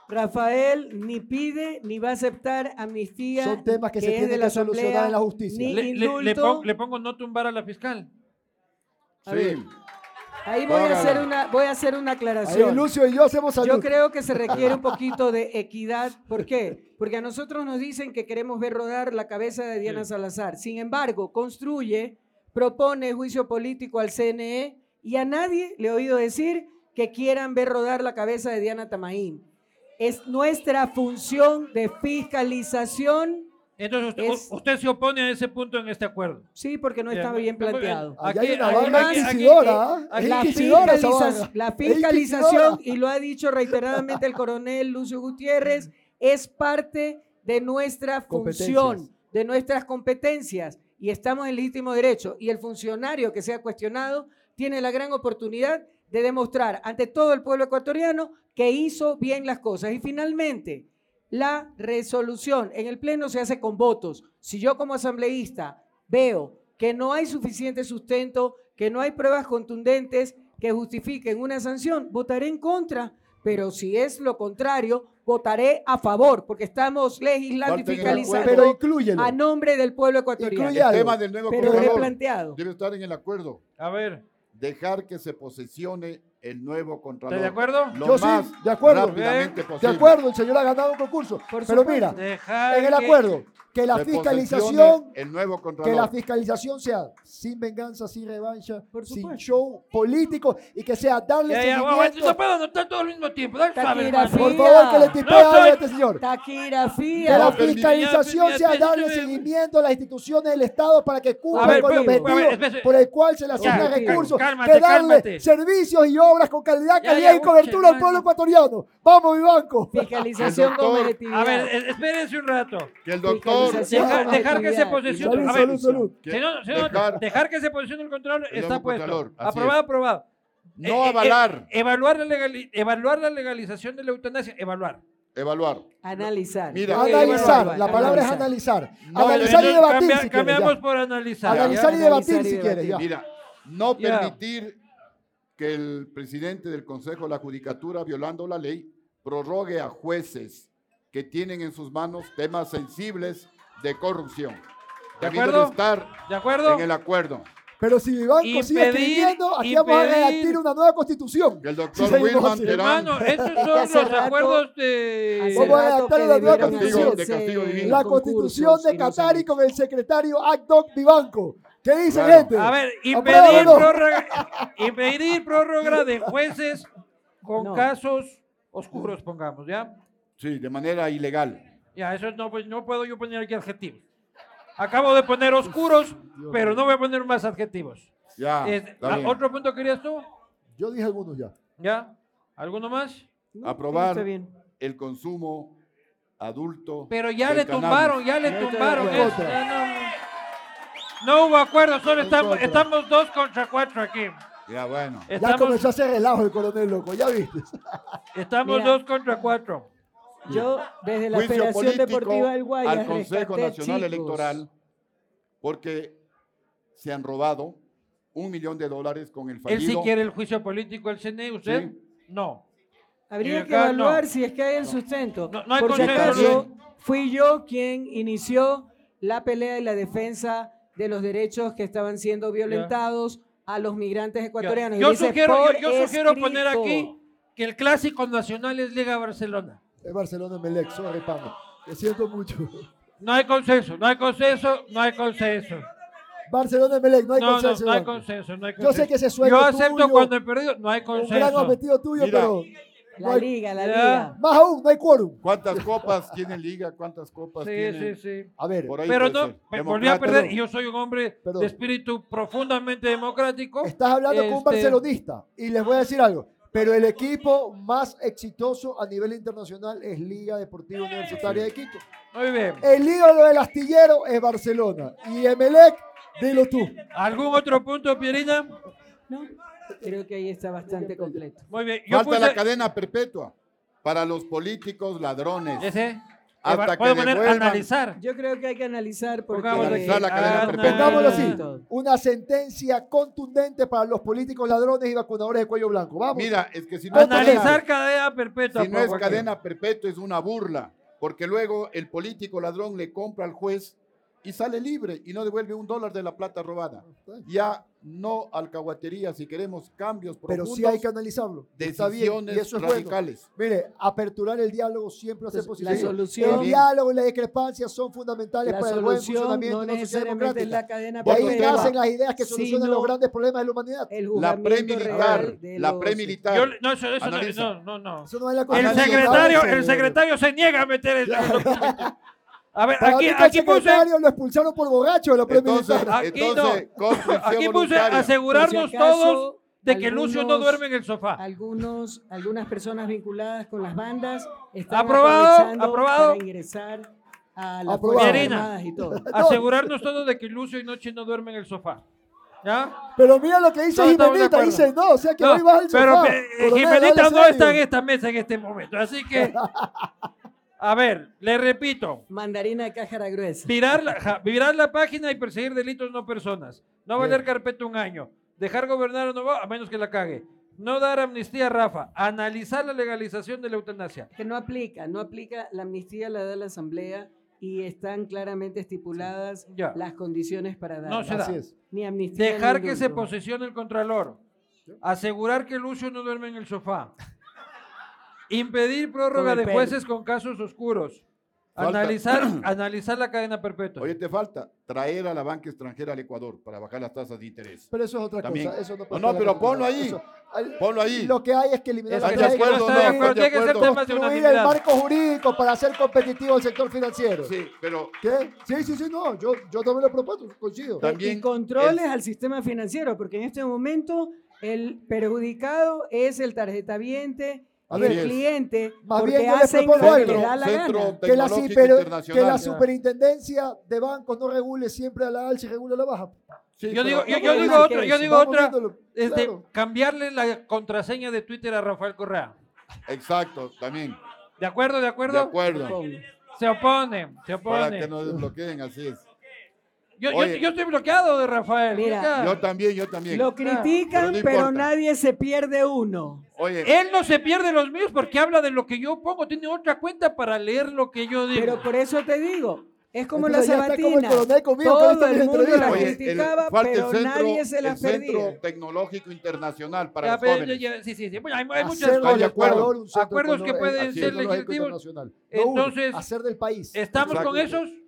Rafael ni pide ni va a aceptar amnistía. Son temas que se es tienen que solucionar Asamblea, en la justicia. Ni Le, le- le indulto. pon- le pongo no tumbar a la fiscal. A ver, Sí, ahí voy a, hacer una, voy a hacer una Ahí aclaración. Lucio y yo hacemos salud. Yo creo que se requiere un poquito de equidad. ¿Por qué? Porque a nosotros nos dicen que queremos ver rodar la cabeza de Diana Sí. Salazar. Sin embargo, construye, propone juicio político al CNE y a nadie le he oído decir que quieran ver rodar la cabeza de Diana Tamaín. Es nuestra función de fiscalización, Entonces usted, Es- usted se opone a ese punto en este acuerdo. sí, porque no está bien planteado. Allá Aquí- hay una aquí- barra aquí- inquisidora. aquí- La, inquisidora barra. la fiscalización, inquisidora. y lo ha dicho reiteradamente el coronel Lucio Gutiérrez, es parte de nuestra función, de nuestras competencias, y estamos en legítimo derecho. Y el funcionario que sea cuestionado tiene la gran oportunidad de demostrar ante todo el pueblo ecuatoriano que hizo bien las cosas. Y finalmente, la resolución en el Pleno se hace con votos. Si yo como asambleísta veo que no hay suficiente sustento, que no hay pruebas contundentes que justifiquen una sanción, votaré en contra. Pero si es lo contrario, votaré a favor, porque estamos legislando y fiscalizando Pero a nombre del pueblo ecuatoriano. Incluye el tema del nuevo Pero lo he Contralor planteado. debe estar en el acuerdo. A ver, Dejar que se posesione el nuevo Contralor. ¿está de acuerdo? Lo Yo sí, de acuerdo. rápidamente De acuerdo, el señor ha ganado un concurso. Por Pero supuesto. mira, Dejar en el que- acuerdo, que la fiscalización posesione el nuevo Que la fiscalización sea sin venganza, sin revancha, sin show político y que sea darle Ya, ya, seguimiento. no puedo anotar todo al mismo tiempo. Dale. Por favor, que le tipee No a este señor. Que la fiscalización sea darle seguimiento a las instituciones del Estado para que cumplan ver, con el objetivo a ver, espérese. por el cual se le asigna Ya, recursos. cálmate, que darle cálmate. servicios y obras con calidad, calidad y cobertura al pueblo ecuatoriano. Vamos, mi banco. Fiscalización con. A ver, es- espérense un rato. Que el doctor. Dejar que se posesione. Salud, A ver, salud, salud. que Si no- si no, dejar- dejar que se posicione el control El está puesto. Aprobado, es. aprobado. No Eh, eh, avalar, eh, evaluar, la legali- evaluar la legalización de la eutanasia. Evaluar. evaluar. Analizar. Mira, Analizar, la palabra es analizar. analizar. No, analizar y debatir cambia- si quieres. ya. cambiamos por analizar. ¿ya? Analizar y debatir Analizar y si quieres. ya. Mira, no Ya. permitir que el presidente del Consejo de la Judicatura, violando la ley, prorrogue a jueces que tienen en sus manos temas sensibles de corrupción. ¿De acuerdo? estar ¿De acuerdo? en el acuerdo. Pero si mi banco sigue Impedir- escribiendo, aquí vamos a redactir una nueva constitución. Que el doctor seguimos Wilman Hermano, estos hace son los rato- acuerdos de... Vamos a que una nueva constitución. De castigo divino. La constitución de y con el secretario Acdoc Vivanco. ¿Qué dice, Claro. gente? A ver, ¿Aprueba impedir no? prórroga, impedir prórroga de jueces con No. casos oscuros, pongamos, ¿ya? sí, de manera ilegal. Ya, eso no, pues no puedo yo poner aquí adjetivos. Acabo de poner oscuros, pero no voy a poner más adjetivos. Ya, Es- bien. ¿Otro punto querías tú? Yo dije algunos ya. ¿Ya? ¿Alguno más? No, Aprobar. bien. El consumo adulto. Pero ya le cannabis. tumbaron, ya le No estoy tumbaron. acuerdo. ya no, no hubo acuerdo, solo estamos, estamos dos contra cuatro aquí. Ya, bueno. Ya Estamos, comenzó a hacer relajo el coronel loco, ya viste. estamos Mira. dos contra cuatro. Yo, desde la Juicio Federación político Deportiva del Guayas, al Consejo Nacional chicos. Electoral porque se han robado un millón de dólares con el Él fallido. sí quiere el juicio político del CNE, ¿usted? Sí. No. Habría que evaluar no. si es que hay el sustento. No- no hay Por si consenso, acaso, fui yo quien inició la pelea y la defensa de los derechos que estaban siendo violentados a los migrantes ecuatorianos. Yo dice, sugiero, yo, yo sugiero poner aquí que el clásico nacional es Liga Barcelona. Es Barcelona Melec, sorry, pana. Te siento mucho. No hay consenso, no hay consenso, no hay consenso. Barcelona Melec, no hay No, no, consenso. no hay consenso, no hay Yo consenso. sé que ese sueño Yo acepto tuyo, cuando he perdido, no hay un gran consenso. objetivo tuyo, Mira. pero La no hay- liga, la Ya. liga. más aún, no hay quórum. ¿Cuántas copas tiene Liga? ¿Cuántas copas Sí, tiene? sí, sí. A ver, Por ahí Pero puede no, ser. me volví a Democrático. perder y yo soy un hombre Perdón. de espíritu profundamente democrático. estás hablando con un Este- barcelonista y les voy a decir algo. Pero el equipo más exitoso a nivel internacional es Liga Deportiva Universitaria de Quito. Muy bien. El ídolo del astillero es Barcelona. Y Emelec, dilo tú. ¿Algún otro punto, Pierina? No, creo que ahí está bastante completo. Muy bien. Yo Falta la cadena perpetua para los políticos ladrones. ese. Hasta Puedo que poner devuelvan- analizar. Yo creo que hay que analizar porque Pongámoslo Analizar la cadena perpetua. Pongámoslo así. Una sentencia contundente para los políticos ladrones y vacunadores de cuello blanco. Vamos. Mira, es que si no, es Analizar cadena, cadena perpetua. si no es cadena perpetua es una burla, porque luego el político ladrón le compra al juez y sale libre y no devuelve un dólar de la plata robada. Ya no alcahuatería si queremos cambios Pero profundos, sí hay que analizarlo. Decisiones Y eso es bueno. radicales. Mire, aperturar el diálogo siempre hace Entonces, la positivo. solución- el diálogo y la discrepancia son fundamentales La para el buen funcionamiento no de una sociedad democrática. la cadena De ahí nacen las ideas que solucionan los grandes problemas de la humanidad. el La premilitar, la premilitar. Yo- no, eso, eso no, no, no, no. Eso no es la El Constitución. secretario, Avance, el secretario se niega a meter eso. A ver, Para aquí, mí que aquí el puse, secretario lo expulsaron por borracho de la Entonces. Aquí entonces construcción aquí puse. Por si asegurarnos acaso, todos de que Lucio no algunos- duerme en el sofá. Algunos, algunas personas vinculadas con las bandas están Aprobado, aprovechando aprobado. para ingresar a las. Armadas y todo. Asegurarnos todos de que Lucio y Noche no duermen en el sofá. ¿Ya? Pero mira lo que dice No, Jimenita, dice no, o sea que No, hoy vas al pero sofá. eh, Coronel, Jimenita no está en esta mesa en este momento. Así que, a ver, le repito. Mandarina de cájara gruesa. Virar la, ja, virar la página y perseguir delitos, no personas. No valer carpeta un año. Dejar gobernar a Novoa, a menos que la cague. No dar amnistía a Rafa. Analizar la legalización de la eutanasia. Que no aplica, no aplica, la amnistía la da la Asamblea y están claramente estipuladas las condiciones para dar. No se da. Así es. Ni amnistía. ni Dejar que se posesione el contralor. Asegurar que Lucio no duerme en el sofá. Impedir prórroga de jueces con casos oscuros. Falta- Analizar, analizar la cadena perpetua. Oye, te falta traer a la banca extranjera al Ecuador para bajar las tasas de interés. Pero eso es otra También. cosa. Eso no, No, puede no, pero ponlo ahí. Eso- al- Ponlo ahí. Lo que hay es que eliminar Es la que ¿Estás de acuerdo no? acuerdo, ¿Estás de tiene que ser acuerdo? temas de construir el marco jurídico para hacer competitivo el sector financiero. Sí, pero ¿Qué? Sí, sí, sí, no. Yo, yo también lo he propuesto, coincido. También y controles el- al sistema financiero, porque en este momento el perjudicado es el tarjetaviente A y ver, el es. cliente, Más porque bien yo les hacen lo que da la gana. Que la, pero- que superintendencia de bancos no regule siempre a la alza y regule a la baja. Sí, Yo digo, yo, yo digo que yo digo otra, este, claro. cambiarle la contraseña de Twitter a Rafael Correa. Exacto, también. ¿De acuerdo? ¿De De acuerdo? acuerdo. Pongo. Se opone, se Para opone. que no desbloqueen, así es. Yo, yo- Oye. yo estoy bloqueado de Rafael. Mira. Yo también, yo también. Lo critican, pero no pero, importa. nadie se pierde uno. Oye, Él no se pierde los míos porque habla de lo que yo pongo. Tiene otra cuenta para leer lo que yo digo. Pero por eso te digo, es como Entonces ya la está como el sabatina. coronel conmigo, que Todo el mundo la entrevistas. oye, el- criticaba, falta el pero centro, nadie se el las centro perdía. tecnológico internacional para Ya, los jóvenes. ya- ya- sí, sí, sí. Bueno, hay, hay muchas cosas. de acuerdo. Ecuador un centro Acuerdos que pueden ser tecnológico legislativos. internacional. No uno, Entonces, hacer del país. ¿Estamos con Exacto. esos?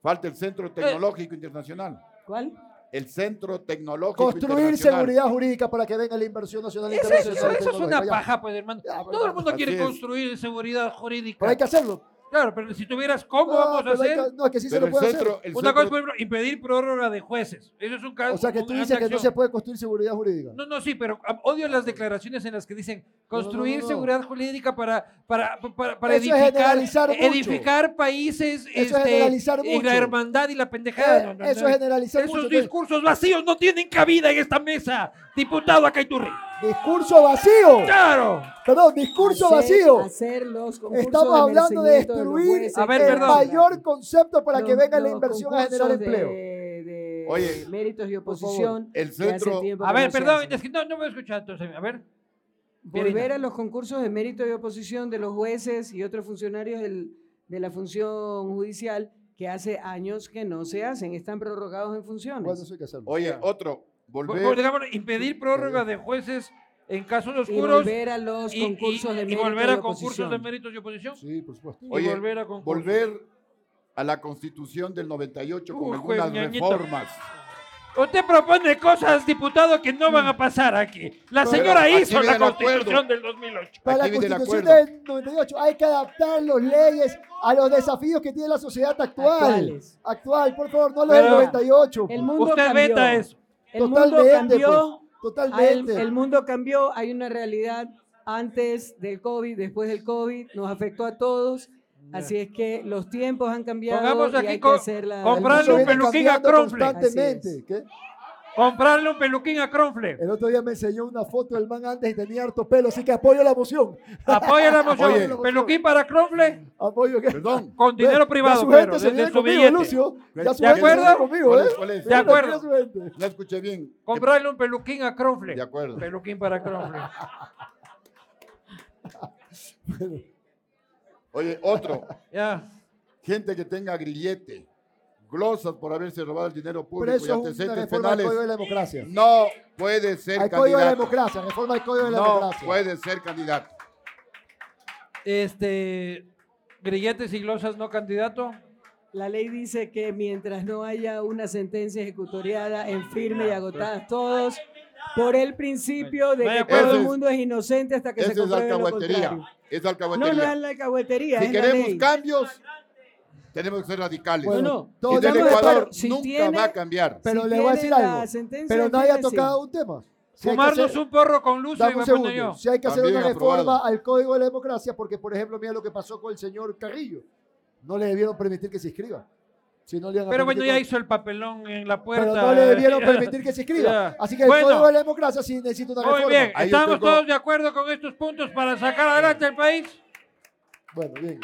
Falta el centro tecnológico internacional. ¿Cuál? El centro tecnológico Construir internacional. seguridad jurídica para que venga la inversión nacional Eso, internacional. eso- eso es una paja, pues, hermano. Ya, pero Todo el mundo quiere es. construir seguridad jurídica. Pero hay que hacerlo. Claro, pero si tuvieras cómo No, vamos a hay hacer. que- no, que sí se lo puede centro, hacer. Una cosa por ejemplo, impedir prórroga de jueces. Eso es un caso. O sea que tú dices que no se puede construir seguridad jurídica. No, no, sí, pero ah, odio las declaraciones en las que dicen construir no, no. seguridad jurídica para, para, para, para Eso es edificar, generalizar mucho. edificar países Eso es este, generalizar y la mucho. hermandad y la pendejada. Eh, No, no, eso no. es generalizar Esos mucho. discursos vacíos no tienen cabida en esta mesa, diputado Acaiturri. Discurso vacío. ¡Claro! Perdón, discurso Hacer- vacío. hacer los concursos Estamos hablando de merecimiento los destruir ver, el perdón. mayor concepto para que venga la inversión a generar empleo. De, de Oye, méritos y oposición. el centro- A ver, no perdón, es que no, no voy a escuchar entonces. A ver. Volver Pierina. a los concursos de mérito y oposición de los jueces y otros funcionarios del- de la función judicial que hace años que no se hacen, están prorrogados en funciones. Oye, otro, volver. por, digamos, impedir prórroga de jueces en casos y oscuros volver a los y, y- concursos de y mérito volver y a concursos de méritos y oposición. Sí, por supuesto. Y Oye, volver a concursos. volver a la constitución del 98 con algunas ñañito. reformas. Usted propone cosas, diputado, que no van a pasar aquí. La señora aquí hizo la constitución del 2008. Para Aquí la constitución del 98 hay que adaptar las leyes a los desafíos que tiene la sociedad actual. Actuales. Actual, por favor, no los del Pero- 98. El mundo Usted cambió. veta eso. El mundo Totalmente, cambió. pues, Ah, el, Totalmente. el mundo cambió, hay una realidad antes del COVID, después del COVID, nos afectó a todos. Así es que los tiempos han cambiado Pongamos y aquí hay co- que hacer la... comprarle un peluquín a. Constantemente. Comprarle un peluquín a Cronfle. El otro día me enseñó una foto del man antes y tenía harto pelo, así que apoyo la moción. Apoya la moción. Oye. Peluquín para Cronfle Apoyo que. Perdón. con dinero Ya privado, su pero gente se viene su conmigo, billete. Lucio. Ya su ¿De gente se viene acuerdo? conmigo, ¿Cuál ¿eh? ¿Cuál es? De acuerdo. Ya escuché bien. Comprarle un peluquín a Cronfle. De acuerdo. Peluquín para Cronfle. Oye, otro. Ya. Gente que tenga grillete, glosas por haberse robado el dinero público y antecedentes penales, Código de la Democracia. no puede ser Hay Código de la candidato. Democracia, reforma del Código de la No Democracia. puede ser candidato. Este. Grilletes y glosas no candidato. La ley dice que mientras no haya una sentencia ejecutoriada en firme y agotadas todos, por el principio de No que todo el es- mundo es inocente hasta que se Esa es compruebe lo alcahuetería. contrario. Es No, no alcahuetería. es la alcahuetería, si es la queremos ley. cambios, tenemos que ser radicales. Bueno, No, no, todos y del Ecuador. Si nunca tiene- va a cambiar. Pero Si le voy a decir algo. Pero nadie ha tocado un tema. Si Fumarnos hacer- un porro con luz y Dame me segundo. yo. Si hay que hacer También una reforma aprobado. al Código de la Democracia, porque, por ejemplo, mira lo que pasó con el señor Carrillo. No le debieron permitir que se inscriba. Si no le Pero bueno, ya hizo el papelón en la puerta. Pero no le debieron permitir que se inscriba. Así que el Bueno. Código de la Democracia sí necesita una Muy reforma. bien, Ahí ¿estamos tengo- todos de acuerdo con estos puntos para sacar adelante el país? Bueno, bien.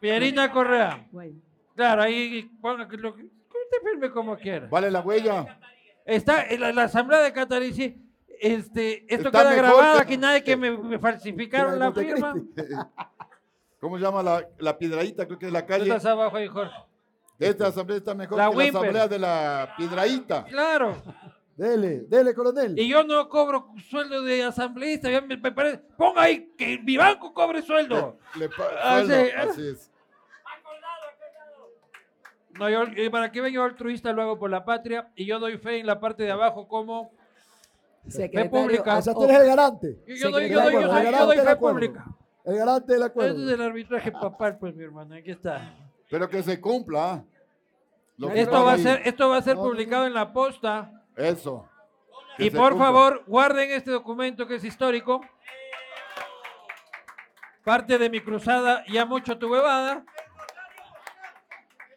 Pierina Correa. Bueno, Claro, ahí ponga que lo que usted firme como quiera. ¿Vale la huella? Está en la, la asamblea de Catarici. Este, esto Está queda grabado que- aquí, nadie que me, me falsificaron la firma. ¿Cómo se llama la, la piedradita? Creo que es la calle. estás abajo ahí, Jorge. Esta asamblea está mejor La que Wimper. la asamblea de la piedradita. Claro. Dele, dele, coronel. Y yo no cobro sueldo de asambleísta. ya me, me parece. Ponga ahí que mi banco cobre sueldo. Le pa- Ah. Así es. No, yo, para que venga altruista lo hago por la patria. Y yo doy fe en la parte de abajo como. secretario, pública. O sea, tú eres el garante. Yo, yo doy, yo doy, yo acuerdo, soy- doy del fe acuerdo. pública. El garante del Este es acuerdo. el arbitraje papal, pues, mi hermano. Aquí está. Pero que se cumpla. ¿ah? Lo Esto va a ser, esto va a ser No, no, publicado en la posta. Eso. Y por cumpla. favor, guarden este documento que es histórico. Parte de mi cruzada, ya mucho tu huevada.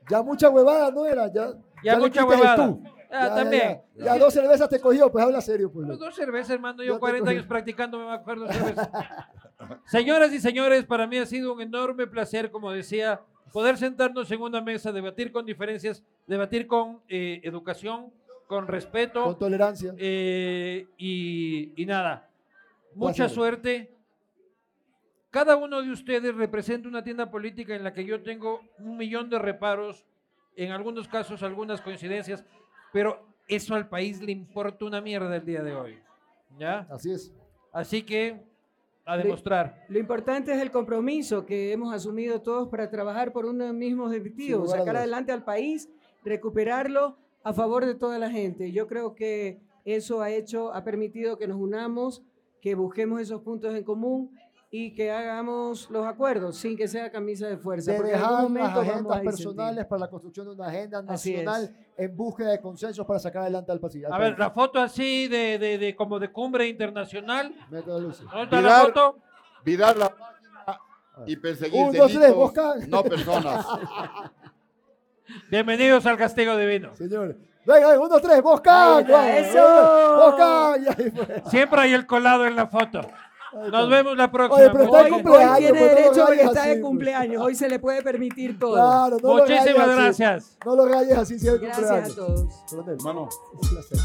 Ya mucha huevada no era, ya. Ya le mucha huevada. tú. Ah, también. Ya, ya dos cervezas te cogió, pues habla serio, pues. Dos cervezas, hermano. Ya Yo te 40 cogí. años practicando, me va a coger dos cervezas. Señoras y señores, para mí ha sido un enorme placer, como decía, poder sentarnos en una mesa, debatir con diferencias, debatir con eh, educación, con respeto. Con tolerancia. Eh, y, y nada, mucha Gracias. suerte. Cada uno de ustedes representa una tienda política en la que yo tengo un millón de reparos, en algunos casos algunas coincidencias, pero eso al país le importa una mierda el día de hoy. ¿Ya? Así es. Así que a demostrar. Lo importante es el compromiso que hemos asumido todos para trabajar por unos mismos objetivos, lugar a sacar adelante al país, recuperarlo a favor de toda la gente. Yo creo que eso ha hecho, ha permitido que nos unamos, que busquemos esos puntos en común y que hagamos los acuerdos sin que sea camisa de fuerza. De dejar las agendas personales para la construcción de una agenda nacional en búsqueda de consensos para sacar adelante al país. A ver, la foto así de, de, de como de cumbre internacional. ¿Dónde está la foto? Virar la página y perseguir Un, dos, tres, no personas. Bienvenidos al Castigo Divino. Señores. Venga, uno, tres, Bosca. Ahí está, eso. Siempre hay el colado en la foto. Nos vemos la próxima. Oye, pero está Hoy, cumpleaños, hoy tiene pues, no lo derecho porque rayes está así, de pues. cumpleaños. Hoy se le puede permitir todo. Claro, no Muchísimas así. gracias. No lo rayes así si es Gracias cumpleaños. a todos. Hermano. un placer.